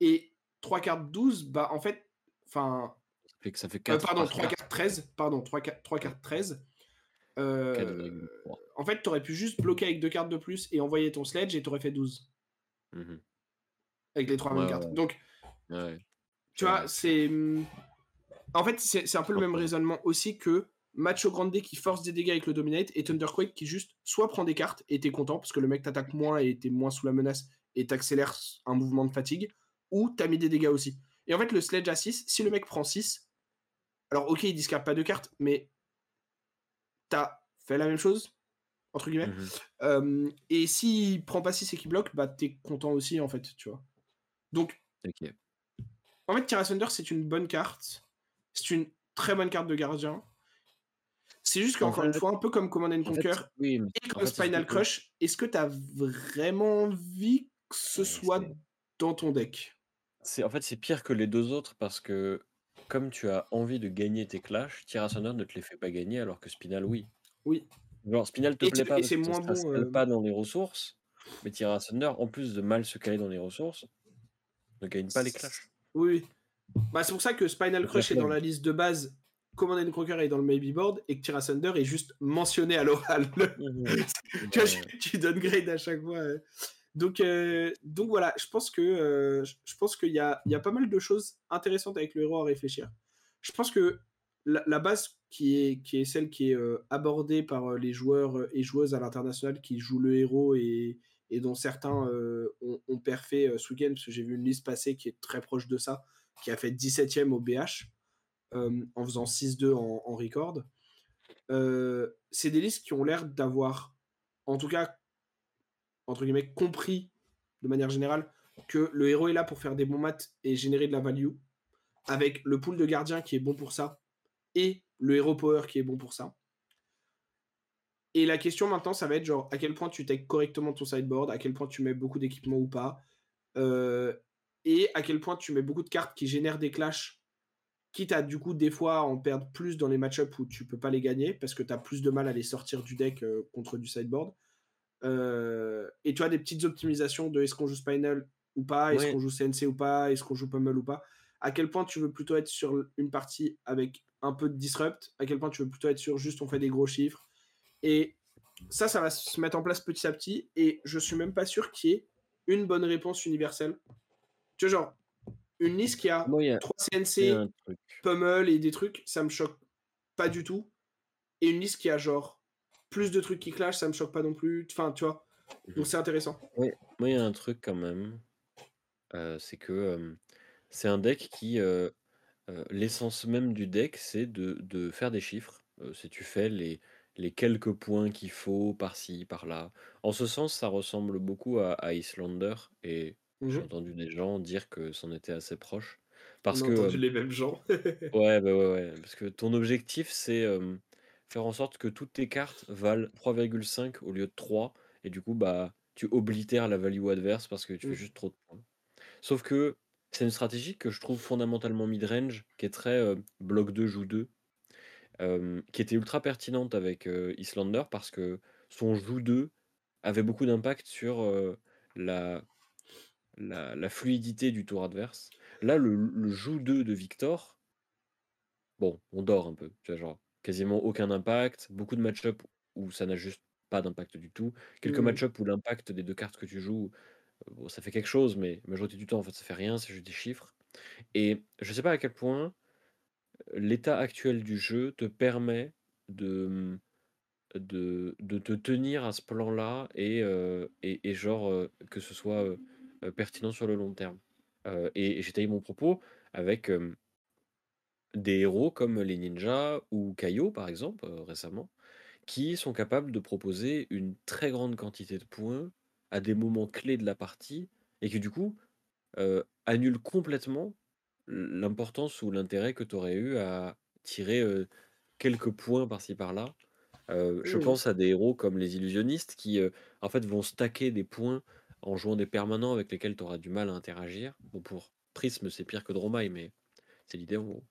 Et 3 cartes 12, bah, en fait, enfin, Ça fait que ça fait euh, 4 pardon, par 3 carte. cartes 13, pardon, 3 cartes 3 cartes 13. Heu, 4,3. en fait, tu aurais pu juste bloquer avec 2 cartes de plus et envoyer ton sledge et tu aurais fait 12 Mmh avec les 3 mêmes Ouais, cartes. ouais. Donc, Ouais. tu vois, c'est, mmh, en fait, c'est c'est un peu le même raisonnement aussi que Macho Grande qui force des dégâts avec le Dominate et Thunderquake qui juste soit prend des cartes et t'es content parce que le mec t'attaque moins et t'es moins sous la menace et t'accélères un mouvement de fatigue, ou t'as mis des dégâts aussi. Et en fait, le sledge à 6, si le mec prend 6, alors ok, il discard pas de cartes, mais t'as fait la même chose, entre guillemets. Mmh Euh, et s'il prend pas 6 et qu'il bloque, bah t'es content aussi en fait, tu vois. Donc, en fait, Tira Thunder, c'est une bonne carte. C'est une très bonne carte de gardien. C'est juste En qu'encore une fois, un peu comme Command and fait, Conquer oui, et en comme fait, Spinal Crush, est-ce que tu as vraiment envie que ce Ouais, soit dans ton deck? C'est en fait, c'est pire que les 2 autres parce que comme tu as envie de gagner tes clashs, Tira Thunder ne te les fait pas gagner alors que Spinal, oui. Oui. Genre Spinal te Et, plaît tu- pas et parce c'est que moins bon. euh, pas dans les ressources, mais Tira Thunder, en plus de mal se caler dans les ressources, ne gagne pas les clashs. Oui. Bah, c'est pour ça que Spinal Crush est dans la liste de base, Command and Conquer est dans le maybe board et que Tira Thunder est juste mentionné à l'oral. Mmh tu vois, Ouais. tu, tu downgrade à chaque fois. Donc, euh, donc voilà, je pense que euh, je pense qu'il y a, il y a pas mal de choses intéressantes avec le héros à réfléchir. Je pense que la, base qui est, qui est celle qui est euh, abordée par les joueurs et joueuses à l'international qui jouent le héros et, et dont certains ont, ont euh, ce week-end, parce que j'ai vu une liste passer qui est très proche de ça, qui a fait 17ème au BH en faisant 6-2 en, record. C'est des listes qui ont l'air d'avoir, en tout cas, entre guillemets, compris de manière générale que le héros est là pour faire des bons maths et générer de la value, avec le pool de gardiens qui est bon pour ça, et le héros power qui est bon pour ça. Et la question maintenant, ça va être genre à quel point tu take correctement ton sideboard, à quel point tu mets beaucoup d'équipements ou pas, euh, et à quel point tu mets beaucoup de cartes qui génèrent des clashs, quitte à du coup des fois en perdre plus dans les match-ups où tu peux pas les gagner parce que tu as plus de mal à les sortir du deck euh, contre du sideboard. Euh, et tu as des petites optimisations de est-ce qu'on joue Spinal ou pas, est-ce Ouais. qu'on joue CNC ou pas, est-ce qu'on joue Pummel ou pas. À quel point tu veux plutôt être sur une partie avec un peu de disrupt, à quel point tu veux plutôt être sur juste on fait des gros chiffres. Et ça, ça va se mettre en place petit à petit. Et je suis même pas sûr qu'il y ait une bonne réponse universelle. Tu vois, genre, une liste qui a y a 3 il y a CNC. Pummel et des trucs, ça me choque pas du tout. Et une liste qui a genre plus de trucs qui clashent, ça me choque pas non plus. Enfin, tu vois. Mmh Donc c'est intéressant. Moi, il y a un truc quand même, heu, c'est que, hem, c'est un deck qui, heu, l'essence même du deck, c'est de de faire des chiffres. C'est tu fais les les quelques points qu'il faut par-ci, par-là. En ce sens, ça ressemble beaucoup à à Islander et j'ai Mhm. entendu des gens dire que c'en était assez proche. Parce que, entendu les mêmes gens. ouais, bah, ouais, ouais, parce que ton objectif, c'est, faire en sorte que toutes tes cartes valent 3,5 au lieu de 3 et du coup, bah, tu oblitères la value adverse parce que tu fais Mm. juste trop de points. Sauf que c'est une stratégie que je trouve fondamentalement mid-range, qui est très, heu, bloc 2 joue 2, hem, qui était ultra pertinente avec, heu, Islander parce que son joue 2 avait beaucoup d'impact sur, la la la fluidité du tour adverse. Là, le le joue 2 de Victor Bon, on dort un peu, tu vois? Genre, quasiment aucun impact, beaucoup de match-up où ça n'a juste pas d'impact du tout. Quelques Mhm. match-up où l'impact des 2 cartes que tu joues, heu, bon, ça fait quelque chose, mais la majorité du temps, en fait, ça fait rien, c'est juste des chiffres. Et je sais pas à quel point, heu, l'état actuel du jeu te permet de, mmh, de de te tenir à ce plan-là et heu et et genre, que ce soit, pertinent sur le long terme. Et et j'étaye mon propos avec, des héros comme les ninjas ou Kaio, par exemple, heu, récemment, qui sont capables de proposer une très grande quantité de points à des moments clés de la partie et qui, du coup, heu, annulent complètement l'importance ou l'intérêt que tu aurais eu à tirer, quelques points par-ci par-là. Je Mhm. pense à des héros comme les illusionnistes qui, en fait, vont stacker des points en jouant des permanents avec lesquels tu auras du mal à interagir. Bon, pour Prism, c'est pire que Dromai, mais c'est l'idée, en gros.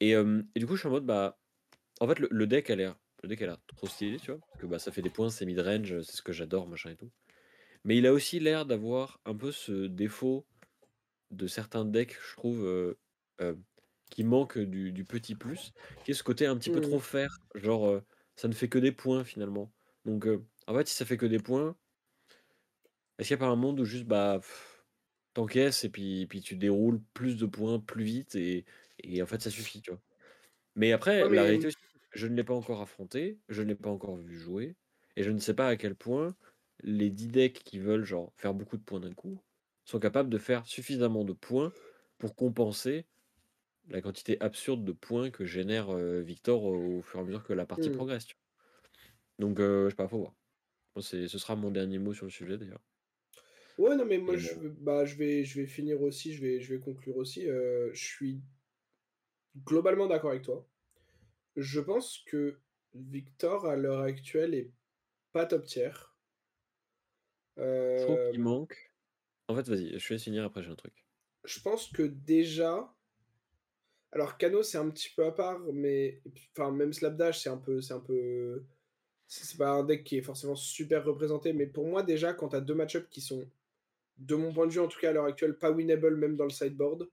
Et, hem, et du coup, je suis en mode, bah, en fait, le le deck a l'air le deck a l'air trop stylé, tu vois? Parce que, bah, ça fait des points, c'est mid-range, c'est ce que j'adore, machin et tout. Mais il a aussi l'air d'avoir un peu ce défaut de certains decks, je trouve, heu, qui manquent du du petit plus, qui est ce côté un petit peu trop Mmh. faire. Genre, ça ne fait que des points finalement. Donc, en fait, si ça fait que des points est-ce qu'il y a pas un monde où juste, bah, tu encaisses et puis puis tu déroules plus de points plus vite et et en fait ça suffit, tu vois? Mais Ouais, après, la réalité aussi, je ne l'ai pas encore affronté, je ne l'ai pas encore vu jouer et je ne sais pas à quel point les 10 decks qui veulent genre faire beaucoup de points d'un coup, sont capables de faire suffisamment de points pour compenser la quantité absurde de points que génère, heu, Victor au fur et à mesure que la partie mmh. progresse, tu vois? Donc, heu, je sais pas, faut voir. C'est ce sera mon dernier mot sur le sujet d'ailleurs Ouais, non, mais moi, et je bah, je vais je vais finir aussi, je vais je vais conclure aussi, heu, je suis globalement d'accord avec toi. Je pense que Victor, à l'heure actuelle, est pas top tier. je trouve qu'il Hem, manque en fait, vas-y, je laisse finir après j'ai un truc. je pense que déjà alors Kano, c'est un petit peu à part, mais enfin, même Slapdash, c'est un peu c'est un peu c'est pas un deck qui est forcément super représenté, mais pour moi, déjà, quand tu as 2 match-up qui sont, de mon point de vue, en tout cas, à l'heure actuelle, pas winnable même dans le sideboard,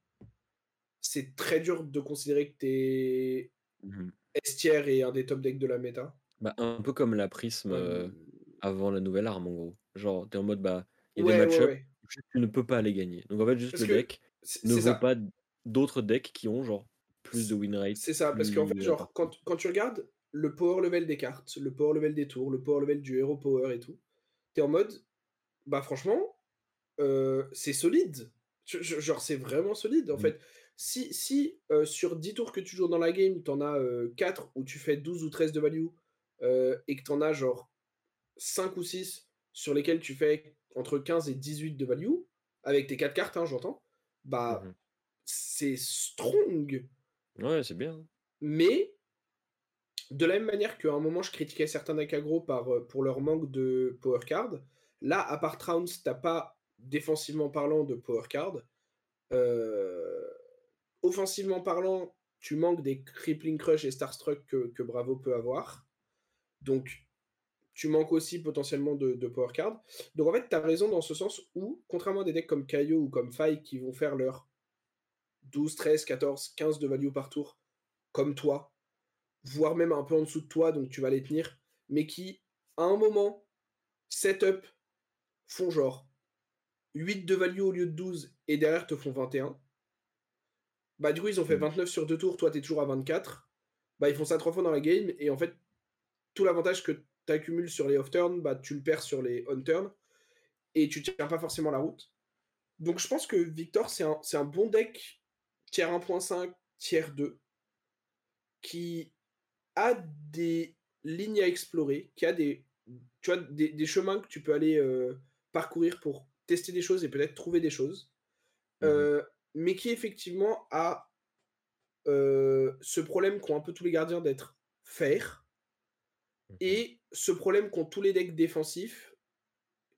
c'est très dur de considérer que tu es Mmh tier et un des top decks de la méta. Bah, un peu comme la Prisme, heu, Hem, avant la nouvelle arme, en gros. Genre, tu es en mode, bah, il y a des ouais, ouais, match-up, ouais. juste tu ne peux pas les gagner. Donc en fait, juste Parce le deck ne vaut ça. pas d'autres decks qui ont genre plus de win rate, c'est ça, parce qu'en fait, genre, quand quand tu regardes le power level des cartes, le power level des tours, le power level du hero power et tout, tu es en mode, bah, franchement, heu, c'est solide. Genre, c'est vraiment solide, en Mmh. fait. Si si, heu, sur 10 tours que tu joues dans la game, tu en as, heu, 4 où tu fais 12 ou 13 de value, heu, et que tu en as genre 5 ou 6 sur lesquels tu fais entre 15 et 18 de value, avec tes 4 cartes, hein, j'entends, bah, mh. c'est strong. Ouais, c'est bien, hein. Mais de la même manière qu'à un moment, je critiquais certains decks aggro par, heu, pour leur manque de power card, là, à part Trounce, tu pas, défensivement parlant, de power card. Heu, offensivement parlant, tu manques des Crippling Crush et Starstruck que Bravo peut avoir. Donc tu manques aussi potentiellement de power card. Donc en fait, tu as raison dans ce sens où, contrairement à des decks comme Kaio ou comme Fai qui vont faire leurs 12-13-14-15 de value par tour, comme toi, voire même un peu en dessous de toi, donc tu vas les tenir, mais qui, à un moment, setup, font genre 8 de value au lieu de 12 et derrière te font 21. Bah, du coup, ils ont fait Mmh. 29 sur 2 tours, toi, tu es toujours à 24. Bah, ils font ça 3 fois dans la game et en fait, tout l'avantage que tu accumules sur les off-turn, bah, tu le perds sur les on-turn et tu tiens pas forcément la route. Donc, je pense que Victor, c'est un, c'est un bon deck tiers 1.5, tiers 2 qui a des lignes à explorer, qui a des, tu vois, des, des chemins que tu peux aller euh, parcourir pour tester des choses et peut-être trouver des choses, Mmh mh. euh, mais qui effectivement a euh, ce problème qu'ont un peu tous les gardiens d'être fair, Mmh mh. et ce problème qu'ont tous les decks défensifs,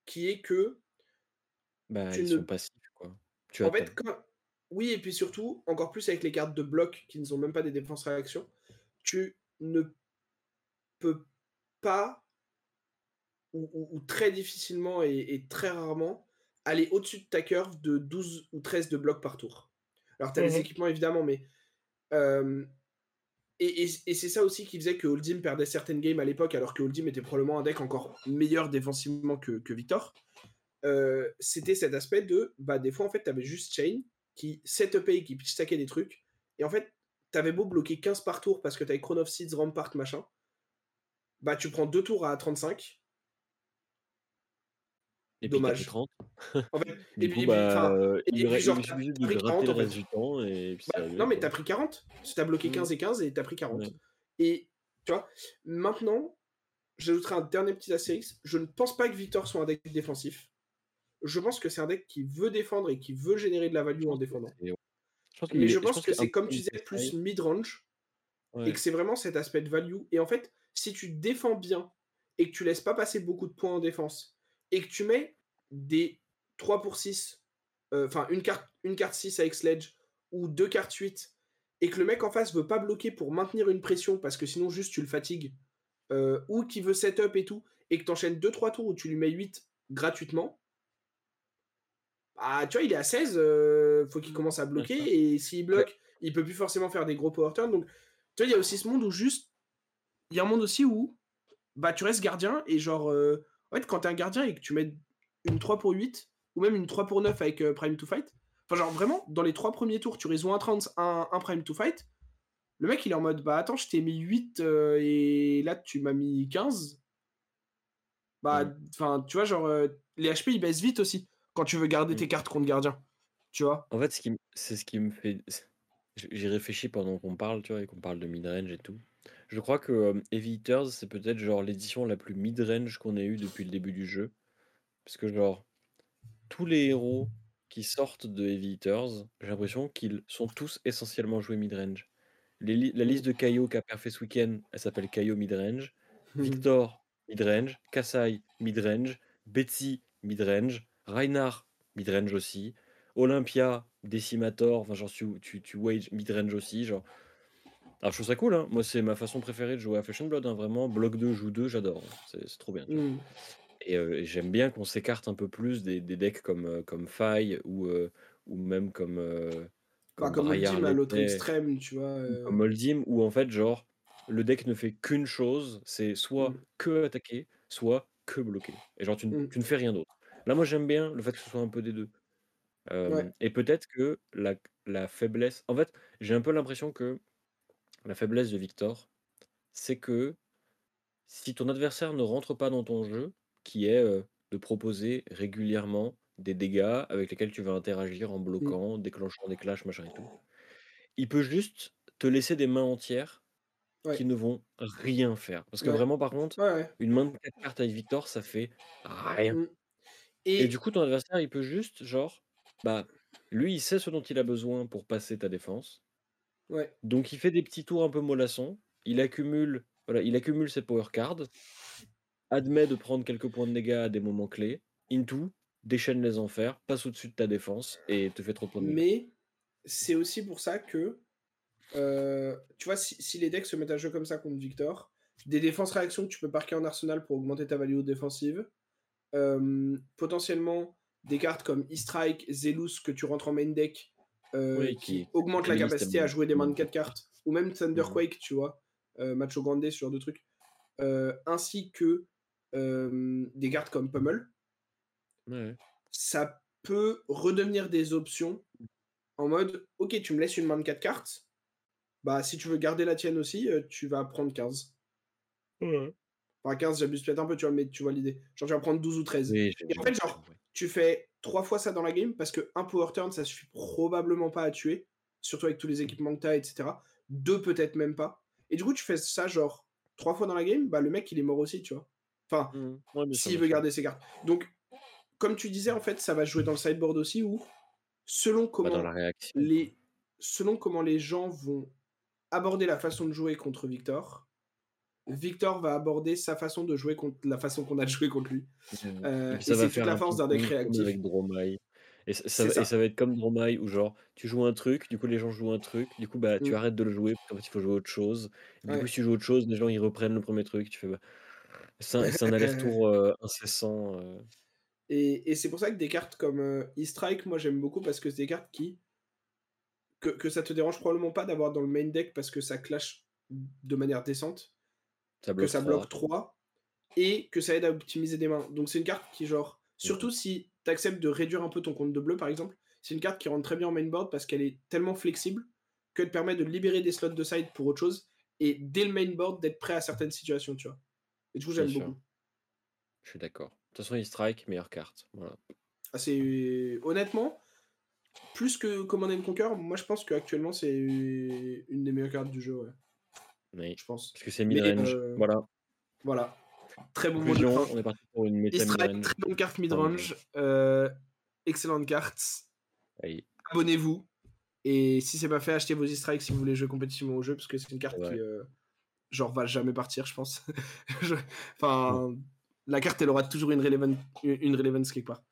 qui est que Bah, tu ils sont ne... passifs, quoi. Tu En fait, quand... Oui, et puis surtout, encore plus avec les cartes de bloc qui ne sont même pas des défenses-réactions, tu ne peux pas ou, ou- ou très difficilement et, et très rarement aller au-dessus de ta curve de 12 ou 13 de blocs par tour. Alors, tu as les équipements évidemment, mais. euh, et et, et c'est ça aussi qui faisait que Holdim perdait certaines games à l'époque, alors que Holdim était probablement un deck encore meilleur défensivement que, que Victor. Euh, C'était cet aspect de. Bah, des fois, en fait, tu avais juste Chain qui setupait et qui stackait des trucs. Et en fait, tu avais beau bloquer 15 par tour parce que tu avais Chrono of Seeds, Rampart, machin. Bah, tu prends deux tours à 35. et puis Dommage. 30. En fait, et puis, bah, genre, t'as pris gratter 40 le en reste fait. du temps et puis ça Bah, non, mais t'as pris 40. Tu as bloqué Mmh. 15 et 15 et t'as pris 40. Ouais. Et tu vois, maintenant, j'ajouterai un dernier petit astérisque. Je ne pense pas que Victor soit un deck défensif. Je pense que c'est un deck qui veut défendre et qui veut générer de la value en défendant. je pense Mais je pense que c'est, comme tu disais, plus mid-range et que c'est vraiment cet aspect de value. Et en fait, si tu défends bien et que tu laisses pas passer beaucoup de points en défense et que tu mets des 3 pour 6, euh, enfin une, carte, une carte 6 avec Sledge ou deux cartes 8 et que le mec en face veut pas bloquer pour maintenir une pression parce que sinon juste tu le fatigues euh, ou qui veut setup et tout et que tu enchaînes 2-3 tours où tu lui mets 8 gratuitement, bah, tu vois, il est à 16, heu, faut qu'il commence à bloquer et s'il Ouais. bloque, il peut plus forcément faire des gros power turns donc tu vois, il y a aussi ce monde où juste il y a un monde aussi où, bah, tu restes gardien et genre, heu, en fait, quand tu es un gardien et que tu mets une 3 pour 8 ou même une 3 pour 9 avec, heu, prime to fight, enfin, genre, vraiment, dans les 3 premiers tours, tu résous un 30, un un prime to fight, le mec, il est en mode: «Bah, attends, je t'ai mis 8, heu, et là, tu m'as mis 15». Bah, enfin, tu vois, genre, heu, les HP, ils baissent vite aussi, quand tu veux garder tes cartes contre gardien, tu vois? En fait, ce qui m c'est ce qui me fait c j j'y réfléchis pendant qu'on parle, tu vois? Et qu'on parle de mid-range et tout. Je crois que, hem, Heavy Hitters, c'est peut-être genre l'édition la plus mid-range qu'on ait eue depuis le début du jeu. Parce que genre, tous les héros qui sortent de Heavy Hitters, j'ai l'impression qu'ils sont tous essentiellement joués mid-range. Li la liste de Caio qui a perfait ce week-end, elle s'appelle Caio mid-range, Mmh. Victor mid-range, Kassai mid-range, Betsy mid-range, Reinhardt mid-range aussi, Olympia, Decimator, enfin genre tu tu tu wage mid-range aussi, genre. Alors je trouve ça cool, hein, moi c'est ma façon préférée de jouer à and Blood, hein, vraiment, bloc 2, joue 2, j'adore, hein, c'est trop bien? Mmh. Et j'aime bien qu'on s'écarte un peu plus des des decks comme, comme Fai ou, ou même comme, heu, Bah, comme comme Oldhim à l'autre extrême, tu vois? comme Oldhim où en fait, genre, le deck ne fait qu'une chose, c'est soit Mmh. que attaquer, soit que bloquer. Et genre tu ne Mmh. tu ne fais rien d'autre. Là, moi, j'aime bien le fait que ce soit un peu des 2. Ouais. Hem, et peut-être que la la faiblesse en fait, j'ai un peu l'impression que la faiblesse de Victor, c'est que si ton adversaire ne rentre pas dans ton jeu, qui est, de proposer régulièrement des dégâts avec lesquels tu vas interagir en Mmh. bloquant, déclenchant des clashs, machin et tout, il peut juste te laisser des mains entières qui ne vont rien faire. Parce que Ouais. vraiment, par contre, Ouais, une main de 4 cartes avec Victor, ça fait rien. Mmh. Et du coup, ton adversaire, il peut juste, genre, bah, lui, il sait ce dont il a besoin pour passer ta défense. Ouais. Donc il fait des petits tours un peu mollassons, il accumule, voilà, il accumule ses power cards admet de prendre quelques points de dégâts à des moments clés, into, déchaîne les enfers, passe au-dessus de ta défense et te fait trop de points de dégâts. Mais c'est aussi pour ça que, heu, tu vois, si si les decks se mettent à jouer comme ça contre Victor, des défenses réactions que tu peux parquer en arsenal pour augmenter ta value défensive, hem, potentiellement des cartes comme E-Strike, Zelus que tu rentres en main deck, Oui, qui qui augmentent la capacité à jouer des mains de mmh. 4 cartes, ou même Mmh. Thunderquake, tu vois? Macho Grande, ce genre de trucs. Heu, ainsi que, des cartes comme Pummel. Ouais. Ça peut redevenir des options en mode: «OK, tu me laisses une main de 4 cartes, bah, si tu veux garder la tienne aussi, heu, tu vas prendre 15». Ouais. Enfin 15, j'abuse peut-être un peu, tu vois? Mais tu vois l'idée. Genre tu vas prendre 12 ou 13. Oui, j'ai Et en fait, genre, tu fais 3 fois ça dans la game parce que 1 power turn, ça suffit probablement pas à tuer, surtout avec tous les équipements que tu as et cetera. 2 peut-être même pas. Et du coup, tu fais ça genre 3 fois dans la game, bah, le mec, il est mort aussi, tu vois? Enfin, Mmh. Ouais, s'il veut garder ses cartes. Donc, comme tu disais, en fait, ça va jouer dans le sideboard aussi où, selon dans la comment les selon comment les gens vont aborder la façon de jouer contre Victor, Victor va aborder sa façon de jouer contre la façon qu'on a joué contre lui. Mmh et puis et ça va c'est toute faire la force d'un deck réactif. avec Dromai et ça va et ça. va être comme Dromai où genre, tu joues un truc, du coup les gens jouent un truc, du coup, bah, tu Mmh. arrêtes de le jouer, parce qu'en fait, il faut jouer à autre chose. Du coup, si tu joues à autre chose, les gens, ils reprennent le 1er truc, tu fais, bah c'est un aller-retour, incessant, Et et c'est pour ça que des cartes comme, heu, E-Strike, moi, j'aime beaucoup parce que c'est des cartes qui que que ça te dérange probablement pas d'avoir dans le main deck parce que ça clash de manière décente, Ça que ça 3. bloque 3 et que ça aide à optimiser des mains. Donc c'est une carte qui genre Mmh mh. surtout si tu acceptes de réduire un peu ton compte de bleu, par exemple, c'est une carte qui rentre très bien en main board parce qu'elle est tellement flexible qu'elle te permet de libérer des slots de side pour autre chose et dès le main board d'être prêt à certaines situations, tu vois? Et du coup, j'aime beaucoup. Je suis d'accord. De toute façon, E-Strike, meilleure carte, voilà. Ah c'est honnêtement, plus que Command& Conquer, moi, je pense qu'actuellement, c'est une des meilleures cartes du jeu, ouais. Oui, Je pense. parce que c'est mid-range, heu, voilà. voilà. Très bon mot de fin. On est parti pour une méta mid-range. très bonne carte mid-range, heu, excellente carte. Oui. Abonnez-vous et si c'est pas fait, achetez vos E-Strike si vous voulez jouer compétitivement au jeu parce que c'est une carte qui, genre va jamais partir, je pense. Je enfin, la carte, elle aura toujours une relevan u une relevance quelque part.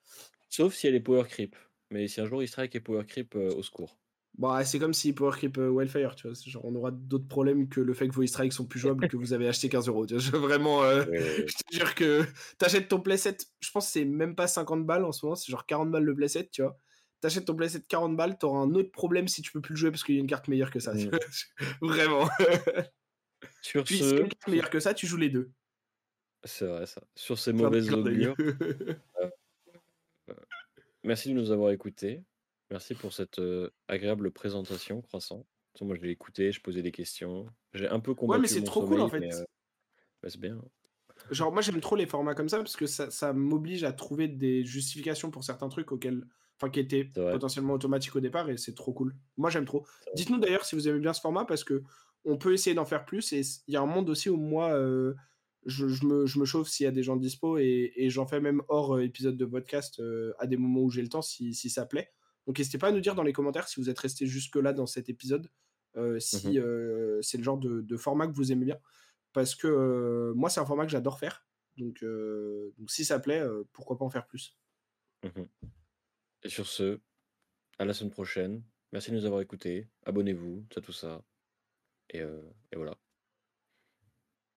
Sauf si elle est power creep, mais si un jour E-Strike est power creep, heu, au secours. Bah, c'est comme si Power Creep, heu, Wildfire, tu vois? Genre, on aura d'autres problèmes que le fait que vos eggs sont plus jouables, que vous avez acheté 15 €. Tu vois? Je vraiment, heu, Ouais, ouais, ouais. je te jure que tu achètes ton playset, je pense c'est même pas 50 balles en ce moment, c'est genre 40 balles le playset, tu vois? Tu achètes ton playset 40 balles, tu auras un autre problème si tu peux plus le jouer parce qu'il y a une carte meilleure que ça, vois? Vraiment. Sur Puis ce meilleure que ça, tu joues les 2. C'est vrai ça. Sur ces Clin mauvais clin d'œil. augures, heu heu, merci de nous avoir écoutés. Merci pour cette, heu, agréable présentation, Croissant. Moi, je l'ai écouté, je posais des questions. J'ai un peu Ouais, mais combattu c'est trop cool, en fait. bah, c'est bien. Genre, moi, j'aime trop les formats comme ça parce que ça ça m'oblige à trouver des justifications pour certains trucs auxquels enfin, qui étaient potentiellement automatiques au départ et c'est trop cool. Moi, j'aime trop. Dites-nous d'ailleurs si vous aimez bien ce format parce qu'on peut essayer d'en faire plus et il y a un monde aussi où moi, heu, je je me je me chauffe s'il y a des gens dispo et et j'en fais même hors, heu, épisode de podcast, heu, à des moments où j'ai le temps si si ça plaît. Donc n'hésitez pas à nous dire dans les commentaires si vous êtes restés jusque-là dans cet épisode, Mmh si, heu, c'est le genre de de format que vous aimez bien. Parce que, moi, c'est un format que j'adore faire. Donc si ça plaît, pourquoi pas en faire plus? Mmh mh. Et sur ce, à la semaine prochaine. Merci de nous avoir écoutés. Abonnez-vous, ça, tout ça et heu et voilà.